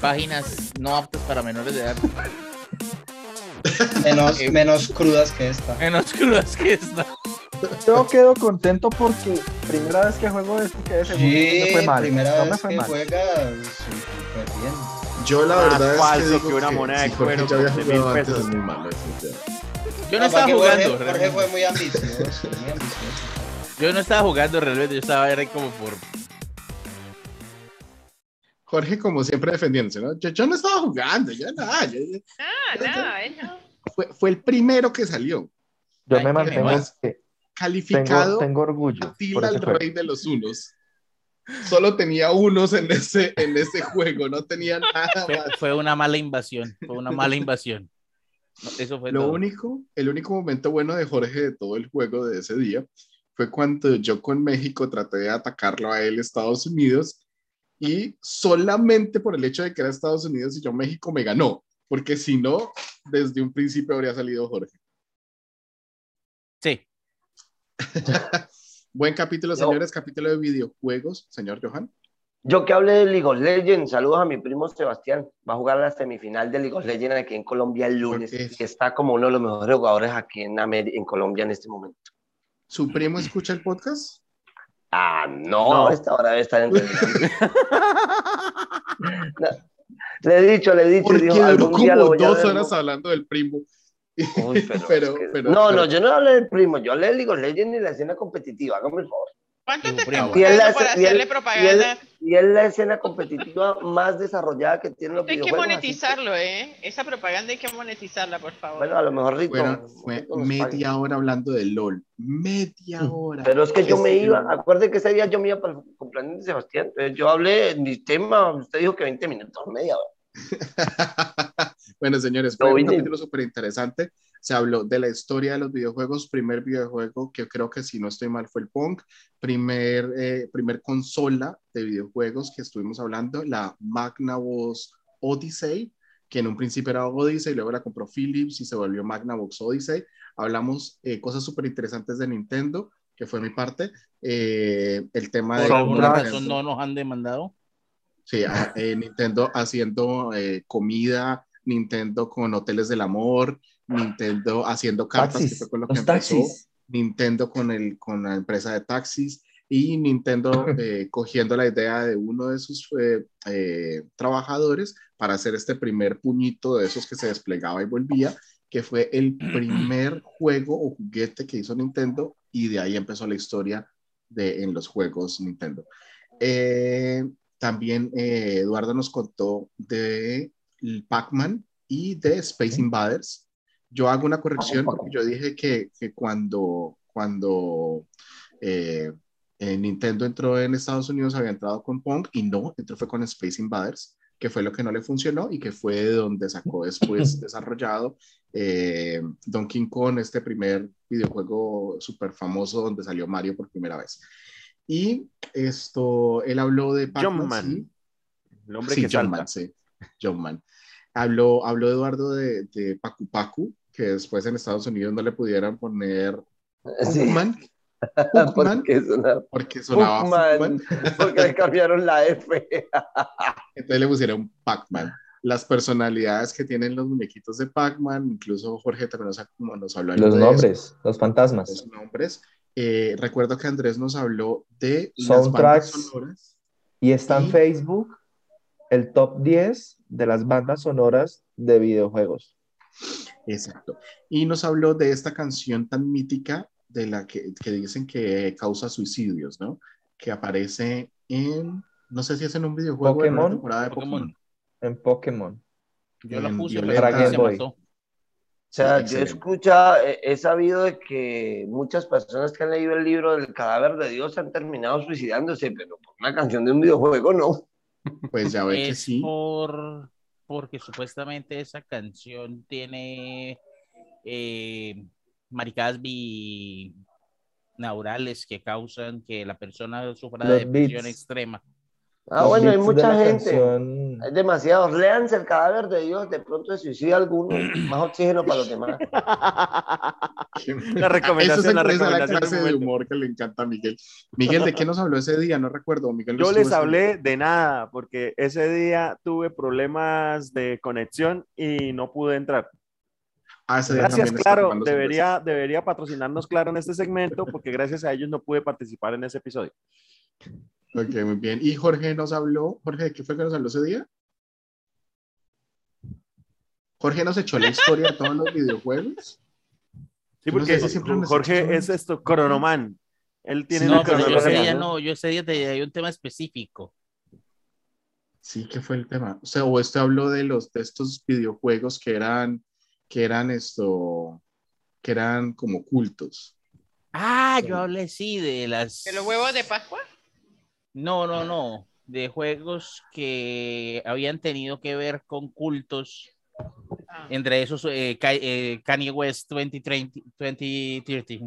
páginas no aptas para menores de edad Menos, menos crudas que esta. menos crudas que esta. Yo quedo contento porque primera vez que juego esto quedé segundo. Sí, no me fue mal. primera no me vez fue que mal. juega súper bien. Yo la Más verdad es falso que, digo que una que moneda de cuero ya había con 10.000 jugado antes, pesos. es muy malo eso. Yo no estaba jugando. Jorge, fue muy ambicioso, muy ambicioso. Yo no estaba jugando realmente, yo estaba era como por. Jorge, como siempre, defendiéndose, ¿no? Yo, yo no estaba jugando, ya nada. yo- yo- Ah, no, él no. fue, fue el primero que salió. Yo Ay, me mantengo Calificado tengo, tengo orgullo. Atila el juego. rey de los unos. Solo tenía unos en ese, en ese juego, no tenía nada fue una mala invasión. Fue una mala invasión. No, Eso fue Lo todo. único, el único momento bueno de Jorge de todo el juego de ese día fue cuando yo con México traté de atacarlo a él, Estados Unidos, y solamente por el hecho de que era Estados Unidos y yo México me ganó, porque si no, desde un principio habría salido Jorge. Sí. Buen capítulo, No. señores, capítulo de videojuegos, señor Johan. Yo que hablé de League of Legends, saludos a mi primo Sebastián. Va a jugar la semifinal de League of Legends aquí en Colombia el lunes. Es- Y está como uno de los mejores jugadores aquí en, Ameri- en Colombia en este momento. ¿Su primo escucha el podcast? Ah, no, No. esta hora debe estar entrenando. No, Le he dicho, le he dicho, Porque dijo, duró algún día lo como dos horas ¿no? hablando del primo. Uy, pero, Pero- es que- pero- no, pero- no, yo no hablé del primo, yo hablé de League of Legends y la escena competitiva, hágame el favor. ¿Cuánto te están Y él- hacerle propaganda? es, y es la escena competitiva más desarrollada que tienen los Hay que videojuegos. así monetizarlo, ¿eh? Esa propaganda hay que monetizarla, por favor. Bueno, a lo mejor Rito. Fueron, fue media hora hablando de LOL. Media hora. Pero es que yo me iba, acuérdate que ese día yo me iba para el cumpleaños de Sebastián. Entonces yo hablé, mi tema, usted dijo que 20 minutos, media hora. bueno, señores, fue un capítulo súper interesante. Se habló de la historia de los videojuegos. Primer videojuego que creo que, si no estoy mal, fue el Pong. Primer, eh, primer consola de videojuegos que estuvimos hablando, la Magnavox Odyssey, que en un principio era Odyssey, luego la compró Philips y se volvió Magnavox Odyssey. Hablamos eh, cosas súper interesantes de Nintendo, que fue mi parte. Eh, el tema de Por alguna razón no nos han demandado. Sí, a- eh, Nintendo haciendo eh, comida, Nintendo con hoteles del amor, Nintendo haciendo cartas, que Taxis, fue con lo que los empezó, taxis. Nintendo con, el, con la empresa de taxis y Nintendo eh, cogiendo la idea de uno de sus eh, eh, trabajadores para hacer este primer puñito de esos que se desplegaba y volvía, que fue el primer juego o juguete que hizo Nintendo y de ahí empezó la historia de, en los juegos Nintendo. También Eduardo nos contó de Pac-Man y de Space Invaders. Yo hago una corrección porque yo dije que, que cuando, cuando eh, eh, Nintendo entró en Estados Unidos había entrado con Pong y no, entró fue con Space Invaders, que fue lo que no le funcionó y que fue de donde sacó después desarrollado eh, Donkey Kong, este primer videojuego súper famoso donde salió Mario por primera vez. Y esto, él habló de Pac-Man, Jumpman. sí. El hombre Sí, que John salta. Man, sí. John Man. Habló, habló Eduardo de, de Pacu Pacu, que después en Estados Unidos no le pudieran poner Sí. Hookman, Hookman, Porque sonaba porque sonaba Hookman, Hookman. porque le cambiaron la F. Entonces le pusieron Pac-Man. Las personalidades que tienen los muñequitos de Pac-Man, incluso Jorge también nos, como nos habló Los de nombres, los fantasmas. los nombres. Eh, recuerdo que Andrés nos habló de las bandas Soundtracks. sonoras. Y está en Y- Facebook el top 10 de las bandas sonoras de videojuegos. Exacto. Y nos habló de esta canción tan mítica de la que, que dicen que causa suicidios, ¿no? Que aparece en, no sé si es en un videojuego en una Pokémon. temporada de Pokémon. Pokémon. En Pokémon. Yo la En puse, Violeta. pero Game se mató. O sea, yo Excelente. escucha, he, he sabido de que muchas personas que han leído el libro del cadáver de Dios han terminado suicidándose, pero por una canción de un videojuego no. Pues ya ve que Es sí. por, porque supuestamente esa canción tiene eh, maricadas binaurales que causan que la persona sufra de depresión beats. extrema. Ah, bueno, hay mucha gente. canción- Hay demasiados. Léanse el cadáver de Dios, de pronto se suicida alguno. Más oxígeno para los demás. La recomendación, Esa la es la recomendación clase de humor que le encanta a Miguel. Miguel, ¿de qué nos habló ese día? No recuerdo. Miguel no Yo les hablé de nada, porque ese día tuve problemas de conexión y no pude entrar. Ah, Gracias, Claro. Debería, debería patrocinarnos Claro en este segmento, porque gracias a ellos no pude participar en ese episodio. Ok, muy bien. ¿Y Jorge nos habló? Jorge, ¿de qué fue que nos habló ese día? Jorge nos echó la historia de todos los videojuegos. Sí, Yo no porque sé si siempre nos Jorge es esto, cronoman. Él tiene No, pero yo ese día ¿no? no, yo ese día tenía un tema específico. Sí, ¿qué fue el tema? O sea, o este habló de los de estos videojuegos que eran, que eran esto, que eran como cultos. Ah, yo hablé sí de las. ¿De los huevos de Pascua? No, no, no. De juegos que habían tenido que ver con cultos. Ah. Entre esos, eh, eh, Kanye West 2030, 2030.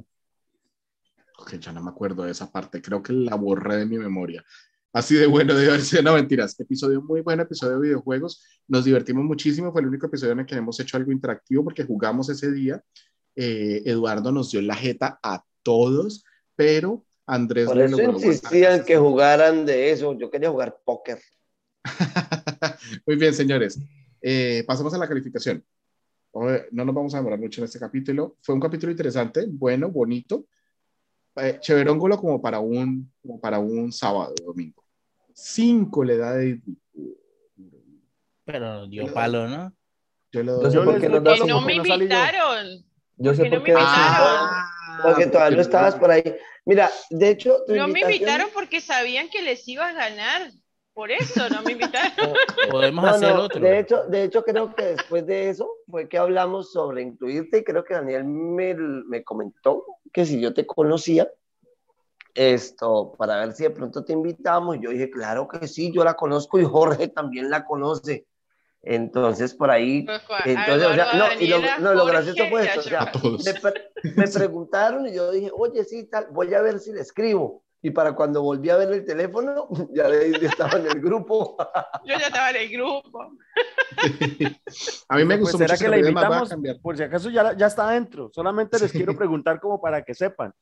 Ok, ya no me acuerdo de esa parte. Creo que la borré de mi memoria. Así de bueno debe haber sido. No, mentiras. Episodio muy bueno, episodio de videojuegos. Nos divertimos muchísimo. Fue el único episodio en el que hemos hecho algo interactivo porque jugamos ese día. Eh, Eduardo nos dio la jeta a todos, pero Andrés Por eso insistían que jugaran de eso. Yo quería jugar póker. Muy bien, señores. Eh, pasamos a la calificación. No nos vamos a demorar mucho en este capítulo. Fue un capítulo interesante, bueno, bonito. Eh, Cheveróngolo como para un, como para un sábado, domingo. Cinco le da de... Pero nos dio palo, ¿no? Yo le Yo sé Porque no me no invitaron. Yo sé por no qué invitaron. Porque todavía no estabas por ahí. Mira, de hecho, No me invitaron porque sabían que les iba a ganar. Por eso no me invitaron. Podemos No, hacer no, otro. De hecho, de hecho, creo que después de eso fue que hablamos sobre incluirte y creo que Daniel me, me comentó que si yo te conocía, esto, para ver si de pronto te invitamos. Yo dije, claro que sí, yo la conozco y Jorge también la conoce. Entonces, por ahí, Pues, entonces, o sea, no, y lo, no, lo gracioso fue esto, o sea, me, pre- me preguntaron y yo dije, oye, sí, tal, voy a ver si le escribo. Y para cuando volví a ver el teléfono, ya estaba en el grupo. Yo ya estaba en el grupo. A mí me Pues, gustó ¿será mucho que ese la invitamos? cambiar. Por si acaso ya, ya está adentro. Solamente les quiero preguntar como para que sepan.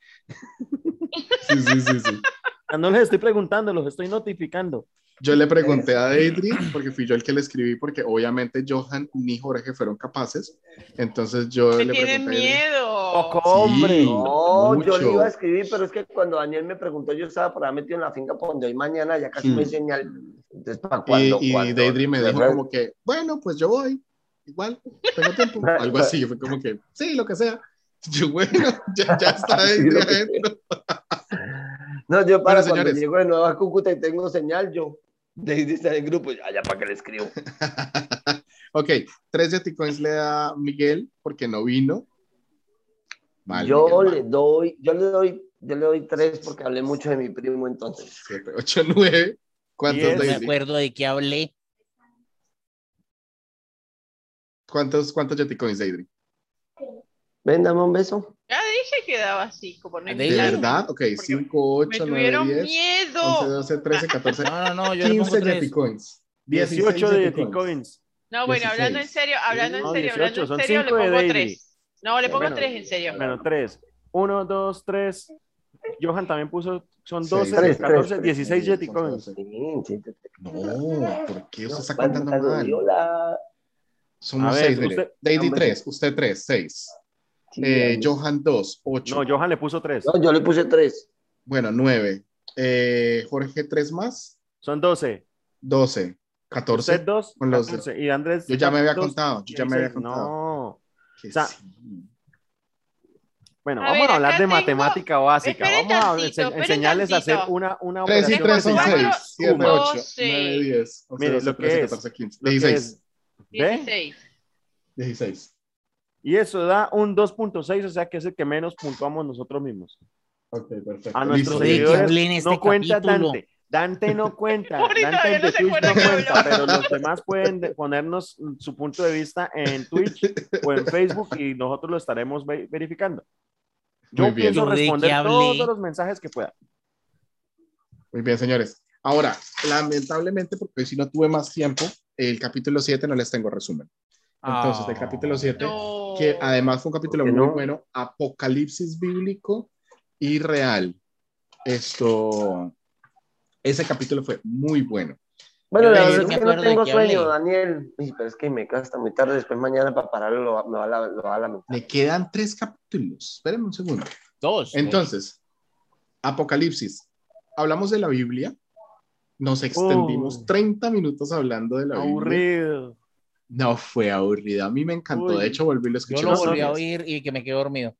Sí, sí, sí, sí. Ah, No les estoy preguntando, los estoy notificando. Yo le pregunté a Deidre, porque fui yo el que le escribí, porque obviamente Johan ni Jorge fueron capaces. Entonces yo Me le tienen pregunté. Deidre. miedo. Poco, Sí. hombre. No, yo le mucho. iba a escribir, pero es que cuando Daniel me preguntó, yo estaba por ahí metido en la finca por donde hoy mañana, ya casi Mm. no hay señal. Entonces, para Y, cuando. y Deidre me dijo como que, bueno, pues yo voy, igual, tengo tiempo, algo así, fue como que, sí, lo que sea. Yo, bueno, ya, ya está Deidre adentro. No, yo para Bueno, cuando señores. llego de nuevo a Cúcuta y tengo señal, yo. Deidre está en el grupo, ya, ya para que le escribo. ok, tres Yeticoins le da Miguel porque no vino. Vale, yo Miguel, le doy, yo le doy, yo le doy tres porque hablé mucho de mi primo entonces. 7, 8, 9. ¿Cuántos. No me acuerdo de qué hablé. ¿Cuántos, cuántos Yeticoins, Deidre? Ven, dame un beso. Ya dije que daba así, como no ¿De ¿De invitaron. verdad? Ok, Porque 5, Me 8, 9, tuvieron 10, miedo. 11, 12, 13, 14, No, no, no, yo le pongo 15 tres. Yeticoins. 18 de. Bitcoins. No, bueno, 16. hablando en serio, hablando en No, serio, 18, hablando son en serio, le pongo Daily. tres. No, le pongo Bueno, tres, en serio. Bueno, tres. Uno, dos, tres. Johan también puso, son Seis. 12, Tres, 14, tres, 16 Sí, Jetty son Coins. No, ¿por qué usted está ¿Cuánto contando mal? dio la- Somos A ver, seis, mire. usted- Lady hombre. 3, usted 3, 6. Sí, Eh. Johan 2, 8. No, Johan le puso tres. No, yo le puse tres. Bueno, 9. Eh, Jorge 3 más, Son 12. 12. 14. Usted dos, con los- 14. Y Andrés. Yo ya me había dos, contado, yo ya me había 16. contado. No. Que o sea, sí. Bueno, A vamos ver, a hablar de tengo- matemática básica. Espere Vamos a tantito, enseñarles a hacer una, una 3 y operación 3 son Cuatro, 6. 7, suma. 8, doce. 9, 10. 11, Mire, 12, lo que 13, es, 14, 15. lo que 16. es, ¿Ve? 16. 16. Y eso da un 2.6, o sea que es el que menos puntuamos nosotros mismos. Ok, perfecto. A nuestros Listo. seguidores este no cuenta capítulo. Dante. Dante no cuenta. Ahorita Dante no se no cuenta, pero los demás pueden de- ponernos su punto de vista en Twitch o en Facebook y nosotros lo estaremos ve- verificando. Yo Muy bien. pienso responder todos los mensajes que pueda. Muy bien, señores. Ahora, lamentablemente, porque hoy sí no tuve más tiempo, el capítulo 7 no les tengo resumen. Entonces, el Ah. capítulo 7, No. que además fue un capítulo ¿Por muy no? bueno, apocalipsis bíblico y real. Esto, ese capítulo fue muy bueno. Bueno, la verdad es me que no tengo sueño, hablé. Daniel. Uy, pero es que me queda hasta muy tarde. Después mañana para pararlo lo, va- me va a la- lo va a lamentar. Le quedan tres capítulos. Espérenme un segundo. Dos. Entonces, Apocalipsis. Hablamos de la Biblia. Nos extendimos Oh. 30 minutos hablando de la Biblia. Aburrido. No fue aburrido. A mí me encantó. Uy. De hecho, volví yo lo los volví a oír y que me quedé dormido.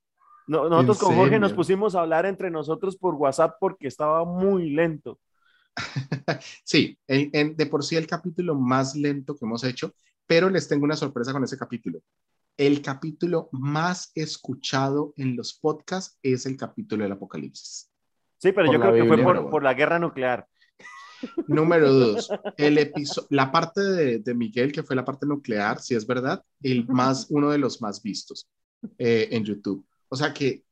No- nosotros ¿En con Jorge nos pusimos a hablar entre nosotros por WhatsApp porque estaba muy lento. Sí, en- de por sí el capítulo más lento que hemos hecho, pero les tengo una sorpresa con ese capítulo. El capítulo más escuchado en los podcasts es el capítulo del Apocalipsis. Sí, pero Por yo creo que fue por, por la guerra nuclear. Número dos, el episodio, la parte de, de Miguel, que fue la parte nuclear, si es verdad, el más, uno de los más vistos eh, en YouTube. O sea que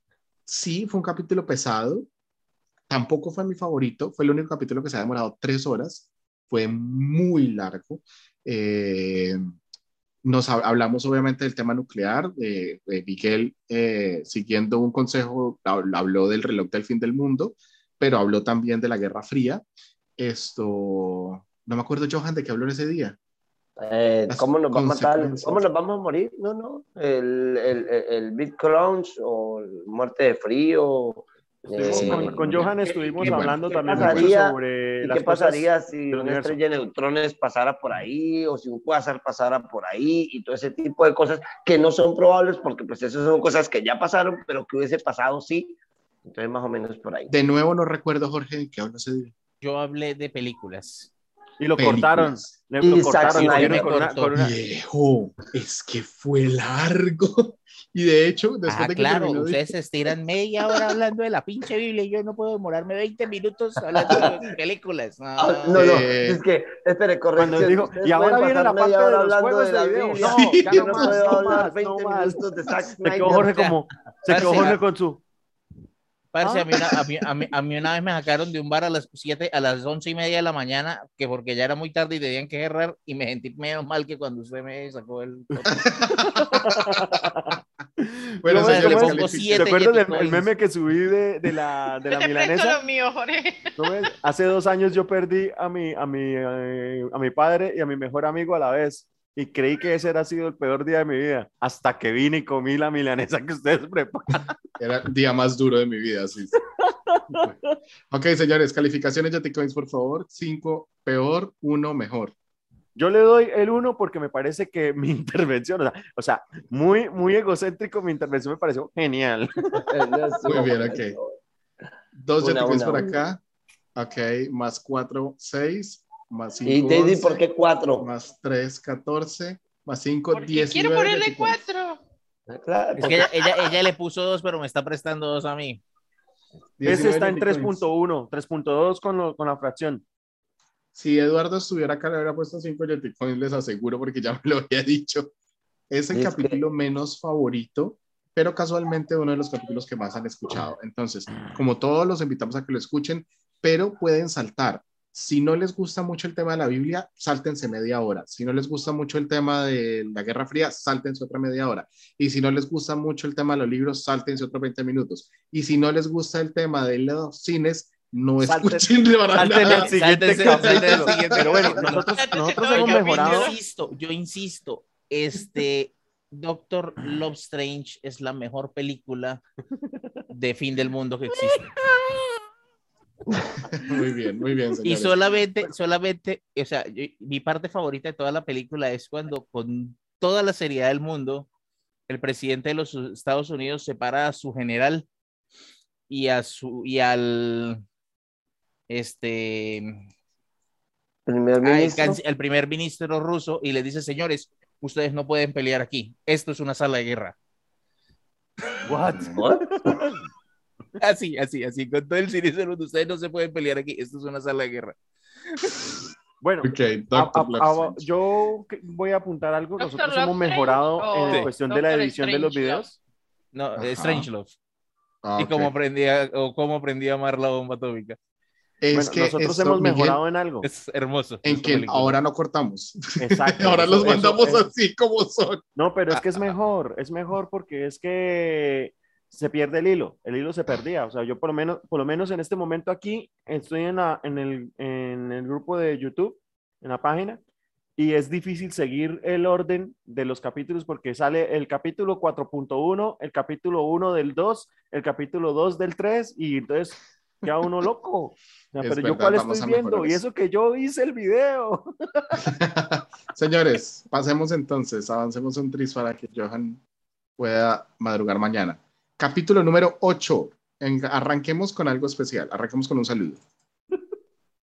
sí, fue un capítulo pesado, tampoco fue mi favorito, fue el único capítulo que se ha demorado tres horas, fue muy largo. Eh, nos hab- hablamos obviamente del tema nuclear, de, de Miguel eh, siguiendo un consejo, hab- habló del reloj del fin del mundo, pero habló también de la Guerra Fría. Esto, no me acuerdo, Johan, de qué habló en ese día. Eh, ¿Cómo nos va a matar? ¿Cómo nos vamos a morir? No, no. El, el, el, Big Crunch o muerte de frío. Eh, con, con Johan estuvimos y bueno, hablando ¿qué también pasaría- sobre ¿Y las qué pasaría cosas si una estrella de neutrones pasara por ahí o si un quasar pasara por ahí y todo ese tipo de cosas que no son probables porque pues esas son cosas que ya pasaron pero que hubiese pasado sí. Entonces más o menos por ahí. De nuevo, no recuerdo, Jorge, de qué habló ese día. Yo hablé de películas. Y lo Películas. cortaron. Le, Y lo cortaron. Zack lo Snyder. dieron con una- cortó. con una- Viejo, es que fue largo. Y de hecho, después Ah, de que claro, terminó ustedes se estiran media hora hablando de la pinche Biblia y yo no puedo demorarme 20 minutos hablando de películas. No, Ah, no, no, Eh, es que, espere, Cuando corrección. dijo, ustedes y ahora viene la parte de los hablando juegos de de la. Biblia. No, Sí, ya no no más, puedo no hablar más, 20 no más. minutos de Zack Se Snyder. quedó Jorge O sea, como, se quedó Jorge ah. con su, Parce, Ah. a, mí una, a, mí, a mí- a mí una vez me sacaron de un bar a las 7, a las 11 y media de la mañana, que porque ya era muy tarde y tenían que cerrar, y me sentí menos mal que cuando usted me sacó el... Bueno, le pongo siete ¿Se acuerdan del el meme que subí de, de la, de la te milanesa? lo mío, Jorge. ¿Cómo es? Hace dos años yo perdí a mi, a, mi, eh, a mi padre y a mi mejor amigo a la vez. Y creí que ese era sido el peor día de mi vida. Hasta que vine y comí la milanesa que ustedes preparan. Era el día más duro de mi vida, sí. ok, señores, calificaciones de Coins, por favor. 5 peor, 1 mejor. Yo le doy el uno porque me parece que mi intervención, o sea, o sea, muy, muy egocéntrico, mi intervención me pareció genial. Muy bien, ok. Dos una, por acá. Ok, más 4, 6. Más 5, Y Daisy, ¿por qué cuatro? Más 3, 14. Más 5, Porque 19. quiero ponerle Jetty Coins. cuatro. Claro, Es que ella, ella, ella le puso dos, pero me está prestando dos a mí. Ese 19 está en Jetty Coins. 3.1, 3.2 con, lo- con la fracción. Si Eduardo estuviera acá, le habría puesto 5 Coins, les aseguro, porque ya me lo había dicho. Es el Es que- capítulo menos favorito, pero casualmente uno de los capítulos que más han escuchado. Entonces, como todos, los invitamos a que lo escuchen, pero pueden saltar. Si no les gusta mucho el tema de la Biblia, sáltense media hora. Si no les gusta mucho el tema de la Guerra Fría, sáltense otra media hora. Y si no les gusta mucho el tema de los libros, sáltense otros 20 minutos. Y si no les gusta el tema de los cines, no Salten- escuchen de el siguiente capítulo. Pero bueno, nosotros, nosotros todo hemos el mejorado. Yo insisto, yo insisto, este Doctor Love Strange es la mejor película de fin del mundo que existe. Muy bien, muy bien, Y señores. solamente, solamente, o sea, yo- mi parte favorita de toda la película es cuando con toda la seriedad del mundo, el presidente de los Estados Unidos separa a su general y a su y al este Primer ministro. al primer ministro ruso y le dice, señores, ustedes no pueden pelear aquí. Esto es una sala de guerra. What? What? Así, así, así, con todo el del mundo, ustedes no se pueden pelear aquí. Esto es una sala de guerra. Bueno, Ok, a- Doctor a- Love a- Strange. yo voy a apuntar algo. Doctor Nosotros Love hemos Strange mejorado o en la Sí. cuestión de la Doctor edición de los Strange Love. videos. No, Ajá. Strangelove. Ah, Y ok. cómo aprendía, o cómo aprendí a amar la bomba atómica. Es Bueno, que nosotros esto, hemos Miguel, mejorado en algo. Es hermoso. en que película. ahora no cortamos. Exacto. ahora eso- los eso mandamos es- así como son. No, pero es que es mejor, es mejor porque es que se pierde el hilo, el hilo se perdía. O sea, yo por lo menos, por lo menos en este momento aquí estoy en, la- en, el, en el grupo de YouTube, en la página, y es difícil seguir el orden de los capítulos porque sale el capítulo 4.1, el capítulo 1 del 2, el capítulo 2 del 3, y entonces ya uno loco. O sea, Es pero yo cuál estoy viendo, y eso. eso que yo hice el video. Señores, pasemos entonces, avancemos un tris para que Johan pueda madrugar mañana. Capítulo número 8. En- arranquemos con algo especial, arranquemos con un saludo.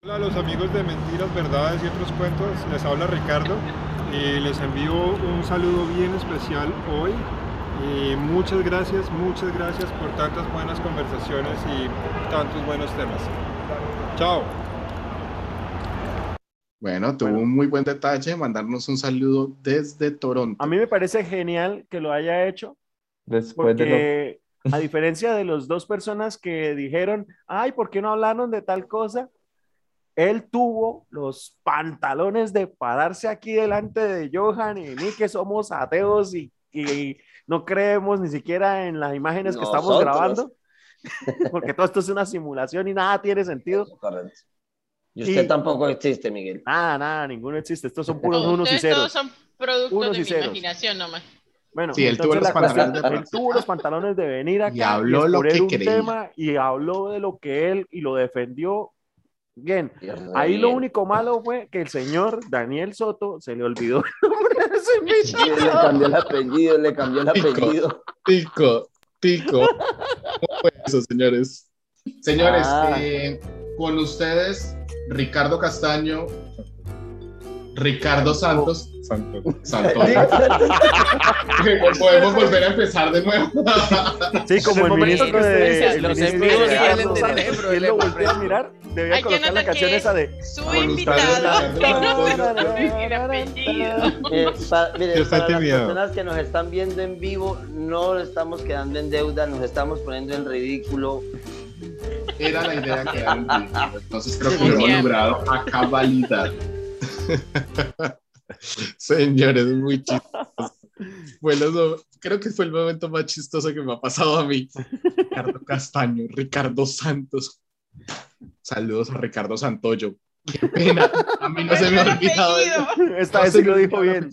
Hola a los amigos de Mentiras, Verdades y otros cuentos, les habla Ricardo y les envío un saludo bien especial hoy y muchas gracias, muchas gracias por tantas buenas conversaciones y tantos buenos temas. Chao. Bueno, tuvo un muy buen detalle, mandarnos un saludo desde Toronto. A mí me parece genial que lo haya hecho, Después de lo... a diferencia de las dos personas que dijeron, ay, ¿por qué no hablaron de tal cosa? Él tuvo los pantalones de pararse aquí delante de Johan y mí que somos ateos y, y no creemos ni siquiera en las imágenes que estamos grabando, porque todo esto es una simulación y nada tiene sentido. Y usted Y- tampoco existe, Miguel. Nada, nada, ninguno existe. Estos son puros No, unos y ustedes todos ceros. son productos Unos de mi ceros. imaginación nomás. Bueno, Sí, él tuvo entonces los cuestión- pantalones de él tuvo los pantalones de venir acá Y habló lo exponer que un creía. tema y habló de lo que él y lo defendió bien. Y Ahí lo bien. único malo fue que el señor Daniel Soto se le olvidó el nombre de ese Sí, le invitado. cambió el apellido, le cambió el Tico. apellido. Tico, tico. ¿Cómo fue eso, señores? Señores, Ah. eh, con ustedes, Ricardo Castaño, Ricardo Santos. Santos. Santos. Podemos volver a empezar de nuevo. Sí, como En el el ministro momento que de el los envíos cerebro, él lo volvió a mirar, debía Hay que colocar la canción esa de Su invitado, que no. Eh, mire, Yo estoy para las personas que nos están viendo en vivo, no estamos quedando en deuda, nos estamos poniendo en ridículo. Era la idea que era un. Entonces creo que lo hemos logrado a cabalidad. Señores, muy chistoso. Fue los- creo que fue el momento más chistoso que me ha pasado a mí. Ricardo Castaño, Ricardo Santos. Saludos a Ricardo Santoyo. Qué pena. A mí no se me ha olvidado eso. esta No vez me lo dijo bien.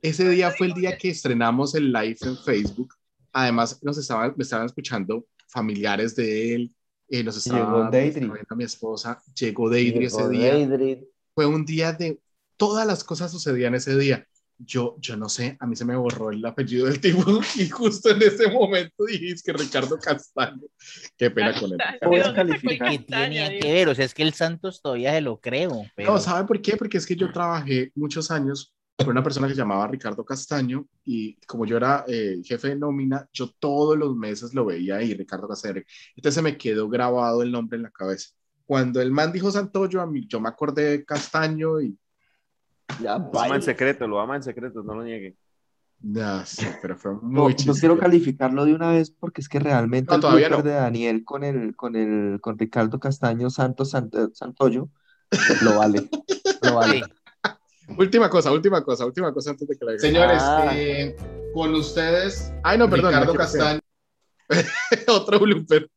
Ese día fue el día que estrenamos el live en Facebook. Además, nos estaban, me estaban escuchando familiares de él. eh, nos Llegó estaba Deidre. viendo mi esposa. Llegó Deidre ese Llegó día. Deidre. Fue un día de todas las cosas sucedían ese día. Yo, yo no sé, a mí se me borró el apellido del tipo y justo en ese momento dijiste que Ricardo Castaño. Qué pena con él. Castaño, Voy a ¿dónde sacó el calificar. ¿Qué tenía Dios? que ver? O sea, es que el Santos todavía se lo creo. Pero... No, ¿sabe por qué? Porque es que yo trabajé muchos años con una persona que se llamaba Ricardo Castaño y como yo era eh, jefe de nómina, yo todos los meses lo veía ahí, Ricardo Castaño. Entonces se me quedó grabado el nombre en la cabeza. Cuando el man dijo Santoyo, a mí, yo me acordé de Castaño y Ya, Lo ama en secreto, lo ama en secreto, no lo niegue. ya, sí, pero fue No, muy yo chistoso. quiero calificarlo de una vez porque es que realmente No, el todavía no. de Daniel con el, con el, con Ricardo Castaño Santos Sant- Santoyo Lo vale. Lo vale. Última cosa, última cosa, última cosa antes de que la Señores, Ah. eh, con ustedes, Ay, no, perdón. Ricardo Castaño. Otro blooper.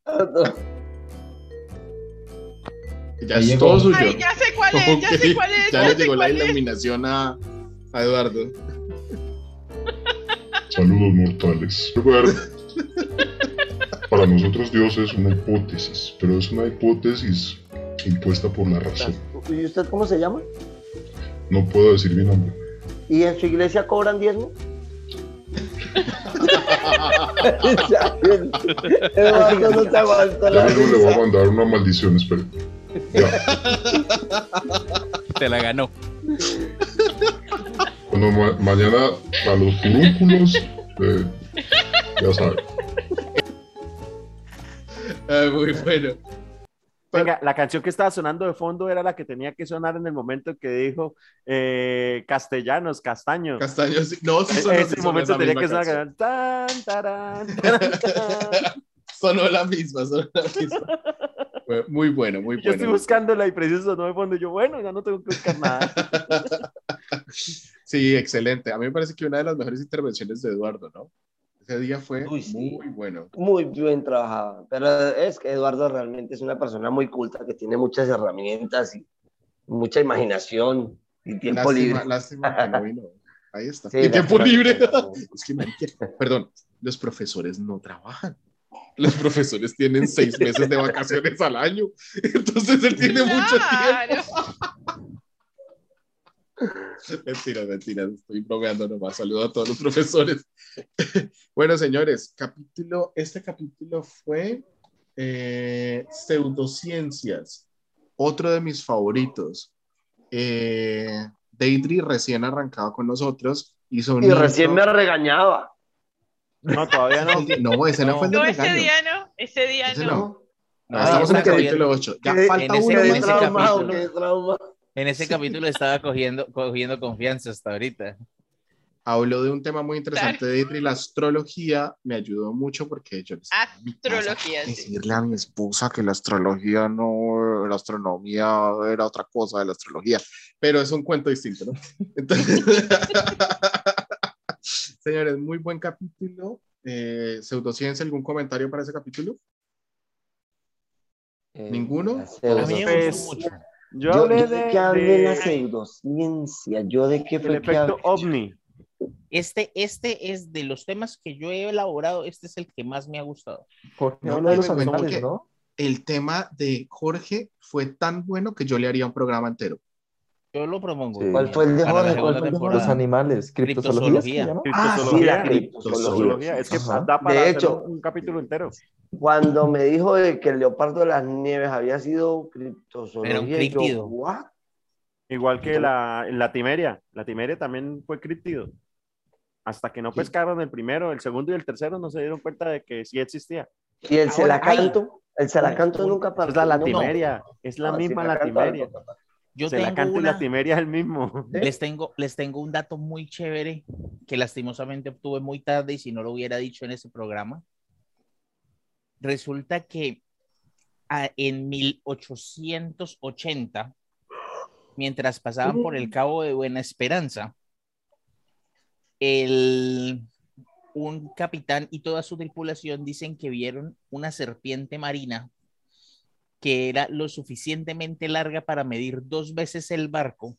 Ya es llegó. todo suyo. Ay, ya sé cuál es, ya sé cuál es. Ya Ya le llegó la iluminación a, a Eduardo. Saludos mortales. Para nosotros Dios es una hipótesis, pero es una hipótesis impuesta por la razón. ¿Y usted cómo se llama? No puedo decir mi nombre. ¿Y en su iglesia cobran diezmo? Ya. Eduardo no se aguantó Ya la mismo le voy a mandar una maldición, espere. Te la ganó. Cuando ma- mañana a los furúnculos, eh, ya saben. Ay, muy bueno. Venga, la canción que estaba sonando de fondo era la que tenía que sonar en el momento que dijo eh, castellanos, castaños. Castaños, sí. no, sí E- sonó, Ese sí sonó momento tenía misma que sonar tan, tarán, tarán, tarán. Sonó la misma, sonó la misma. Muy bueno, muy Yo estoy bueno. buscándola y preciso sonó de fondo. Yo, bueno, ya no tengo que buscar nada. Sí, excelente. A mí me parece que una de las mejores intervenciones de Eduardo, ¿no? Ese día fue Uy, sí. muy bueno. Muy bien trabajado. Pero es que Eduardo realmente es una persona muy culta que tiene muchas herramientas y mucha imaginación y tiempo Lástima, libre. lástima que no vino. Ahí está. Sí, y tiempo libre. que no. es que, perdón, los profesores no trabajan. Los profesores tienen seis meses de vacaciones al año. Entonces él tiene mucho Claro. tiempo. Mentiras, mentiras. Estoy bromeando nomás. Saludo a todos los profesores. bueno, señores, capítulo, este capítulo fue eh, pseudociencias. Otro de mis favoritos. Eh, Deidre recién arrancado con nosotros hizo Y recién me regañaba. No, todavía no. No, ese no, fue el del No, ese día no, ese día Ese no. no. No, Ah, estamos en el capítulo 8. Ya falta en ese- uno. en Quedé ese traumado, capítulo-. En ese capítulo estaba cogiendo, cogiendo confianza hasta ahorita. Habló de un tema muy interesante de y la astrología me ayudó mucho porque yo les Astrología, sí. decirle a mi esposa que la astrología no, la astronomía era otra cosa de la astrología, pero es un cuento distinto, ¿no? Entonces, señores, muy buen capítulo. Eh, pseudociencia, ¿algún comentario para ese capítulo? Eh, ¿Ninguno? la pseudo- A mí me Pues. Yo Yo, hablé yo de, de qué hablé de la pseudociencia. Yo de qué fue que efecto hablé. ovni. Este, este es de los temas que yo he elaborado, este es el que más me ha gustado. Jorge No, habla de los animales, que- ¿no? El tema de Jorge fue tan bueno que yo le haría un programa entero. Yo lo propongo. Sí. ¿Cuál fue el de la Jorge? ¿Cuál fue el de. Los animales, criptozoología. ¿se? Ah, sí, la Criptozoología. Es que Ajá. da para De hacer hecho- un, un capítulo entero. Cuando me dijo de que el leopardo de las nieves había sido criptozoología, Era un yo, críptido. ¿what? Igual que la, la timeria. La timeria también fue críptido. Hasta que no pescaron el primero, el segundo y el tercero, no se dieron cuenta de que sí existía. Y el Ahora, celacanto, el celacanto un- nunca Esa es la no, latimeria. Es la no, misma celacanto, latimeria. Yo Se la tengo canta y una- la timeria es el mismo. les tengo, les tengo un dato muy chévere que lastimosamente obtuve muy tarde y si no lo hubiera dicho en ese programa. Resulta que ah, en 1880, mientras pasaban por el Cabo de Buena Esperanza, el, un capitán y toda su tripulación dicen que vieron una serpiente marina que era lo suficientemente larga para medir dos veces el barco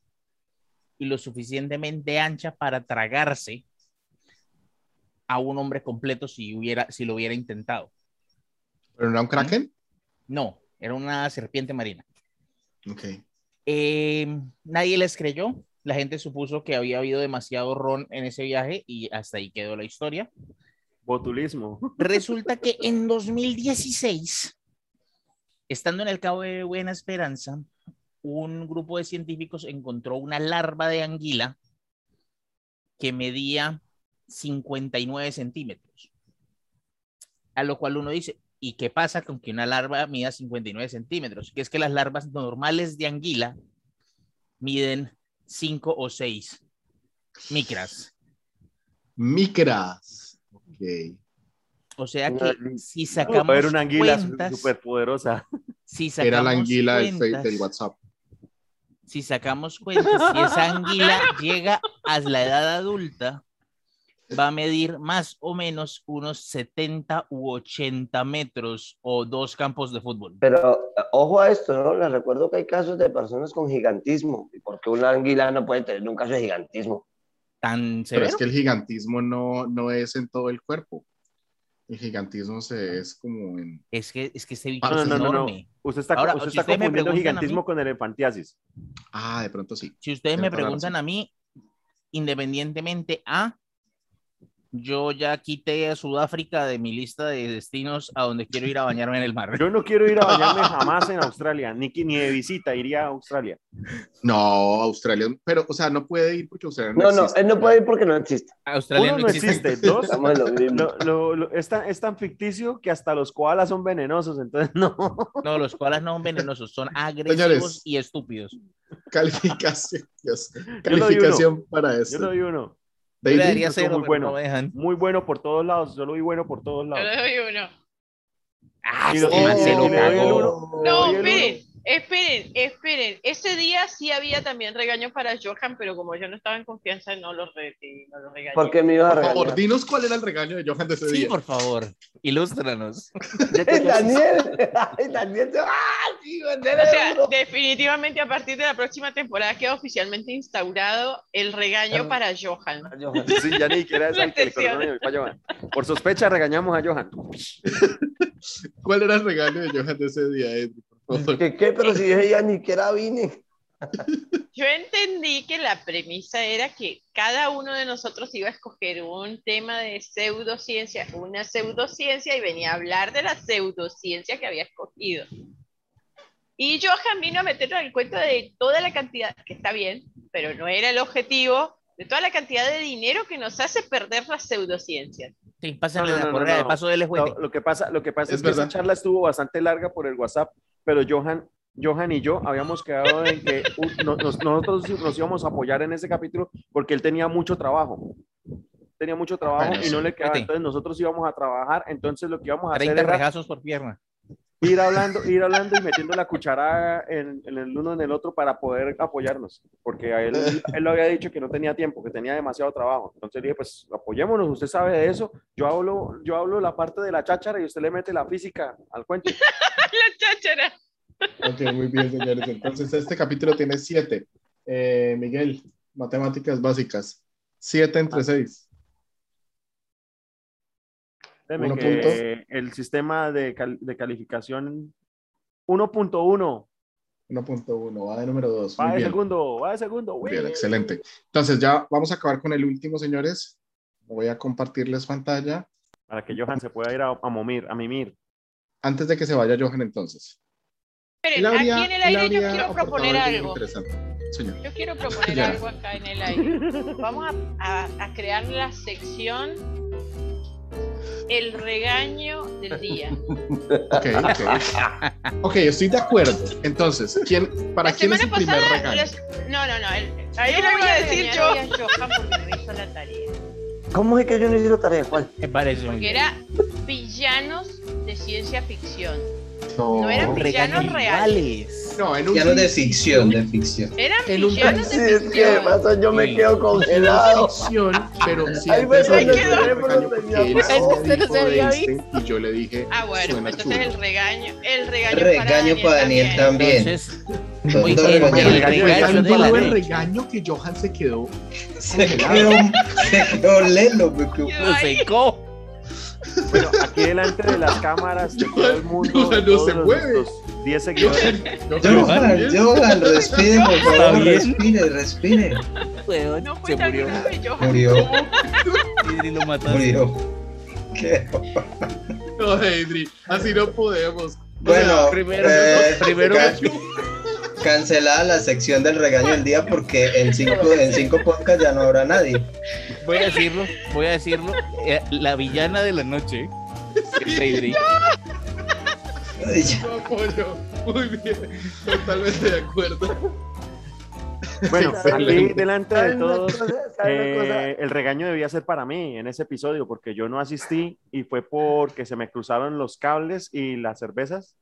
y lo suficientemente ancha para tragarse a un hombre completo si, hubiera, si lo hubiera intentado. ¿Pero no era un kraken? No, era una serpiente marina. Ok. Eh, nadie les creyó. La gente supuso que había habido demasiado ron en ese viaje y hasta ahí quedó la historia. Botulismo. Resulta que en 2016, estando en el Cabo de Buena Esperanza, un grupo de científicos encontró una larva de anguila que medía 59 centímetros. A lo cual uno dice, ¿y qué pasa con que una larva mida 59 centímetros? Que es que las larvas normales de anguila miden 5 o 6 micras. Micras. Ok. O sea que si sacamos Era una anguila cuentas, súper poderosa. si Era la anguila cuentas, del WhatsApp. si sacamos cuentas, si esa anguila llega a la edad adulta, va a medir más o menos unos 70 u 80 metros o dos campos de fútbol. Pero ojo a esto, ¿no? Les recuerdo que hay casos de personas con gigantismo. ¿Y por qué una anguila no puede tener un caso de gigantismo? Tan Pero severo. es que el gigantismo no, no es en todo el cuerpo. El gigantismo se, es como en... Es que, es que este bicho No, es no, no, enorme. Usted está, Ahora, usted si está ustedes me confundiendo gigantismo mí- con elefantiasis. Ah, de pronto sí. Si ustedes me preguntan a mí, independientemente a, yo ya quité a Sudáfrica de mi lista de destinos a donde quiero ir a bañarme en el mar. Yo no quiero ir a bañarme jamás en Australia, ni, ni de visita, iría a Australia. No, Australia, pero, o sea, no puede ir porque Australia no, No, no, existe. él no puede ir porque no existe. Australia Uno no no existe. existe, dos, lo lo- lo- es, tan, es tan ficticio que hasta los koalas son venenosos, entonces no. No, los koalas no son venenosos, son agresivos Señores. y estúpidos. Calificación, Dios. Yo. Calificación para Yo esto. le doy uno. Yo daría estuvo cero, muy bueno. no me dejan. Muy bueno por todos lados, yo lo vi bueno por todos Yo lados. le doy uno. Ah, el cagó. uno. No, Oye, el esperen, esperen. Ese día sí había también regaño para Johan, pero como yo no estaba en confianza, no lo, re- no lo regañé. ¿Por qué me ibas a por favor, regañar? dinos cuál era el regaño de Johan de ese Sí, día. por favor, ilústranos. Daniel, Daniel, ¡ah! Sí, O sea, definitivamente a partir de la próxima temporada queda oficialmente instaurado el regaño Ah. para Johan. Sí, ya ni siquiera es al que le corresponde el para Johan. Por sospecha regañamos a Johan. ¿Cuál era el regaño de Johan de ese día, Edwin? Favor. ¿Qué, qué? Pero si yo ya ni siquiera vine. Yo entendí que la premisa era que cada uno de nosotros iba a escoger un tema de pseudociencia, una pseudociencia, y venía a hablar de la pseudociencia que había escogido. Y Johan vino a meternos en el cuento de toda la cantidad, que está bien, pero no era el objetivo, de toda la cantidad de dinero que nos hace perder la pseudociencia. Sí, pásenle no, la no, no, correa de paso del lo que pasa, lo que pasa Es es, que esa charla estuvo bastante larga por el WhatsApp, pero Johan, Johan y yo habíamos quedado en que uh, no- nos- nosotros nos íbamos a apoyar en ese capítulo porque él tenía mucho trabajo. Tenía mucho trabajo Bueno, y no sí. le quedaba. Entonces nosotros íbamos a trabajar. Entonces lo que íbamos a hacer 30 era regazos por pierna. Ir hablando, ir hablando y metiendo la cuchara en, en el uno en el otro para poder apoyarnos, porque a él, él lo había dicho que no tenía tiempo, que tenía demasiado trabajo. Entonces dije, pues apoyémonos, usted sabe de eso, yo hablo, yo hablo la parte de la cháchara y usted le mete la física al cuento. La cháchara. Ok, muy bien, señores. Entonces, este capítulo tiene siete. Eh, Miguel, matemáticas básicas. Siete entre seis. Deme Uno que el sistema de, cal- de calificación 1.1 1.1, va de número dos. va Muy de bien. segundo, va de segundo. Bien, ¡Uy! excelente. Entonces, ya vamos a acabar con el último, señores. Voy a compartirles pantalla. Para que Johan se pueda ir a, a momir, a mimir. Antes de que se vaya Johan, entonces. Habría- aquí en el aire yo quiero aportado proponer algo. Señor. Yo quiero proponer algo acá en el aire. Vamos a, a- a crear la sección El regaño del día. Ok, ok. Ok, estoy de acuerdo. Entonces, ¿quién, ¿para La quién es el semana primer pasada, regaño? les- no, no, no. el- Ahí lo le voy a decir yo. hoy a Johan porque no hizo la tarea. ¿Cómo es que yo no hice la tarea? ¿Cuál? Me parece muy Que bien. era villanos de ciencia ficción. No, No eran villanos reales. No, en un no de ficción, de ficción. Eran En un villanos Sí, de es que de ficción. paso yo me Sí. quedo congelado. ficción, pero sí quedó un el teléfono, tenía él razón. sí Usted no dijo se había Einstein y yo le dije Ah, bueno, suena entonces chulo. el regaño, el regaño, Regaño para Daniel también. Entonces, muy bien, el regaño que Johan se quedó. Se quedó, se quedó lelo, me secó. Bueno, aquí delante de las cámaras de todo el mundo, Johan no se mueve. los 10 seguidores. Johan, Johan, respire, por favor, respire, respire. Weón, No se fue murió. grave, Johan. Murió, Y lo mataste. murió. ¿Qué? No, Adri, así no podemos. Bueno, Primero, eh, primero cancelada la sección del regaño del día porque en cinco, en cinco podcasts ya no habrá nadie. voy a decirlo, voy a decirlo. eh, la villana de la noche es apoyo. Muy bien, totalmente de acuerdo. Bueno, aquí delante de ¿Sabes una todos, eh, el regaño debía ser para mí en ese episodio porque yo no asistí y fue porque se me cruzaron los cables y las cervezas.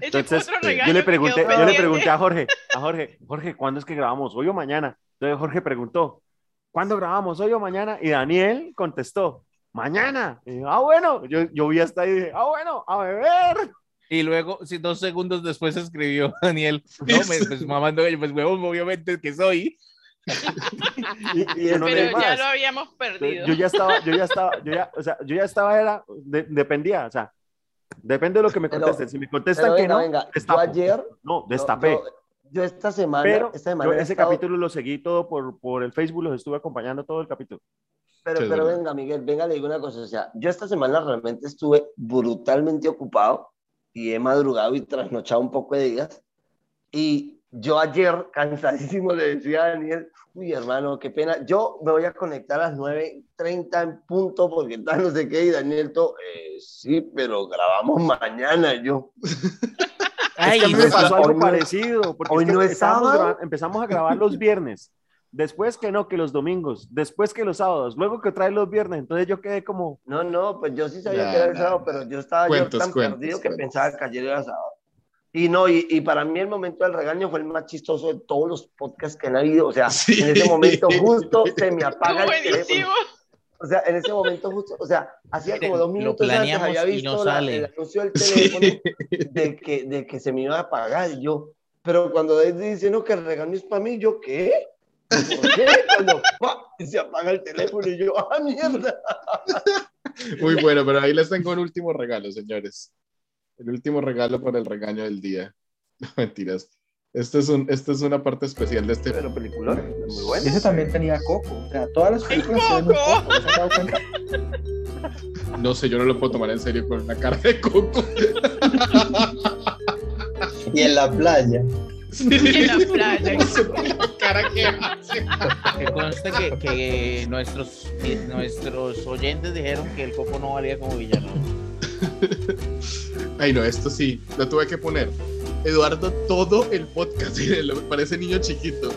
Entonces, otro regaño yo le pregunté, yo le pregunté a Jorge, a Jorge, Jorge, ¿cuándo es que grabamos? ¿Hoy o mañana? Entonces Jorge preguntó, ¿cuándo grabamos? ¿Hoy o mañana? Y Daniel contestó, mañana. Y yo, ah, bueno, yo, yo vi hasta ahí y dije, ah, bueno, a beber. Y luego, sí, dos segundos después escribió Daniel, no, me, pues mamando, pues huevón, obviamente que soy. Y, y no Pero ya más. lo habíamos perdido. Yo ya estaba, yo ya estaba, yo ya, o sea, yo ya estaba, era, de- dependía, o sea, depende de lo que me Pero- contesten. Si me contestan pero que venga, no, venga, yo destapo. ayer- No, Yo- destapé. Yo, yo esta semana, pero esta semana yo ese estado- capítulo lo seguí todo por, por el Facebook, los estuve acompañando todo el capítulo. Pero, Sí, pero venga, Miguel, venga, le digo una cosa. O sea, yo esta semana realmente estuve brutalmente ocupado y he madrugado y trasnochado un poco de días. Y yo ayer, cansadísimo, le decía a Daniel, uy, hermano, qué pena. Yo me voy a conectar a las 9.30 en punto porque tal, no sé qué. Y Daniel, todo, "Eh, sí, pero grabamos mañana. Yo, es que me pasó algo hoy no- parecido, porque hoy es que no es estábamos sábado. empezamos a grabar los viernes, después que no, que los domingos, después que los sábados, luego que trae los viernes, entonces yo quedé como... No, no, pues yo sí sabía Ya, que era el sábado, pero yo estaba Cuentos, yo tan cuentos, perdido que pensaba que ayer era sábado. Y no, y, y para mí el momento del regaño fue el más chistoso de todos los podcasts que han habido. O sea, en ese momento justo se me apaga el teléfono. O sea, en ese momento justo, o sea, hacía como dos minutos antes había y visto no la- sale. el anuncio del teléfono de, que, de que se me iba a apagar. Y yo, pero cuando David dice no, que el regaño es para mí, yo, ¿qué? ¿Por qué? Cuando se apaga el teléfono y yo, ¡ah, mierda! Muy bueno, pero ahí les tengo un último regalo, señores. El último regalo por el regaño del día. No, mentiras. Este es, un, este es una parte especial de este. Pero película, muy bueno. Ese también tenía coco. O sea, todas las películas tienen un coco. ¿no se han dado cuenta? No sé, yo no lo puedo tomar en serio con una cara de coco. Y en la playa. en la playa. la cara que hace. Que conste que, que nuestros, nuestros oyentes dijeron que el coco no valía como villano. Ay, no, esto sí, lo tuve que poner. Eduardo, todo el podcast, mire, lo- parece niño chiquito.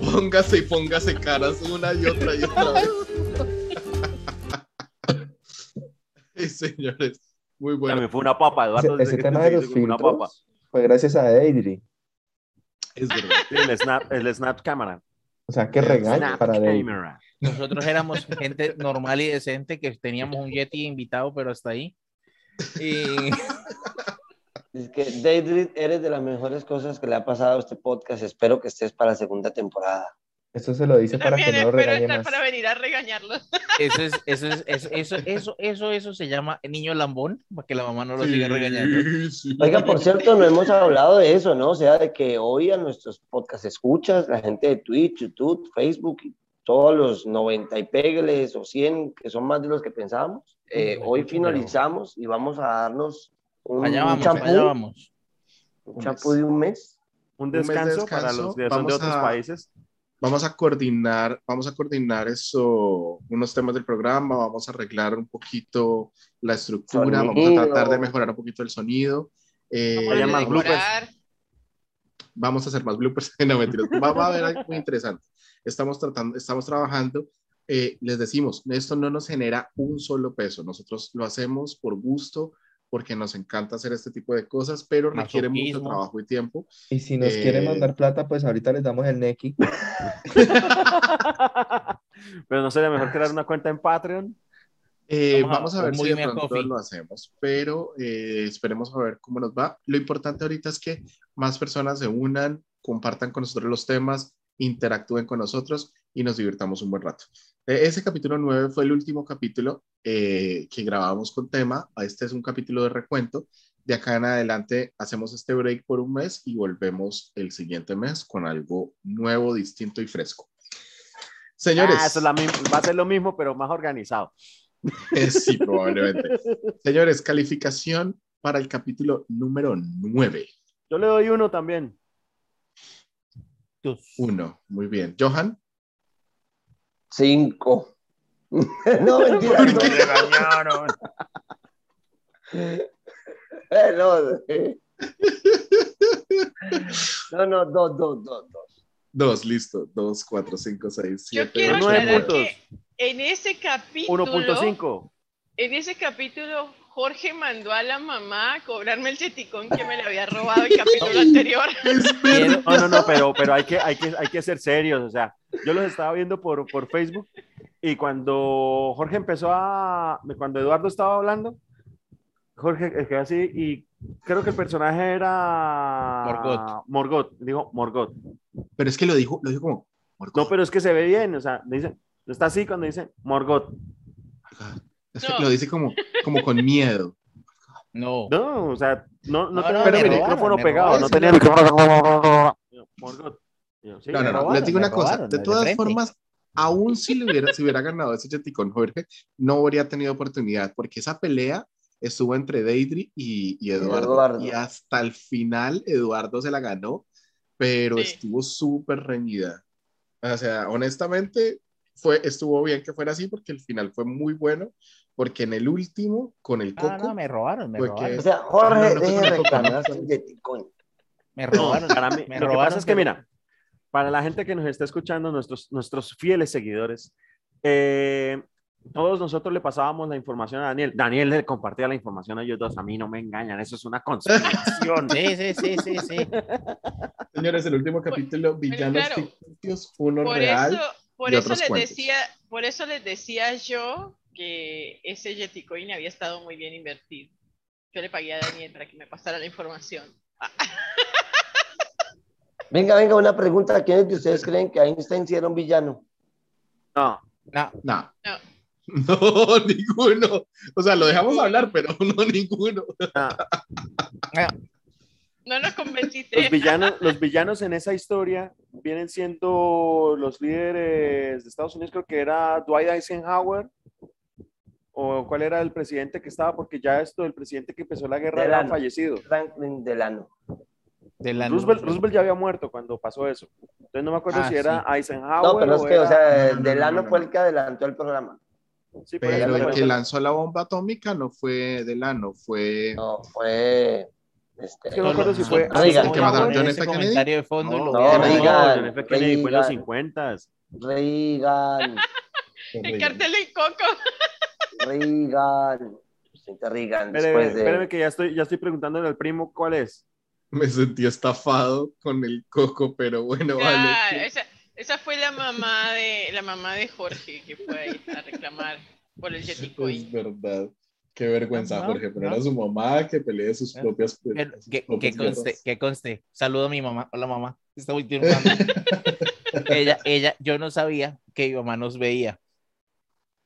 Póngase y póngase caras una y otra y otra vez. Ay, señores, muy bueno. Me fue una papa, Eduardo. Ese, ese se- tema de los como una papa. filtros fue gracias a Deidre. Es verdad. El snap, el snap cámara. O sea, qué regaño Snap para camera. Nosotros éramos gente normal y decente que teníamos un Yeti invitado, pero hasta ahí. Y Es que David, eres de las mejores cosas que le ha pasado a este podcast. Espero que estés para la segunda temporada. Esto se lo dice para que no lo regañe estar más. para venir a regañarlos. eso es, eso es, eso, eso, eso, eso, eso se llama niño lambón, para que la mamá no lo siga regañando. Oiga, por cierto, no hemos hablado de eso, ¿no? O sea, de que hoy a nuestros podcast escuchas, la gente de Twitch, YouTube, Facebook, y todos los 90 y pégueles o 100, que son más de los que pensábamos, eh, hoy finalizamos y vamos a darnos un Allá vamos, champú, allá vamos. un champú de un mes. Un mes de descanso, para descanso. los que son de otros a- países. Vamos a coordinar, vamos a coordinar eso, unos temas del programa, vamos a arreglar un poquito la estructura, vamos a Sonido. tratar de mejorar un poquito el sonido. eh, vamos-. Decorar. vamos a hacer más bloopers. No, mentiras. Va, va a haber algo muy interesante. Estamos tratando, estamos trabajando. eh, les decimos, esto no nos genera un solo peso. Nosotros lo hacemos por gusto, porque nos encanta hacer este tipo de cosas, pero requiere mucho trabajo y tiempo. Y si nos Eh, quieren mandar plata, pues ahorita les damos el Neki. Pero no sería mejor crear una cuenta en Patreon. Eh, Vamos a- a ver si de pronto coffee. lo hacemos, pero eh, esperemos a ver cómo nos va. Lo importante ahorita es que más personas se unan, compartan con nosotros los temas, interactúen con nosotros y nos divirtamos un buen rato. Eh, ese capítulo 9 fue el último capítulo eh, que grabamos con tema. Este es un capítulo de recuento. De acá en adelante hacemos este break por un mes y volvemos el siguiente mes con algo nuevo, distinto y fresco. Señores, Ah, eso es la va a ser lo mismo, pero más organizado. Eh, Sí, probablemente. Señores, calificación para el capítulo número 9. Yo le doy uno también. Uno, muy bien. Johan, Cinco. no, mentira. ¿Por no. qué? Eh, no, eh. no, no, dos, dos, dos, dos. dos, listo. Dos, cuatro, cinco, seis, Yo siete, quiero ocho, nueve puntos. en ese capítulo, 1.5. en ese capítulo, Jorge mandó a la mamá a cobrarme el cheticón que me le había robado el capítulo anterior. No, no, no, pero, pero hay, que, hay, que, hay que ser serios. O sea, yo los estaba viendo por, por Facebook y cuando Jorge empezó a. Cuando Eduardo estaba hablando, Jorge quedó así y creo que el personaje era. Morgot. Morgot, dijo Morgot. Pero es que lo dijo, lo dijo como, No, pero es que se ve bien, o sea, dice, está así cuando dice Morgot. Que lo dice como, como con miedo. No. No, o sea, no, no, No, tenía no, el robaron, micrófono pegado, robaron, no tenía el micrófono. Sí, No, no, no. robaron. Les digo una cosa. robaron, De de todas frente. formas, aún si le hubiera, si hubiera ganado ese Jeticón Jorge, no habría tenido oportunidad, porque esa pelea estuvo entre Deidre y, y Eduardo, Eduardo. Y hasta el final, Eduardo se la ganó, pero Sí. estuvo súper reñida. O sea, honestamente, fue, estuvo bien que fuera así, porque el final fue muy bueno, porque en el último, con el coco. Ah, no, me robaron, me robaron. que- O sea, Jorge, no, no, deje no. Me robaron. para mí, me lo que robaron, pasa es que, pero- mira, para la gente que nos está escuchando, nuestros, nuestros fieles seguidores, eh, todos nosotros le pasábamos la información a Daniel. Daniel le compartía la información a ellos dos. A mí no me engañan, eso es una conspiración. Sí, sí, sí, sí, sí. Señores, el último capítulo, Villanos claro. Ficticios, uno Por real. eso, por eso les cuentos. decía, por eso les decía yo que ese Yeticoin había estado muy bien invertido. Yo le pagué a Daniel para que me pasara la información. Venga, venga, una pregunta. ¿Quiénes de ustedes creen que Einstein sí era un villano? No, No, No. No. No, ninguno. O sea, lo dejamos hablar, pero no ninguno. No nos convenciste. los villanos, los villanos en esa historia vienen siendo los líderes de Estados Unidos, creo que era Dwight Eisenhower. ¿O cuál era el presidente que estaba? Porque ya esto, el presidente que empezó la guerra era Delano. fallecido. Franklin Delano. de la Roosevelt, Roosevelt ya había muerto cuando pasó eso. Entonces no me acuerdo Ah, si era sí. Eisenhower No, pero es o que, o era- sea, No, no, no, Delano no, no, fue no. el que adelantó el programa. Sí, Pero el que lanzó la bomba atómica no fue Delano, fue. No, fue. Este, Es que no me acuerdo si fue Reagan. el que mataron John ese F. Kennedy. comentario de fondo No, lo no, hubiera- no, Reagan, John F. Kennedy fue en los Reagan. 50. Reagan, El cartel del coco. Reagan. Presidente Reagan, Espéreme, después de. espéreme que ya estoy, ya estoy preguntándole al primo cuál es. Me sentí estafado con el coco, pero bueno, vale. esa, esa fue la mamá de la mamá de Jorge que fue ahí a reclamar por el. Es verdad. Qué vergüenza, No, Jorge, pero no. era su mamá que pelee sus propias. Que, sus que, que propias conste, guerras. que conste. Saludo a mi mamá. Hola, mamá. Está muy ella, ella, yo no sabía que mi mamá nos veía.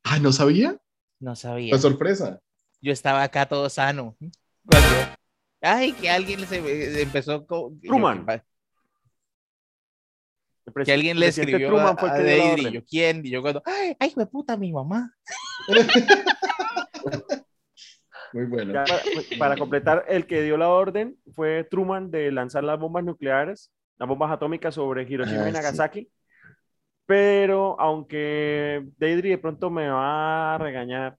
Ah, ¿no sabía? No sabía. La sorpresa. Yo estaba acá todo sano. Cuando, ay, que alguien se empezó con. Truman. yo, Que alguien le escribió Truman a, fue a la Deidre, yo, ¿quién? Y yo cuando, ay, ay, fue puta, mi mamá. Muy bueno. Ya para, para completar, el que dio la orden fue Truman de lanzar las bombas nucleares, las bombas atómicas sobre Hiroshima Ah, y sí. Nagasaki. Pero aunque Deidre de pronto me va a regañar,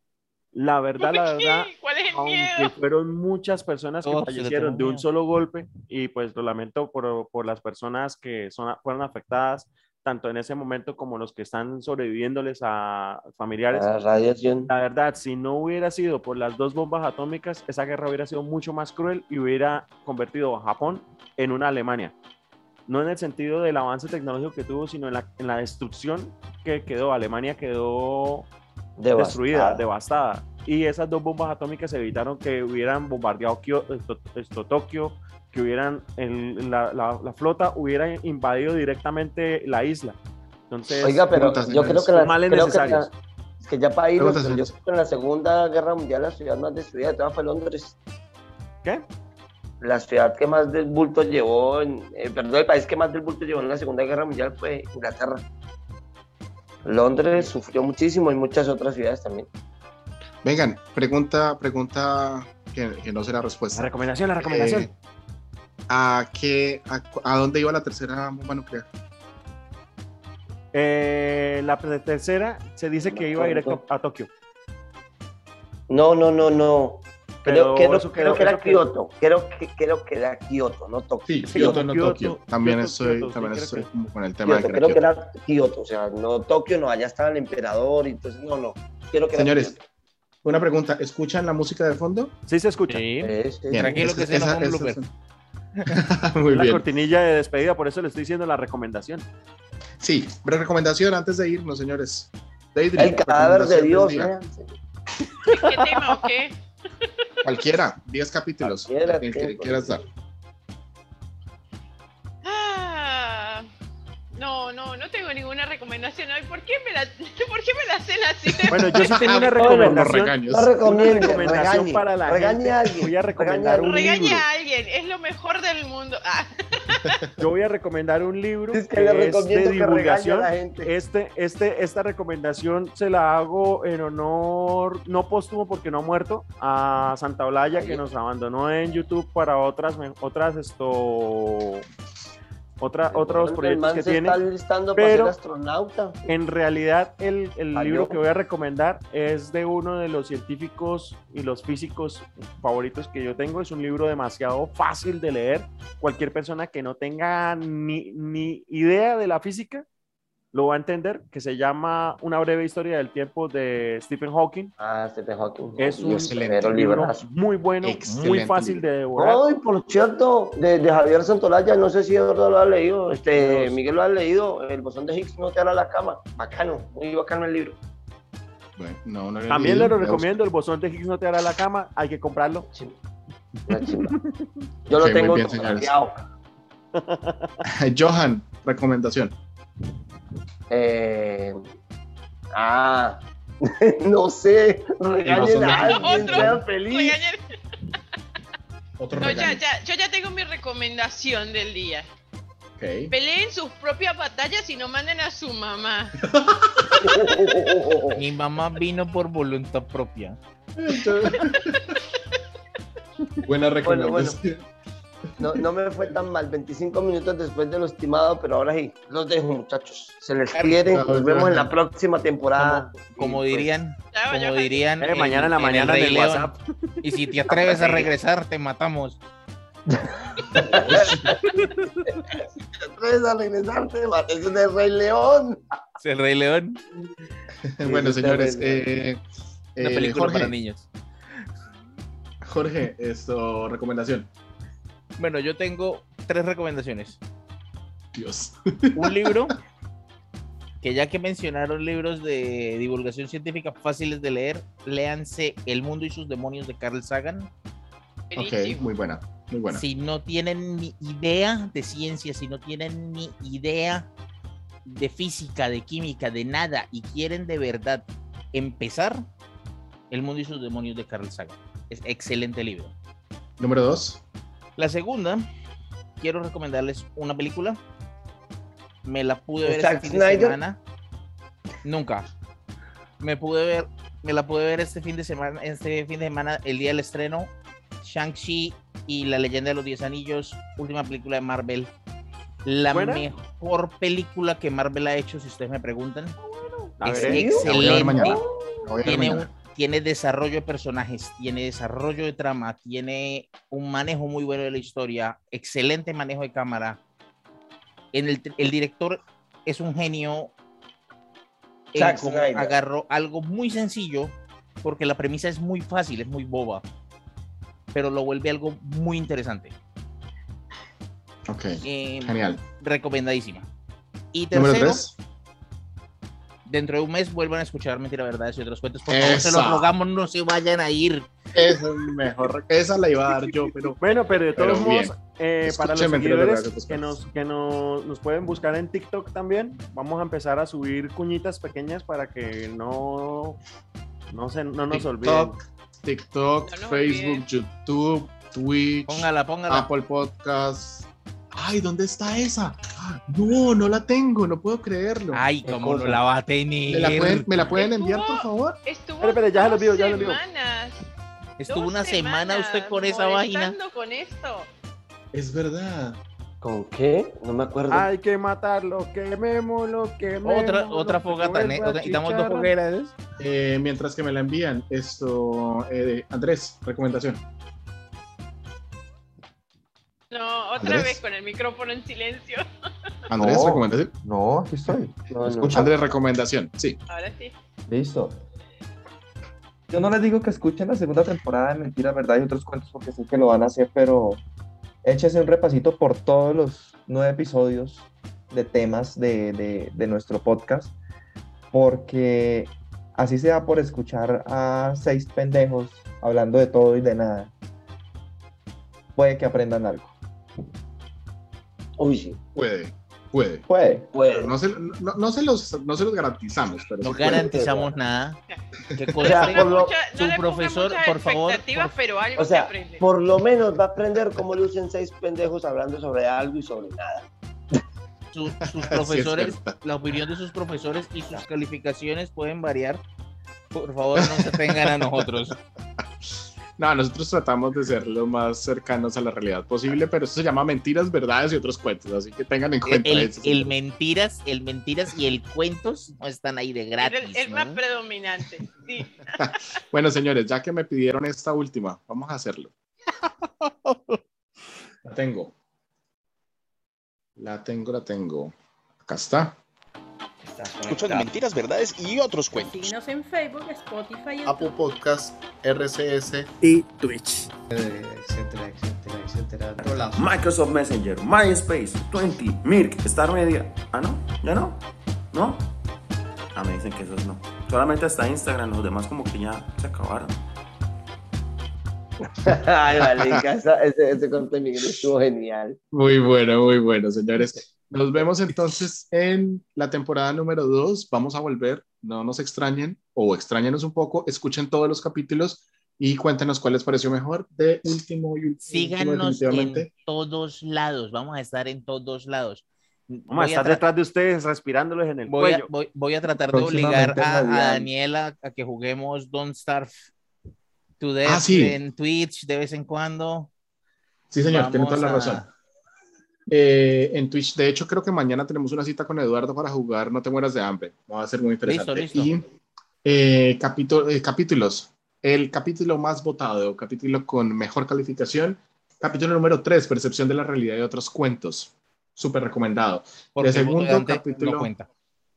la verdad, la verdad, ¿Cuál es el aunque miedo? fueron muchas personas que Todos fallecieron de un solo golpe y pues lo lamento por, por las personas que son, fueron afectadas tanto en ese momento como los que están sobreviviéndoles a familiares. La radiación. La verdad, si no hubiera sido por las dos bombas atómicas, esa guerra hubiera sido mucho más cruel y hubiera convertido a Japón en una Alemania. No en el sentido del avance tecnológico que tuvo, sino en la, en la destrucción que quedó. Alemania quedó destruida, Devastada. devastada. Y esas dos bombas atómicas evitaron que hubieran bombardeado Kio- esto, esto, Tokio, que hubieran, el- la, la- la flota hubiera invadido directamente la isla. Entonces, Oiga, pero yo creo que, la, Males creo que, la- necesarios. es que ya para ir, yo creo que en la Segunda Guerra Mundial la ciudad más destruida de todas fue Londres. ¿qué? La ciudad que más del bulto llevó, en, eh, perdón, el país que más del bulto llevó en la Segunda Guerra Mundial fue Inglaterra. Londres sufrió muchísimo y muchas otras ciudades también. Vengan, pregunta, pregunta que, que no será La respuesta. recomendación, la recomendación. Eh, ¿a, qué, a, cu- ¿A dónde iba la tercera bomba nuclear? Eh, la tercera se dice que iba directo a Tokio. No, no, no, no. Pero Creo, creo- eso creo quedó- que era Kioto. Creo que, creo que era Kioto, no Tokio. Sí, Sí, Kioto, no Tokio. También estoy, también estoy que- como con el tema de creo que era Kioto, o sea, no Tokio, no, allá estaba el emperador, y entonces no, no. Quiero que Señores. Una pregunta, ¿escuchan la música de fondo? Sí se escucha. Sí. Tranquilo que sea esa-. Muy la bien. cortinilla de despedida, por eso le estoy diciendo la recomendación. Sí, recomendación antes de irnos, señores. Daydream, El cadáver de Dios. ¿eh? ¿Qué tema o qué? Cualquiera, 10 capítulos. Cualquiera, el que quieras dar. Tengo ninguna recomendación hoy. ¿Por qué me la, ¿por qué me la hacen así? de Bueno, yo sí tengo una recomendación. No recomiende, Una recomendación regañe, para la regañe gente. a alguien. Voy a recomendar regañe un libro. a alguien, es lo mejor del mundo. Ah, Yo voy a recomendar un libro Es que que le es recomiendo de que regañe a divulgación. la gente. Este, este, esta recomendación se la hago en honor, no póstumo porque no ha muerto, a Santa Olaya que nos abandonó en YouTube para otras, otras esto, otra, otros proyectos que tiene. está listando para pero- ser astronauta. En realidad, el, el libro que voy a recomendar es de uno de los científicos y los físicos favoritos que yo tengo. Es un libro demasiado fácil de leer. Cualquier persona que no tenga ni, ni idea de la física lo va a entender, que se llama Una breve historia del tiempo de Stephen Hawking. Ah, Stephen Hawking. Es un Excelente. Libro muy bueno, muy fácil libro. de devorar. Ay, por cierto, de, de Javier Santolaya, no sé si Eduardo lo ha leído, este. Miguel lo ha leído, El bosón de Higgs no te hará la cama. Bacano, muy bacano el libro. Bueno, no, no lo he También leído, le lo recomiendo, el bosón de Higgs no te hará la cama, hay que comprarlo. Chimba. Yo lo tengo bien. Johan, recomendación. Eh, ah, no sé, regañen a alguien, Otro. sean regañar. Otro No, ya, ya, yo ya tengo mi recomendación del día. Ok. Peleen sus propias batallas y no manden a su mamá. Mi mamá vino por voluntad propia. Buena Bueno, recomendación. No, no me fue tan mal, 25 minutos después de lo estimado, pero ahora sí, los dejo muchachos. Se les quiere, nos vemos en la próxima temporada. Como pues, dirían, como dirían. Eh, mañana en la El mañana en el León. WhatsApp. Y si te atreves a regresar, te matamos. Atreves a regresarte, es un Rey León. Es el Rey León. bueno, señores, eh, Una eh, película Jorge, para niños. Jorge, esto, recomendación. Bueno, yo tengo tres recomendaciones. Dios. Un libro, que ya que mencionaron libros de divulgación científica fáciles de leer, léanse El mundo y sus demonios de Carl Sagan. Ok, muy buena, muy buena. Si no tienen ni idea de ciencia, si no tienen ni idea de física, de química, de nada, y quieren de verdad empezar, El mundo y sus demonios de Carl Sagan. Es excelente libro. Número dos. La segunda, quiero recomendarles una película. Me la pude ¿De ver Zack este fin de semana. Nunca. Me pude ver, me la pude ver este fin de semana, este fin de semana, el día del estreno. Shang-Chi y la leyenda de los 10 anillos, última película de Marvel. La ¿Buena? mejor película que Marvel ha hecho, si ustedes me preguntan. A Es ver, La voy a ver mañana. excelente La voy a ver tiene, mañana. un- tiene desarrollo de personajes, tiene desarrollo de trama, tiene un manejo muy bueno de la historia, excelente manejo de cámara. En el, el director es un genio. agarró algo muy sencillo, porque la premisa es muy fácil, es muy boba, pero lo vuelve algo muy interesante. Ok, Eh, genial. recomendadísima. Y Número tercero, tres. Dentro de un mes vuelvan a escuchar Mentira, Verdades y otros cuentos. Por favor, se los rogamos, no se vayan a ir. Esa es mejor. Esa la iba a dar yo, pero Bueno, pero de todos modos, eh, para los seguidores que, nos, que nos, nos pueden buscar en TikTok también, vamos a empezar a subir cuñitas pequeñas para que no, no, se, no nos olviden. TikTok, TikTok, No nos Facebook, YouTube, Twitch, Póngala, póngala. Apple Podcast. Ay, ¿dónde está esa? No, no la tengo, no puedo creerlo. Ay, ¿Qué cómo no la va a tener. ¿Me la pueden, me la pueden enviar, por favor? Estuvo Espere, espere, ya se lo envío, ya lo Estuvo una semana usted con esa vaina. con esto. Es verdad. ¿Con qué? No me acuerdo. Hay que matarlo, quemémoslo, quemémoslo. Otra, otra que fogata, otra- necesitamos dos fogueras. Eh, mientras que me la envían, esto, eh, Andrés, recomendación. No, otra Andrés. vez con el micrófono en silencio. Andrés, No. recomendación. No, aquí estoy. No, no. Escucha. Andrés, recomendación. Sí. Ahora sí. Listo. Yo no les digo que escuchen la segunda temporada de Mentiras, Verdad y otros cuentos porque sé que lo van a hacer, pero échese un repasito por todos los nueve episodios de temas de, de- de nuestro podcast, porque así sea por escuchar a seis pendejos hablando de todo y de nada, puede que aprendan algo. Uy, sí. Puede, puede. Puede. Puede. No se, no, no se los, no se los garantizamos, pero No sí puede. garantizamos nada. ¿Qué O sea, lo, Mucha- no ponga profesor, por favor, por- pero algo o se sea, aprende. por lo menos va a aprender cómo lucen seis pendejos hablando sobre algo y sobre nada. Su- sus es profesores, la opinión de sus profesores y sus calificaciones pueden variar. Por favor, no se tengan a nosotros. No, nosotros tratamos de ser lo más cercanos a la realidad posible, pero eso se llama mentiras, verdades y otros cuentos, así que tengan en cuenta El, eso. el mentiras, el mentiras y el cuentos no están ahí de Es gratis. ¿no? más predominante. Sí. Bueno, señores, ya que me pidieron esta última, vamos a hacerlo. La tengo. La tengo, la tengo. Acá está. Escucho de mentiras, verdades y otros cuentos. Síguenos en Facebook, Spotify, YouTube. Apple Podcast, RCS. Y Twitch. etcétera, etcétera, etcétera. Otro lado. Microsoft Messenger, MySpace, 20, Mirk, Star Media. Ah, no, ya no. ¿No? Ah, me dicen que esos no. Solamente hasta Instagram, los demás como que ya se acabaron. Ay, esa- ese, ese corte de Miguel estuvo genial. Muy bueno, muy bueno, señores. Nos vemos entonces en la temporada número 2. Vamos a volver. No nos extrañen o extrañenos un poco. Escuchen todos los capítulos y cuéntenos cuál les pareció mejor. De último y último, Síganos en todos lados. Vamos a estar en todos lados. Vamos a Voy a estar detrás de ustedes respirándoles en el Voy a, cuello. voy, voy a tratar de obligar a, a. Daniela a que juguemos Don't Starve to Death Ah, sí. en Twitch de vez en cuando. Sí, señor, tiene toda la Vamos razón. Eh, en Twitch, de hecho, creo que mañana tenemos una cita con Eduardo para jugar No te mueras de hambre. Va a ser muy interesante. Listo, listo. Y eh, capítulo- eh, capítulos. El capítulo más votado, capítulo con mejor calificación. Capítulo número 3, Percepción de la realidad y otros cuentos. Súper recomendado. Porque el segundo capítulo. no cuenta.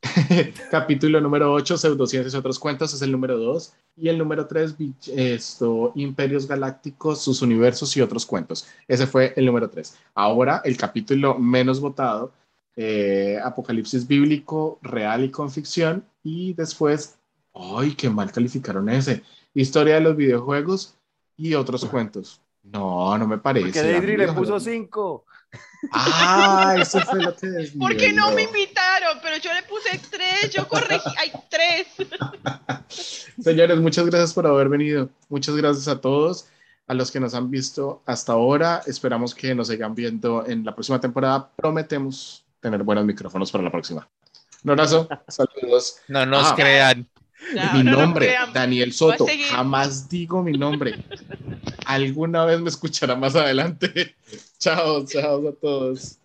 capítulo número 8, Pseudociencias y otros cuentos, es el número 2. Y el número 3, esto, Imperios Galácticos, sus universos y otros cuentos. Ese fue el número 3. Ahora, el capítulo menos votado, eh, Apocalipsis Bíblico, Real y con ficción. Y después, ¡ay, qué mal calificaron ese! Historia de los videojuegos y otros cuentos. No, no me parece. Porque Deidre le puso 5. Ah, eso fue lo que desniveló. ¿Por qué no me invitaron? Pero yo le puse tres, yo corregí, hay tres. Señores, muchas gracias por haber venido. Muchas gracias a todos, a los que nos han visto hasta ahora. Esperamos que nos sigan viendo en la próxima temporada. Prometemos tener buenos micrófonos para la próxima. Un abrazo, saludos. No nos Ah, crean. Mi no nombre. Daniel Soto. Jamás digo mi nombre. Alguna vez me escuchará más adelante. chao, chao a todos.